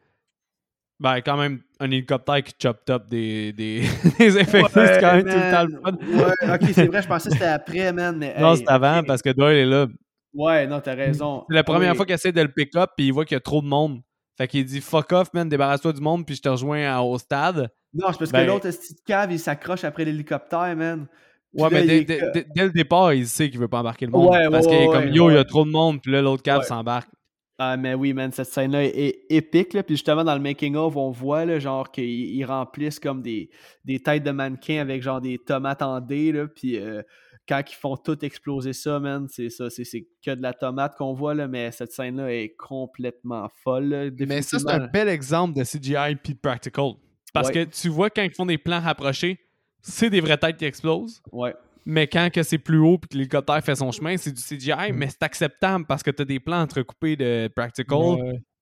ben quand même un hélicoptère qui chop top des, des, des infectés, c'est quand même tout le temps le fun.
Ouais, ok, c'est vrai, je pensais que c'était après, man. Mais,
Non,
hey,
c'est avant parce que Doyle est là.
Ouais, non, t'as raison.
C'est la première
Oui.
fois qu'il essaie de le pick up puis il voit qu'il y a trop de monde. Fait qu'il dit fuck off, man, débarrasse-toi du monde puis je te rejoins à- au stade.
Non, c'est parce
Ben-
que l'autre esti de cave, il s'accroche après l'hélicoptère, man. Puis
Ouais,
là,
mais
il
dès,
est
dès-
que-
dès- dès le départ, il sait qu'il veut pas embarquer le monde.
Ouais,
parce
ouais,
qu'il est comme yo, il y a trop de monde, puis là, l'autre cave s'embarque.
Ah, mais oui, man, cette scène-là est, épique. Là. Puis justement, dans le making-of, on voit là, genre qu'ils ils remplissent comme des, des têtes de mannequins avec genre des tomates en dés. Là. Puis euh, quand ils font tout exploser ça, man, c'est ça, c'est, que de la tomate qu'on voit, là, mais cette scène-là est complètement folle. là.
Mais ça, c'est un bel exemple de CGI puis de practical. Parce
Ouais.
que tu vois, quand ils font des plans rapprochés, c'est des vraies têtes qui explosent.
Ouais.
Mais quand que c'est plus haut puis que l'hélicoptère fait son chemin, c'est du CGI,
Mm.
mais c'est acceptable parce que t'as des plans entrecoupés de practical.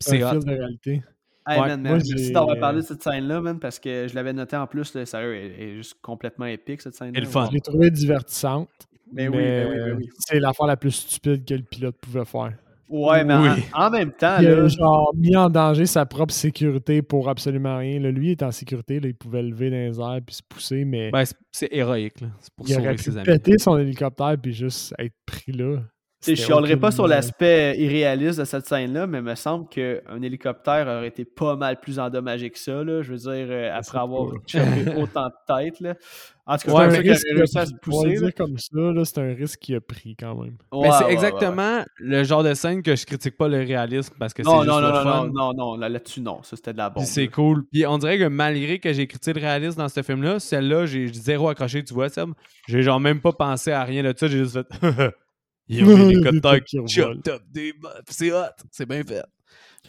C'est
un
hot.
fil de réalité.
Hey,
Ouais,
man,
moi,
merci
j'ai-
d'avoir parlé de cette scène-là, man, parce que je l'avais noté en plus, là, sérieux, elle elle est juste complètement épique, cette scène-là.
Et le fun.
Je l'ai trouvée divertissante.
Ben oui,
mais
ben oui, ben oui.
C'est l'affaire la plus stupide que le pilote pouvait faire.
Ouais, mais en-
Oui.
en, même temps,
Il a genre mis en danger sa propre sécurité pour absolument rien. Là, lui il est en sécurité, là, il pouvait lever dans les airs puis se pousser, mais
Ben, c'est- héroïque, là. C'est pour
il aurait pu
ses amis.
péter son hélicoptère puis juste être pris là.
Je
C'était
chialerai pas sur l'aspect irréaliste de cette scène-là, mais il me semble qu'un hélicoptère aurait été pas mal plus endommagé que ça, là, je veux dire, euh, après avoir chopé autant de têtes. Là. En tout cas,
C'est
c'est
un risque
réussi à se pousser.
dire comme ça, c'est un risque qu'il a pris quand même.
Ouais,
c'est
ouais, ouais,
exactement le genre de scène que je critique pas le réalisme parce que c'est
Non, non, non, non, non, non, non, là- là-dessus, non. Ça, c'était de la bombe.
Puis c'est cool. Puis on dirait que malgré que j'ai critiqué le réalisme dans ce film-là, celle-là, j'ai zéro accroché, tu vois, Seb. J'ai genre même pas pensé à rien de ça, j'ai juste fait. Il y a un
Des
hélicoptère
têtes qui
top des. C'est hot. C'est bien fait.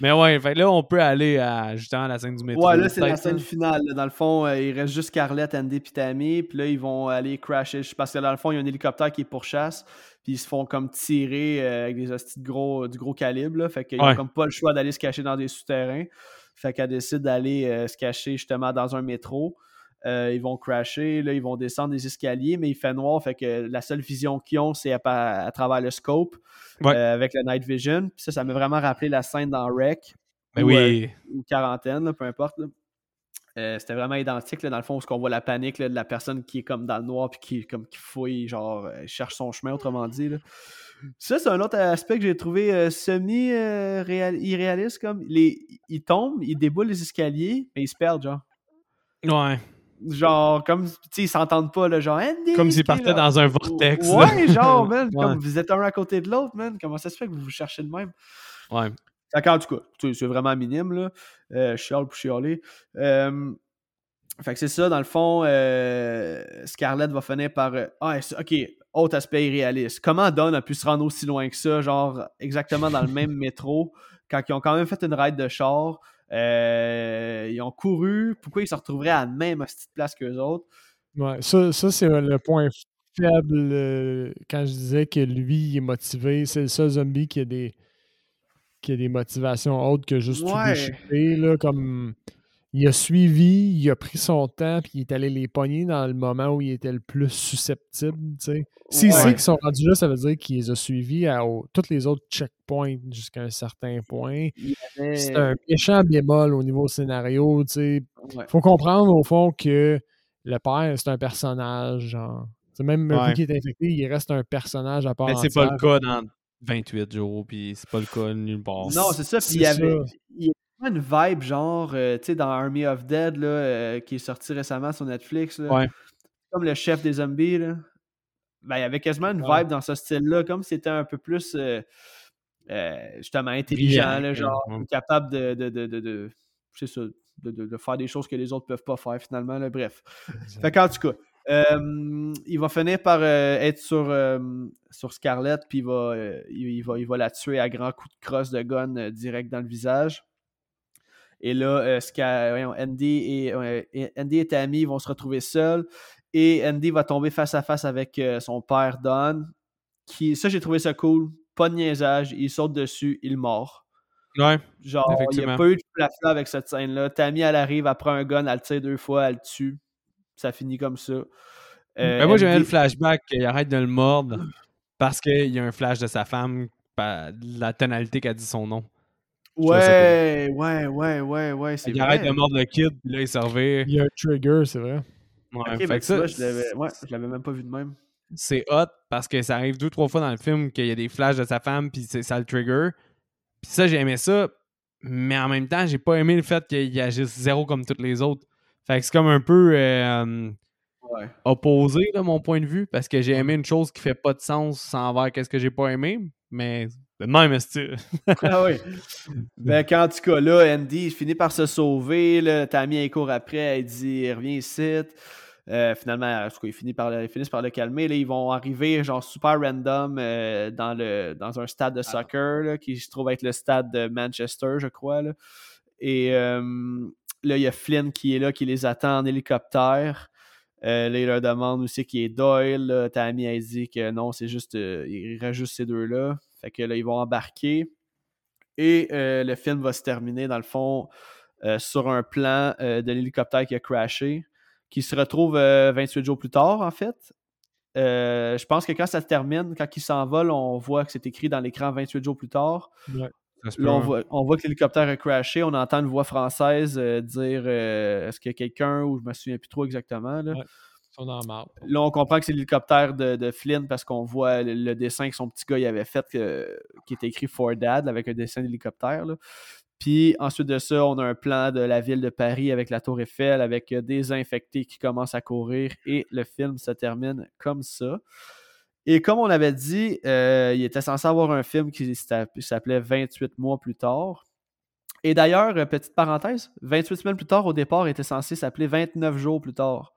Mais ouais, fait là, on peut aller à justement à la scène du métro.
Ouais, là, c'est la scène finale. là. Dans le fond, euh, il reste juste Scarlett, Andy et Tammy. Puis là, ils vont aller crasher. Parce que dans le fond, il y a un hélicoptère qui est pourchasse. Puis ils se font comme tirer euh, avec des hosties de gros, du gros calibre. Là. Fait qu'ils
Ouais.
ont comme pas le choix d'aller se cacher dans des souterrains. Fait qu'elle décide d'aller euh, se cacher justement dans un métro. Euh, ils vont crasher, là, ils vont descendre des escaliers, mais il fait noir, fait que la seule vision qu'ils ont, c'est à, à travers le scope
Ouais.
euh, avec le night vision. Puis ça, ça m'a vraiment rappelé la scène dans Wreck
Ben
ou,
oui.
ou quarantaine, là, peu importe. Euh, c'était vraiment identique, là, dans le fond, où on voit la panique là, de la personne qui est comme dans le noir puis qui, comme, qui fouille, genre, euh, cherche son chemin, autrement dit. là. Ça, c'est un autre aspect que j'ai trouvé euh, semi-irréaliste. comme les, Ils tombent, ils déboulent les escaliers, mais ils se perdent, genre.
Ouais.
Genre, comme, tu sais, ils s'entendent pas, là, genre, Andy,
Comme s'ils partaient dans un vortex. là.
Ouais, genre, man,
Ouais.
comme vous êtes un à côté de l'autre, man. Comment ça se fait que vous vous cherchez de même?
Ouais.
Cas, tu sais, c'est vraiment minime, là. Euh, chiale pour chialer. Euh, fait que c'est ça, dans le fond, euh, Scarlett va finir par. euh, ah, ok, autre aspect irréaliste. Comment Don a pu se rendre aussi loin que ça, genre exactement dans le même métro, quand ils ont quand même fait une ride de char? Euh, ils ont couru. Pourquoi ils se retrouveraient à la même petite place qu'eux autres?
Ouais, ça, ça c'est le point faible euh, quand je disais que lui, il est motivé. C'est le seul zombie qui a des, qui a des motivations autres que juste tout
Ouais.
déchirer. Là, comme il a suivi, il a pris son temps, puis il est allé les pogner dans le moment où il était le plus susceptible. tu sais. S'il
Ouais.
sait qu'ils sont rendus là, ça veut dire qu'il les a suivis à au- tous les autres checkpoints jusqu'à un certain point.
Il avait-
C'est un méchant bémol au niveau scénario. tu sais.
Ouais.
faut comprendre au fond que le père, c'est un personnage. Genre. C'est même
Ouais.
coup qui est infecté, il reste un personnage à part.
Mais c'est pas le cas dans 28 jours, puis c'est pas le cas nulle part.
Non, c'est ça. Puis
c'est
il y avait
ça.
il y avait une vibe genre, euh, tu sais, dans Army of Dead, là, euh, qui est sorti récemment sur Netflix. Là,
Ouais.
Comme le chef des zombies. Là. Ben, il y avait quasiment une
Ouais.
vibe dans ce style-là, comme c'était un peu plus euh, justement intelligent, là, genre
ouais.
capable de, de, de, de, de- c'est ça, de, faire des choses que les autres peuvent pas faire finalement. Là, bref. Fait qu'en tout cas, euh, il va finir par euh, être sur, euh, sur Scarlett, puis il va, il, il va, il va la tuer à grands coups de crosse de gun direct dans le visage. Et là, euh, voyons, Andy, et, Andy Tammy vont se retrouver seuls. Et Andy va tomber face à face avec euh, son père Don. Qui, ça, j'ai trouvé ça cool. Pas de niaisage. Il saute dessus, il mord.
Ouais.
Genre, il n'y a pas eu de flafla avec cette scène-là. Tammy, elle arrive, elle prend un gun, elle le tire deux fois, elle le tue. Ça finit comme ça. Euh,
Ben, moi, j'aimais
Andy-
le flashback qu'il arrête de le mordre parce qu'il y a un flash de sa femme, la tonalité qu'a dit son nom.
Ouais, ouais, ouais, ouais, ouais, c'est
Il
vrai.
arrête de mordre le kid, puis là, il se revient.
Il y a un trigger, c'est vrai.
Ouais,
Ok,
fait
ben,
que
tu
ça,
vois, je l'avais ouais, je l'avais même pas vu de même.
c'est hot parce que ça arrive deux, trois fois dans le film qu'il y a des flashs de sa femme, puis c'est- ça le trigger. Puis ça, j'ai aimé ça, mais en même temps, j'ai pas aimé le fait qu'il agisse zéro comme toutes les autres. Fait que c'est comme un peu euh,
Ouais.
opposé, de mon point de vue, parce que j'ai aimé une chose qui fait pas de sens envers qu'est-ce que j'ai pas aimé, mais de même, est
Ah oui. Ben, qu'en tout cas, là, Andy, il finit par se sauver. Là, Tammy, elle court après. Elle dit Reviens ici. Euh, finalement, en tout cas, ils, finissent par le, ils finissent par le calmer. Là, ils vont arriver, genre, super random euh, dans, le, dans un stade de soccer là, qui se trouve être le stade de Manchester, je crois. là. Et euh, là, il y a Flynn qui est là, qui les attend en hélicoptère. Euh, là, il leur demande aussi qui est Doyle. Là. Tammy a dit que non, c'est juste. euh, il reste juste ces deux-là. Fait que là, ils vont embarquer. Et euh, le film va se terminer, dans le fond, euh, sur un plan euh, de l'hélicoptère qui a crashé, qui se retrouve euh, 28 jours plus tard, en fait. Je pense que quand ça se termine, quand il s'envole, on voit que c'est écrit dans l'écran 28 jours plus tard. Là, on voit, on voit que l'hélicoptère a crashé. On entend une voix française euh, dire euh, est-ce qu'il y a quelqu'un ou je me souviens plus trop exactement. Là,
Ouais. Marde.
Là, on comprend que c'est l'hélicoptère de, Flynn parce qu'on voit le, dessin que son petit gars avait fait qui est écrit For Dad avec un dessin d'hélicoptère. Puis ensuite de ça, on a un plan de la ville de Paris avec la Tour Eiffel, avec euh, des infectés qui commencent à courir et le film se termine comme ça. Et comme on avait dit, euh, il était censé avoir un film qui s'app- s'appelait 28 mois plus tard. Et d'ailleurs, euh, petite parenthèse, 28 semaines plus tard, au départ, était censé s'appeler 29 jours plus tard.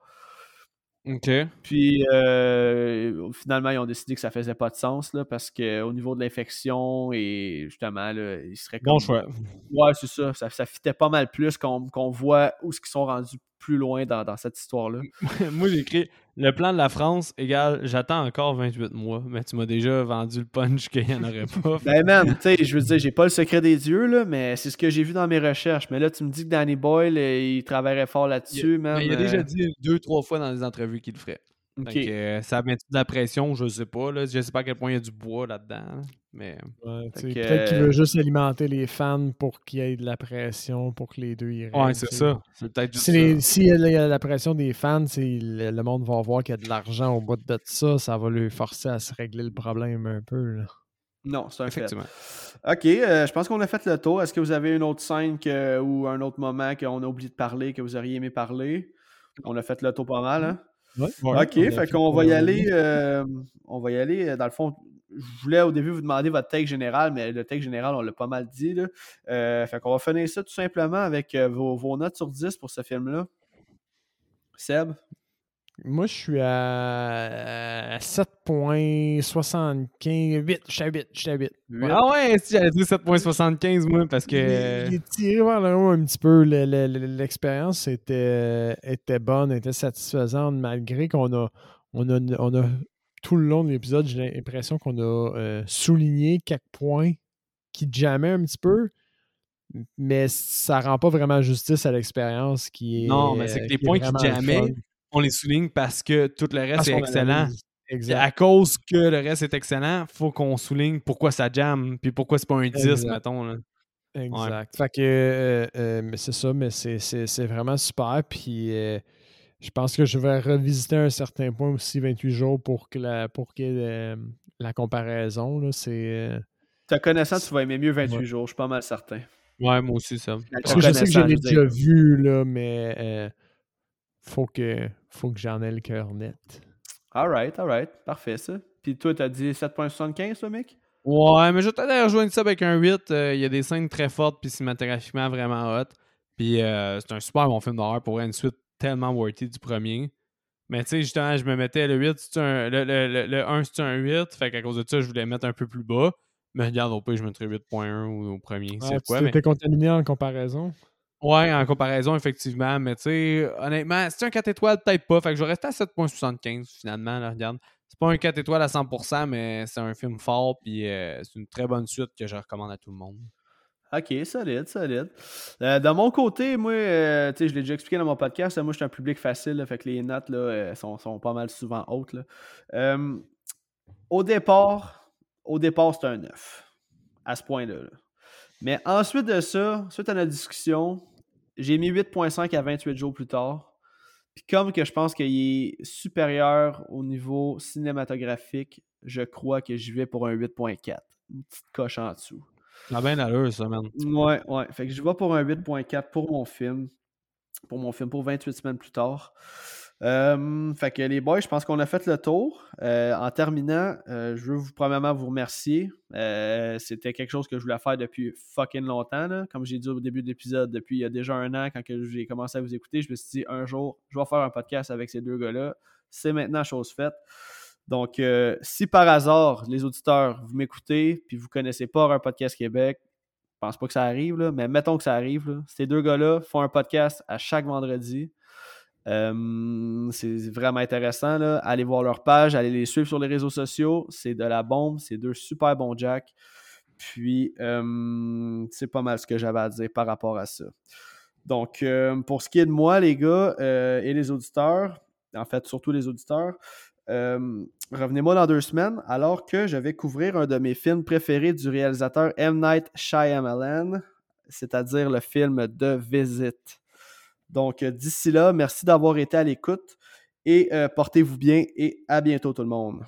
Ok.
Puis euh, finalement, ils ont décidé que ça faisait pas de sens là, parce qu'au niveau de l'infection et justement, là, il serait comme.
Bon choix.
Ouais, c'est ça. Ça, ça fitait pas mal plus qu'on qu'on voit où ce qu'ils sont rendus plus loin dans, dans cette histoire-là.
Moi, j'ai écrit le plan de la France égale j'attends encore 28 mois. Mais tu m'as déjà vendu le punch qu'il n'y en aurait pas.
Ben man, tu sais, je veux dire, j'ai pas le secret des dieux, là, mais c'est ce que j'ai vu dans mes recherches. Mais là, tu me dis que Danny Boyle, euh, il travaillerait fort là-dessus, man.
Il a
euh,
déjà dit deux, trois fois dans les entrevues qu'il le ferait.
Ok.
Fait que, euh, ça met de la pression, je sais pas. Là. Je sais pas à quel point il y a du bois là-dedans. là. Mais
Ouais, Peut-être qu'il
euh,
veut juste alimenter les fans pour qu'il y ait de la pression, pour que les deux y restent.
ouais, c'est ça. C'est peut-être juste
Si,
ça.
les- si il y a la pression des fans, c'est le, le monde va voir qu'il y a de l'argent au bout de ça, ça va lui forcer à se régler le problème un peu. là.
Non, c'est un fait.
Effectivement.
Ok, euh, je pense qu'on a fait le tour. Est-ce que vous avez une autre scène que- ou un autre moment qu'on a oublié de parler, que vous auriez aimé parler? On a fait le tour pas mal, hein?
Ouais,
ok, fait qu'on va y aller. euh, on va y aller. euh, Dans le fond, je voulais au début vous demander votre take général, mais le take général, on l'a pas mal dit. Là. Euh, fait qu'on va finir ça tout simplement avec vos, vos notes sur 10 pour ce film-là. Seb?
Moi, je suis à, à 7.75. 8, je suis à 8. Je suis à 8.
Huit.
Ah ouais, si j'allais dire 7.75 moi, parce que.
Il, il est tiré vers le haut un petit peu. Le- le- le- L'expérience était, était bonne, était satisfaisante, malgré qu'on a, on a, on a tout le long de l'épisode, j'ai l'impression qu'on a euh, souligné quelques points qui jammaient un petit peu, mais ça rend pas vraiment justice à l'expérience qui est.
Non, mais c'est que les points qui
fun.
On les souligne parce que tout le reste
Parce
est excellent.
Exact.
à cause que le reste est excellent, faut qu'on souligne pourquoi ça jamme, puis pourquoi c'est pas un 10,
Exact.
mettons. Là.
Exact. Fait que euh, euh, mais c'est ça, mais c'est- c'est c'est vraiment super. Puis euh, je pense que je vais revisiter un certain point aussi 28 jours pour que la pour qu'il la comparaison. Là, c'est,
Te connaissant, tu vas aimer mieux 28
Ouais.
jours, je suis pas mal certain.
Ouais, moi aussi, ça.
parce que je sais que je l'ai déjà vu, là, mais euh, faut que faut que j'en ai le cœur net.
Alright, alright. Parfait, ça. Puis toi, t'as dit 7.75, toi, mec?
Ouais, mais je vais peut-être rejoindre ça avec un 8. euh, Il y a des scènes très fortes, puis cinématographiquement vraiment hot. Puis euh, c'est un super bon film d'horreur pour une suite tellement worthy du premier. Mais tu sais, justement, je me mettais le 8, c'est un, le, le, le, le 1, c'est un 8. Fait qu'à cause de ça, je voulais mettre un peu plus bas. Mais regarde, au pire, je mettrais 8.1 au, au premier.
Ah,
c'est
tu?
Mais...
contaminé en comparaison.
Ouais, en comparaison, effectivement. Mais tu sais, honnêtement, c'est un 4 étoiles, peut-être pas. Fait que je vais à 7.75 finalement. Là, regarde. C'est pas un 4 étoiles à 100%, mais c'est un film fort. Puis euh, c'est une très bonne suite que je recommande à tout le monde.
Ok, solide, solide. Euh, de mon côté, moi, euh, je l'ai déjà expliqué dans mon podcast, moi, je suis un public facile, fait que les notes là, euh, sont, sont pas mal souvent hautes. Euh, au départ, au départ, c'est un 9, à ce point-là. là. Mais ensuite de ça, suite à notre discussion, j'ai mis 8.5 à 28 jours plus tard. Puis comme que je pense qu'il est supérieur au niveau cinématographique, je crois que j'y vais pour un 8.4. Une petite coche en dessous.
Ça a bien l'allure, ça, man.
Ouais, ouais. Fait que je vais pour un 8.4 pour mon film. Pour mon film, pour 28 semaines plus tard. Euh, fait que les boys, je pense qu'on a fait le tour. Euh, en terminant, euh, je veux vous, premièrement vous remercier. C'était quelque chose que je voulais faire depuis fucking longtemps. Comme j'ai dit au début de l'épisode, depuis il y a déjà un an, quand j'ai commencé à vous écouter, je me suis dit un jour, je vais faire un podcast avec ces deux gars-là. C'est maintenant chose faite. Donc, si par hasard, les auditeurs, vous m'écoutez puis vous connaissez pas un podcast Québec, pense pas que ça arrive, mais mettons que ça arrive. Ces deux gars-là font un podcast à chaque vendredi. Euh, c'est vraiment intéressant. Allez voir leur page, allez les suivre sur les réseaux sociaux. C'est de la bombe. C'est deux super bons Jack. Puis, euh, c'est pas mal ce que j'avais à dire par rapport à ça. Donc, euh, pour ce qui est de moi, les gars et les auditeurs, en fait, surtout les auditeurs, revenez-moi dans deux semaines alors que je vais couvrir un de mes films préférés du réalisateur M. Night Shyamalan, c'est-à-dire le film The Visit. Donc, d'ici là, merci d'avoir été à l'écoute et portez-vous bien et à bientôt tout le monde.